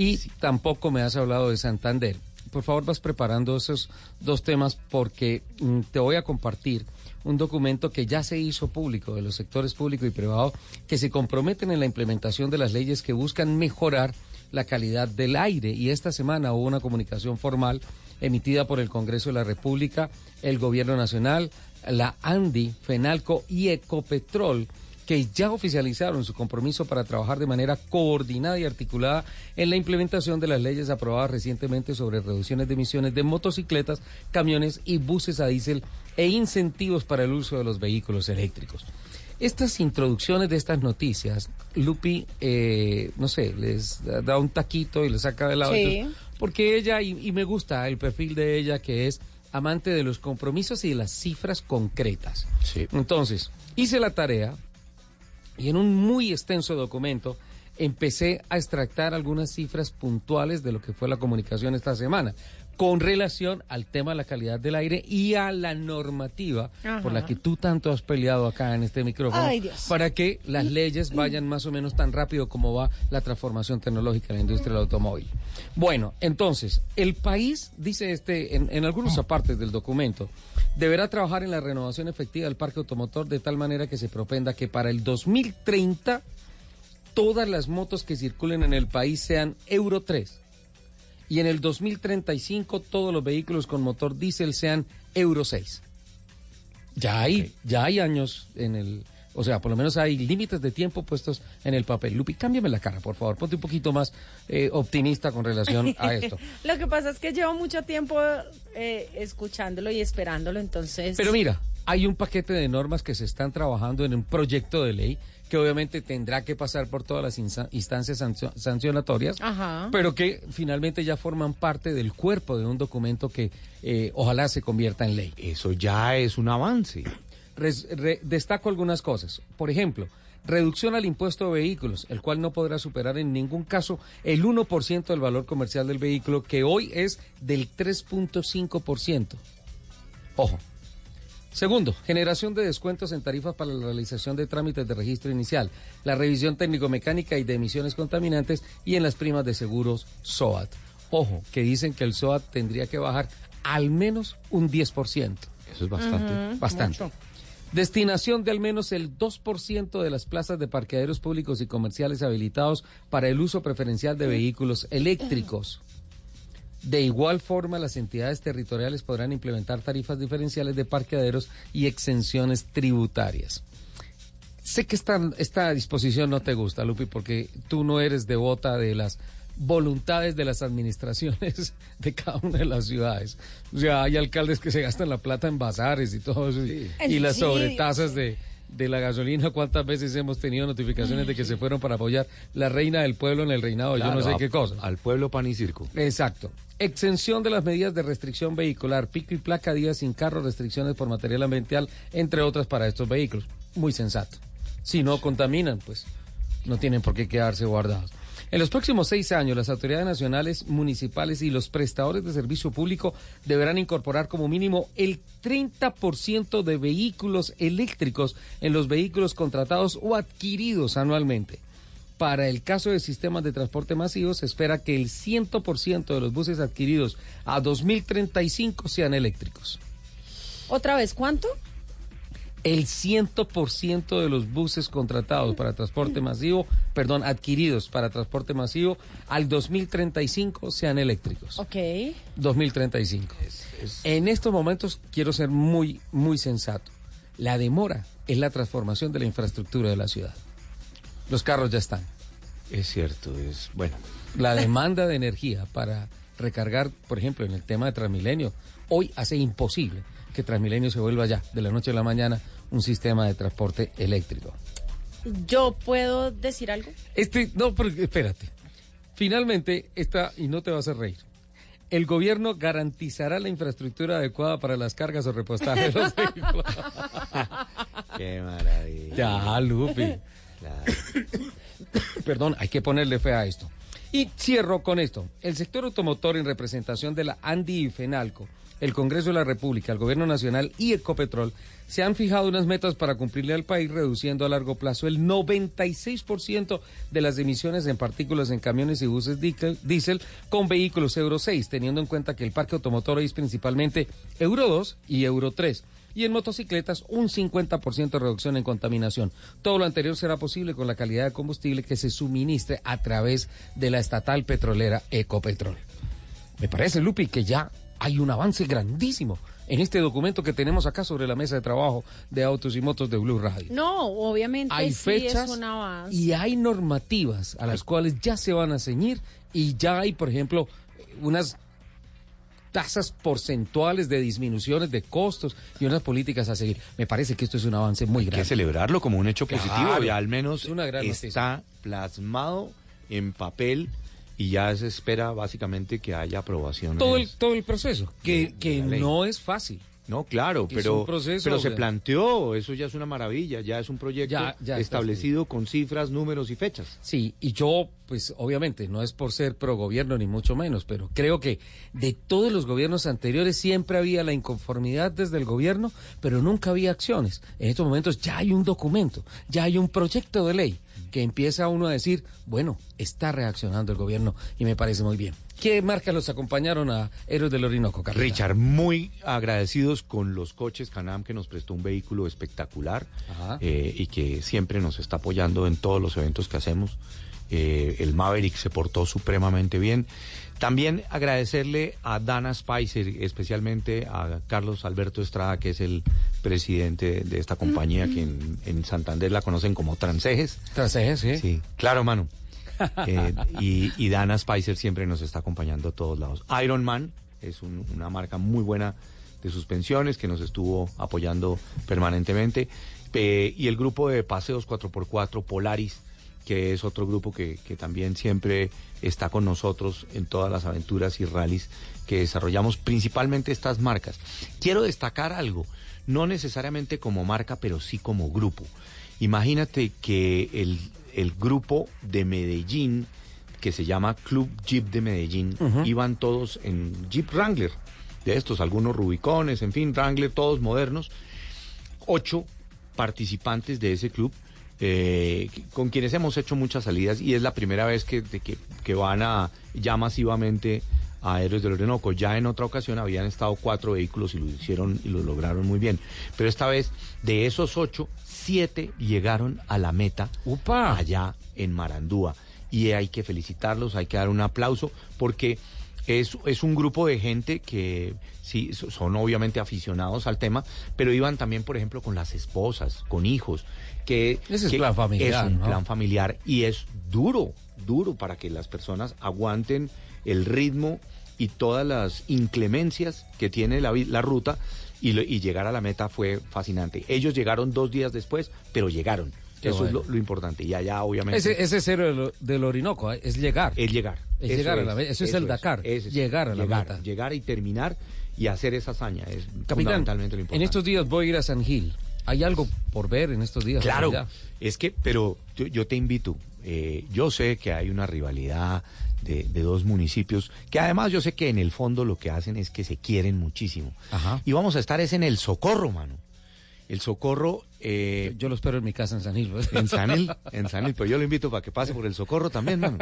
Speaker 25: y tampoco me has hablado de Santander. Por favor, vas preparando esos dos temas porque mm, te voy a compartir un documento que ya se hizo público de los sectores público y privado que se comprometen en la implementación de las leyes que buscan mejorar la calidad del aire. Y esta semana hubo una comunicación formal emitida por el Congreso de la República, el Gobierno Nacional, la ANDI, FENALCO y Ecopetrol que ya oficializaron su compromiso para trabajar de manera coordinada y articulada en la implementación de las leyes aprobadas recientemente sobre reducciones de emisiones de motocicletas, camiones y buses a diésel e incentivos para el uso de los vehículos eléctricos. Estas introducciones de estas noticias, Lupi, eh, no sé, les da un taquito y les saca de lado.
Speaker 26: Sí.
Speaker 25: Entonces, porque ella, y, y me gusta el perfil de ella, que es amante de los compromisos y de las cifras concretas. Entonces, hice la tarea y en un muy extenso documento empecé a extractar algunas cifras puntuales de lo que fue la comunicación esta semana con relación al tema de la calidad del aire y a la normativa
Speaker 26: Ajá.
Speaker 25: por la que tú tanto has peleado acá en este micrófono
Speaker 26: Ay,
Speaker 25: para que las leyes vayan más o menos tan rápido como va la transformación tecnológica en la industria del automóvil. Bueno, entonces, el país, dice este, en, en algunos apartes del documento, deberá trabajar en la renovación efectiva del parque automotor de tal manera que se propenda que para el 2030 todas las motos que circulen en el país sean Euro 3 y en el 2035 todos los vehículos con motor diésel sean Euro 6. Ya hay, ya hay años en el, o sea, por lo menos hay límites de tiempo puestos en el papel. Lupi, cámbiame la cara, por favor, ponte un poquito más eh, optimista con relación a esto.
Speaker 26: Lo que pasa es que llevo mucho tiempo eh, escuchándolo y esperándolo, entonces...
Speaker 25: Pero mira, hay un paquete de normas que se están trabajando en un proyecto de ley que obviamente tendrá que pasar por todas las insta- instancias sancio- sancionatorias,
Speaker 26: Ajá.
Speaker 25: pero que finalmente ya forman parte del cuerpo de un documento que eh, ojalá se convierta en ley.
Speaker 28: Eso ya es un avance.
Speaker 25: Res- re- destaco algunas cosas. Por ejemplo, reducción al impuesto de vehículos, el cual no podrá superar en ningún caso el 1% del valor comercial del vehículo, que hoy es del 3.5%. Ojo. Segundo, generación de descuentos en tarifas para la realización de trámites de registro inicial, la revisión técnico-mecánica y de emisiones contaminantes y en las primas de seguros SOAT. Ojo, que dicen que el SOAT tendría que bajar al menos un 10%.
Speaker 28: Eso es bastante.
Speaker 25: Bastante.
Speaker 26: mucho.
Speaker 25: Destinación de al menos el 2% de las plazas de parqueaderos públicos y comerciales habilitados para el uso preferencial de vehículos eléctricos. De igual forma, las entidades territoriales podrán implementar tarifas diferenciales de parqueaderos y exenciones tributarias. Sé que esta, esta disposición no te gusta, Lupi, porque tú no eres devota de las voluntades de las administraciones de cada una de las ciudades. O sea, hay alcaldes que se gastan la plata en bazares y todo eso, y, y las sobretasas de, de la gasolina. ¿Cuántas veces hemos tenido notificaciones de que se fueron para apoyar la reina del pueblo en el reinado? yo no sé
Speaker 28: a-
Speaker 25: qué cosa.
Speaker 28: Al pueblo pan y circo.
Speaker 25: Exacto. Exención de las medidas de restricción vehicular, pico y placa, días sin carro, restricciones por material ambiental, entre otras para estos vehículos. Muy sensato. Si no contaminan, pues no tienen por qué quedarse guardados. En los próximos seis años, las autoridades nacionales, municipales y los prestadores de servicio público deberán incorporar como mínimo el 30% de vehículos eléctricos en los vehículos contratados o adquiridos anualmente. Para el caso de sistemas de transporte masivo, se espera que el 100% de los buses adquiridos a 2035 sean eléctricos.
Speaker 26: ¿Otra vez cuánto?
Speaker 25: El 100% de los buses contratados para transporte masivo, perdón, adquiridos para transporte masivo, al 2035 sean eléctricos.
Speaker 26: Ok.
Speaker 25: 2035. En estos momentos quiero ser muy, muy sensato. La demora es la transformación de la infraestructura de la ciudad. Los carros ya están.
Speaker 28: Es cierto, es bueno.
Speaker 25: La demanda de energía para recargar, por ejemplo, en el tema de Transmilenio, hoy hace imposible que Transmilenio se vuelva ya, de la noche a la mañana, un sistema de transporte eléctrico.
Speaker 26: ¿Yo puedo decir algo?
Speaker 25: Este, no, pero espérate. Finalmente, esta, y no te vas a reír, el gobierno garantizará la infraestructura adecuada para las cargas o repostaje de los vehículos.
Speaker 28: Qué maravilla.
Speaker 25: Ya, Lupi. Perdón, hay que ponerle fe a esto. Y cierro con esto. El sector automotor en representación de la Andi y Fenalco, el Congreso de la República, el Gobierno Nacional y Ecopetrol se han fijado unas metas para cumplirle al país reduciendo a largo plazo el 96% de las emisiones en partículas en camiones y buses diésel con vehículos Euro 6, teniendo en cuenta que el parque automotor es principalmente Euro 2 y Euro 3 y en motocicletas un 50% de reducción en contaminación. Todo lo anterior será posible con la calidad de combustible que se suministre a través de la estatal petrolera Ecopetrol. Me parece, Lupi, que ya hay un avance grandísimo en este documento que tenemos acá sobre la mesa de trabajo de autos y motos de Blue Radio.
Speaker 26: No, obviamente
Speaker 25: Hay
Speaker 26: sí
Speaker 25: fechas
Speaker 26: es un avance.
Speaker 25: y hay normativas a las cuales ya se van a ceñir y ya hay, por ejemplo, unas tasas porcentuales de disminuciones de costos y unas políticas a seguir. Me parece que esto es un avance muy
Speaker 28: Hay
Speaker 25: grande.
Speaker 28: que celebrarlo como un hecho
Speaker 25: Claro.
Speaker 28: positivo y al menos
Speaker 25: Es una gran
Speaker 28: está plasmado en papel y ya se espera básicamente que haya aprobación.
Speaker 25: todo el todo el proceso que, que no es fácil
Speaker 28: No, claro, pero,
Speaker 25: proceso
Speaker 28: pero se planteó, eso ya es una maravilla, ya es un proyecto
Speaker 25: Ya- ya
Speaker 28: establecido con cifras, números y fechas.
Speaker 25: Sí, y yo, pues obviamente, no es por ser pro gobierno ni mucho menos, pero creo que de todos los gobiernos anteriores siempre había la inconformidad desde el gobierno, pero nunca había acciones. En estos momentos ya hay un documento, ya hay un proyecto de ley que empieza uno a decir, bueno, está reaccionando el gobierno y me parece muy bien. ¿Qué marcas los acompañaron a Héroes del Orinoco, Carlos?
Speaker 28: Richard, muy agradecidos con los coches Canam que nos prestó un vehículo espectacular eh, y que siempre nos está apoyando en todos los eventos que hacemos. Eh, el Maverick se portó supremamente bien. También agradecerle a Dana Spicer, especialmente a Carlos Alberto Estrada, que es el presidente de esta compañía, que en, en Santander la conocen como Transejes.
Speaker 25: Transejes, sí.
Speaker 28: Sí, claro, mano. Eh, y, y Dana Spicer siempre nos está acompañando a todos lados. Iron Man es un- una marca muy buena de suspensiones que nos estuvo apoyando permanentemente. Eh, y el grupo de paseos 4x4 Polaris, que es otro grupo que, que también siempre está con nosotros en todas las aventuras y rallies que desarrollamos, principalmente estas marcas. Quiero destacar algo, no necesariamente como marca, pero sí como grupo. Imagínate que el, el grupo de Medellín, que se llama Club Jeep de Medellín, iban todos en Jeep Wrangler, de estos, algunos Rubicones, en fin, Wrangler, todos modernos. Ocho participantes de ese club, eh, con quienes hemos hecho muchas salidas y es la primera vez que, que, que van a ya masivamente a Héroes del Orinoco. Ya en otra ocasión habían estado cuatro vehículos y lo hicieron y lo lograron muy bien. Pero esta vez, de esos ocho, siete llegaron a la meta allá en Marandúa. Y hay que felicitarlos, hay que dar un aplauso, porque es, es un grupo de gente que sí so- son obviamente aficionados al tema, pero iban también, por ejemplo, con las esposas, con hijos, que
Speaker 25: Ese es
Speaker 28: que
Speaker 25: plan familiar,
Speaker 28: Es un
Speaker 25: ¿no?
Speaker 28: plan familiar y es duro, duro para que las personas aguanten el ritmo y todas las inclemencias que tiene la, la ruta y, lo- y llegar a la meta fue fascinante. Ellos llegaron dos días después, pero llegaron.
Speaker 25: Qué
Speaker 28: Eso es lo, lo importante. Y allá, obviamente.
Speaker 25: Ese, ese cero del, del Orinoco, ¿eh? es llegar.
Speaker 28: Es llegar.
Speaker 25: Es
Speaker 28: Eso
Speaker 25: llegar a la meta. Eso es el Dakar.
Speaker 28: es.
Speaker 25: llegar a la
Speaker 28: llegar,
Speaker 25: meta.
Speaker 28: Llegar y terminar y hacer esa hazaña. Es
Speaker 25: Capitán,
Speaker 28: fundamentalmente lo
Speaker 25: en
Speaker 28: importante.
Speaker 25: estos días voy a ir a San Gil. ¿Hay algo por ver en estos días?
Speaker 28: Claro, es que, pero yo, yo te invito. eh, yo sé que hay una rivalidad de, de dos municipios que además yo sé que en el fondo lo que hacen es que se quieren muchísimo.
Speaker 25: Ajá.
Speaker 28: Y vamos a estar es en el Socorro, mano. El Socorro. eh,
Speaker 25: yo lo espero en mi casa en San Gil. pues.
Speaker 28: En San Gil, en San Gil, pero yo lo invito para que pase por el Socorro también, mano.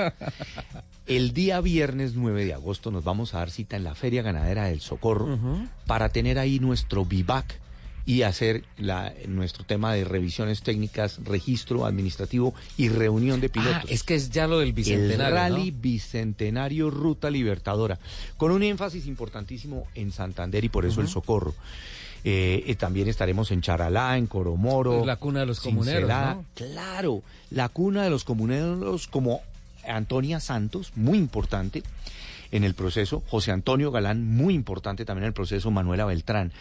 Speaker 28: El día viernes 9 de agosto nos vamos a dar cita en la Feria Ganadera del Socorro para tener ahí nuestro vivac y hacer la, nuestro tema de revisiones técnicas, registro administrativo y reunión de pilotos.
Speaker 25: Ah, es que es ya lo del
Speaker 28: El
Speaker 25: bicentenario.
Speaker 28: Rally
Speaker 25: ¿no?
Speaker 28: Bicentenario Ruta Libertadora, con un énfasis importantísimo en Santander y por eso el. Socorro. Eh, eh, también estaremos en Charalá, en Coromoro.
Speaker 25: Es la cuna de los comuneros. ¿no?
Speaker 28: Claro, la cuna de los comuneros como Antonia Santos, muy importante en el proceso, José Antonio Galán, muy importante también en el proceso, Manuela Beltrán.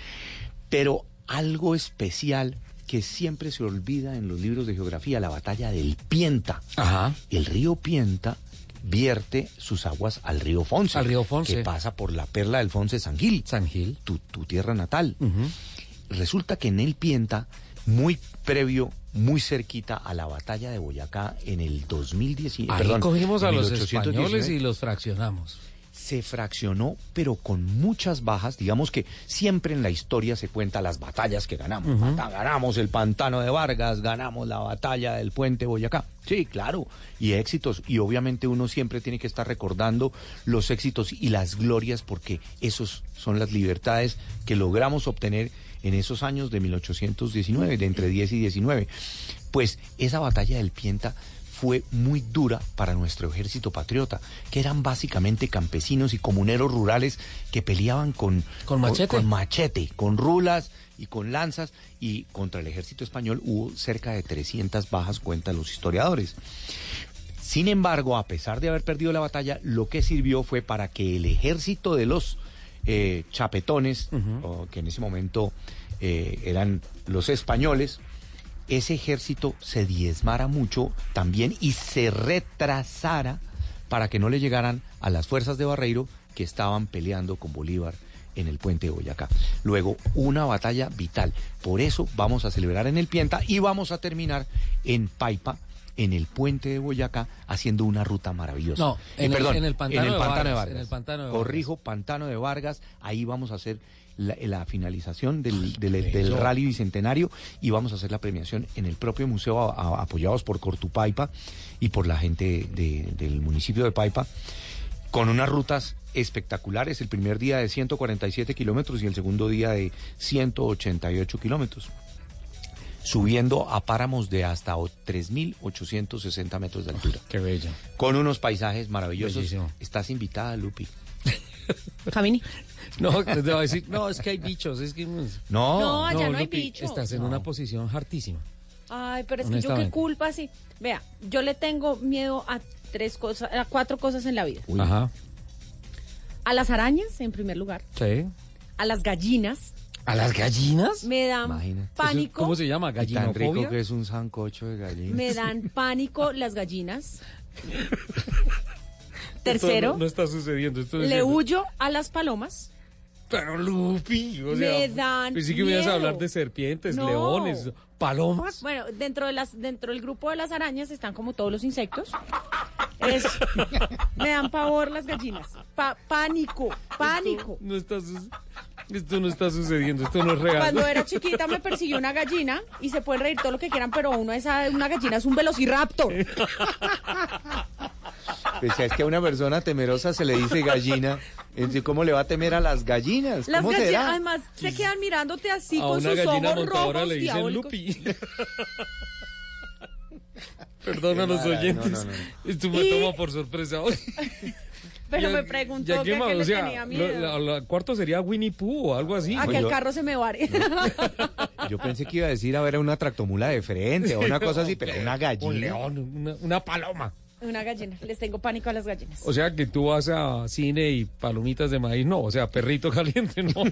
Speaker 28: Pero algo especial que siempre se olvida en los libros de geografía, la batalla del Pienta. El río Pienta vierte sus aguas al río Fonse.
Speaker 25: Al río Fonse.
Speaker 28: Que pasa por la perla del Fonse San Gil.
Speaker 25: San Gil.
Speaker 28: Tu, tu tierra natal. Resulta que en el Pienta, muy previo, muy cerquita a la batalla de Boyacá en el 2019.
Speaker 25: Ahí
Speaker 28: perdón,
Speaker 25: cogimos a los
Speaker 28: 1819,
Speaker 25: españoles y los fraccionamos.
Speaker 28: Se fraccionó, pero con muchas bajas. Digamos que siempre en la historia se cuenta las batallas que ganamos. Ganamos el pantano de Vargas, ganamos la batalla del puente Boyacá. Sí, claro, y éxitos. Y obviamente uno siempre tiene que estar recordando los éxitos y las glorias porque esos son las libertades que logramos obtener en esos años de 1819, de entre 10 y 19. Pues esa batalla del Pienta fue muy dura para nuestro ejército patriota, que eran básicamente campesinos y comuneros rurales que peleaban con,
Speaker 25: ¿Con machete?
Speaker 28: con, machete, con rulas y con lanzas, y contra el ejército español hubo cerca de 300 bajas, cuentan los historiadores. Sin embargo, a pesar de haber perdido la batalla, lo que sirvió fue para que el ejército de los eh, chapetones, o que en ese momento eh, eran los españoles, ese ejército se diezmara mucho también y se retrasara para que no le llegaran a las fuerzas de Barreiro que estaban peleando con Bolívar en el puente de Boyacá. Luego, una batalla vital. Por eso vamos a celebrar en el Pienta y vamos a terminar en Paipa, en el puente de Boyacá, haciendo una ruta maravillosa.
Speaker 25: No,
Speaker 28: Eh,
Speaker 25: en el-
Speaker 28: perdón,
Speaker 25: en el Pantano de Vargas,
Speaker 28: Vargas.
Speaker 25: en el Pantano de Vargas.
Speaker 28: Corrijo, Pantano de Vargas. Ahí vamos a hacer la, la finalización del, del- rally bicentenario y vamos a hacer la premiación en el propio museo a- a- apoyados por Cortupaipa y por la gente de- del municipio de Paipa con unas rutas espectaculares. El primer día de 147 kilómetros y el segundo día de 188 kilómetros. Subiendo a páramos de hasta o- 3.860 metros de altura.
Speaker 25: Qué bello.
Speaker 28: Con unos paisajes maravillosos.
Speaker 25: Bellísimo.
Speaker 28: Estás invitada, Lupi.
Speaker 26: Camini.
Speaker 25: No, te voy a decir, no, es que hay bichos, es que...
Speaker 28: No.
Speaker 26: No, no hay
Speaker 25: Lupi,
Speaker 26: bichos.
Speaker 25: Estás en una posición hartísima.
Speaker 26: Ay, pero es que yo qué culpa, sí. Vea, yo le tengo miedo a tres cosas, a cuatro cosas en la vida.
Speaker 25: Ajá.
Speaker 26: A las arañas, en primer lugar.
Speaker 25: Sí.
Speaker 26: A las gallinas.
Speaker 25: ¿A las gallinas?
Speaker 26: Me dan
Speaker 28: Imagínate.
Speaker 26: pánico.
Speaker 25: ¿Cómo se llama?
Speaker 28: Y tan
Speaker 25: ¿Gallinofobia?
Speaker 28: rico que es un sancocho de gallina.
Speaker 26: Me dan pánico las gallinas. Tercero,
Speaker 25: No, no está sucediendo. Esto
Speaker 26: le huyo a las palomas.
Speaker 25: Pero Lupi, o sea,
Speaker 26: Me dan
Speaker 25: pensé que me ibas a hablar de serpientes,
Speaker 26: No.
Speaker 25: leones, palomas.
Speaker 26: Bueno, dentro de las dentro del grupo de las arañas están como todos los insectos. Me dan pavor las gallinas. Pa- pánico, pánico.
Speaker 25: No está su- esto no está sucediendo, esto no es real.
Speaker 26: Cuando era chiquita me persiguió una gallina y se pueden reír todo lo que quieran, pero uno esa una gallina es un velociraptor.
Speaker 28: Pues es que a una persona temerosa se le dice gallina. Entonces, ¿Cómo le va a temer a las gallinas?
Speaker 26: Las
Speaker 28: ¿Cómo
Speaker 26: gallinas
Speaker 28: será?
Speaker 26: además se quedan mirándote así
Speaker 25: a
Speaker 26: con
Speaker 25: una
Speaker 26: sus
Speaker 25: gallina
Speaker 26: ojos
Speaker 25: montadora
Speaker 26: rojos
Speaker 25: le dicen
Speaker 26: diabólicos.
Speaker 25: Lupi. Perdona a los oyentes.
Speaker 28: no, no, no.
Speaker 25: Esto me
Speaker 26: Y-
Speaker 25: toma por sorpresa hoy.
Speaker 26: Pero
Speaker 25: Ya-
Speaker 26: me preguntó
Speaker 25: ya
Speaker 26: que,
Speaker 25: o sea,
Speaker 26: tenía
Speaker 25: lo-
Speaker 26: miedo.
Speaker 25: la- la cuarto sería Winnie Pooh o algo así.
Speaker 26: a que el carro se me vare.
Speaker 28: Yo pensé que iba a decir a ver una tractomula de frente o una cosa así, pero una gallina.
Speaker 25: Un león, una, una paloma.
Speaker 26: Una gallina. Les tengo pánico a las gallinas.
Speaker 25: O sea que tú vas a cine y palomitas de maíz, no, o sea, perrito caliente, no.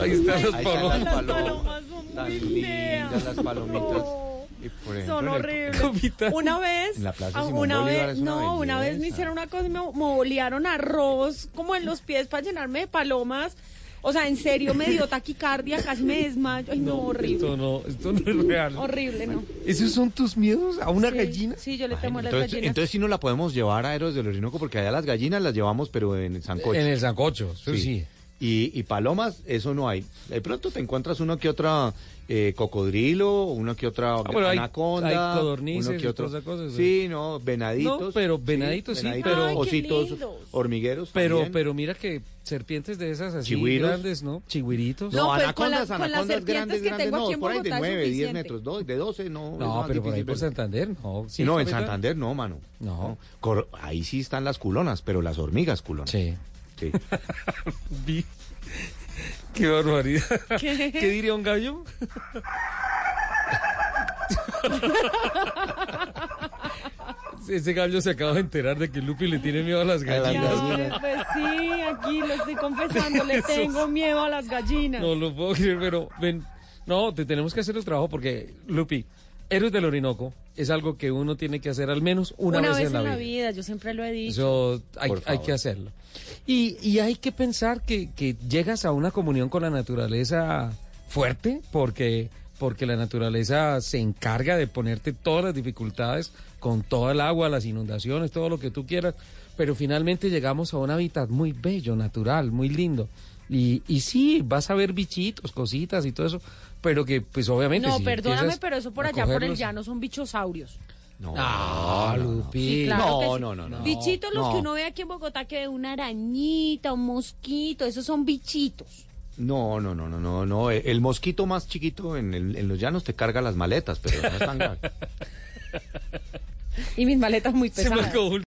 Speaker 25: Ahí están las
Speaker 28: Ahí están
Speaker 25: palomas.
Speaker 28: las palomas. Tan lindas las palomitas. Y, por ejemplo,
Speaker 26: Son horribles. Una vez,
Speaker 28: En la Plaza Simón
Speaker 26: una
Speaker 28: Bolívar
Speaker 26: vez,
Speaker 28: una
Speaker 26: no, una vez me hicieron una cosa y me, me bolearon arroz como en los pies para llenarme de palomas. O sea, en serio me dio taquicardia, casi me desmayo. Ay, no, horrible.
Speaker 25: Esto no, esto no es real.
Speaker 26: Horrible, ¿no?
Speaker 25: ¿Esos son tus miedos a una
Speaker 26: Sí,
Speaker 25: gallina?
Speaker 26: Sí, yo le temo a las
Speaker 28: Entonces,
Speaker 26: gallinas.
Speaker 28: entonces sí no la podemos llevar a Héroes del Orinoco porque allá las gallinas las llevamos pero en el sancocho.
Speaker 25: En el sancocho, sí.
Speaker 28: Y, y palomas, eso no hay. De pronto te encuentras uno que otra eh, cocodrilo, uno que otra
Speaker 25: Ah, bueno,
Speaker 28: anaconda,
Speaker 25: hay codornices
Speaker 28: uno que otro.
Speaker 25: cosas,
Speaker 28: sí, no, venaditos.
Speaker 25: No, pero venaditos sí,
Speaker 28: venaditos,
Speaker 25: pero- Ay,
Speaker 28: ositos, hormigueros
Speaker 25: Pero,
Speaker 28: también.
Speaker 25: pero mira que serpientes de esas así grandes, ¿no? Chigüiritos.
Speaker 28: No,
Speaker 26: No, pues,
Speaker 28: anacondas,
Speaker 26: con la- con las
Speaker 28: anacondas
Speaker 26: serpientes
Speaker 28: grandes,
Speaker 26: que
Speaker 28: grandes,
Speaker 26: tengo
Speaker 28: no,
Speaker 26: aquí en
Speaker 28: por ahí de
Speaker 26: Bogotá es
Speaker 28: 9, 10
Speaker 26: suficiente.
Speaker 28: metros, do- de 12 no. es
Speaker 25: No,
Speaker 28: más
Speaker 25: pero por ahí por. Santander, no. Sí,
Speaker 28: no, en. Santander no, mano.
Speaker 25: No.
Speaker 28: Cor- ahí sí están las culonas, pero las hormigas culonas.
Speaker 25: Sí.
Speaker 28: Sí.
Speaker 25: Vi- Qué barbaridad.
Speaker 26: ¿Qué?
Speaker 25: ¿Qué diría un gallo? Ese gallo se acaba de enterar de que Lupi le tiene miedo a las gallinas.
Speaker 26: Ay, pues sí, aquí lo estoy confesando, le tengo miedo a las gallinas.
Speaker 25: No lo puedo creer, pero ven, no, te tenemos que hacer el trabajo porque, Lupi, Héroes del Orinoco es algo que uno tiene que hacer al menos una,
Speaker 26: Una,
Speaker 25: vez, en la vida.
Speaker 26: yo siempre lo he dicho.
Speaker 25: Eso hay, que hacerlo. Y, y hay que pensar que, que llegas a una comunión con la naturaleza fuerte, porque, porque la naturaleza se encarga de ponerte todas las dificultades con todo el agua, las inundaciones, todo lo que tú quieras, pero finalmente llegamos a un hábitat muy bello, natural, muy lindo. Y, y sí, vas a ver bichitos, cositas y todo eso, pero que pues obviamente...
Speaker 26: no,
Speaker 25: si
Speaker 26: perdóname, pero eso por allá por el llano son bichosaurios.
Speaker 28: No,
Speaker 25: Ah, Lupi.
Speaker 26: Sí, claro
Speaker 28: no,
Speaker 26: sí.
Speaker 28: no, no, no.
Speaker 26: Bichitos los
Speaker 28: No.
Speaker 26: que uno ve aquí en Bogotá, que ve una arañita, un mosquito, esos son bichitos.
Speaker 28: No, no, no, no, no, no. El mosquito más chiquito en, el- en los llanos te carga las maletas, pero no es tan grave.
Speaker 26: Y mis maletas muy
Speaker 25: Se me
Speaker 26: pesadas.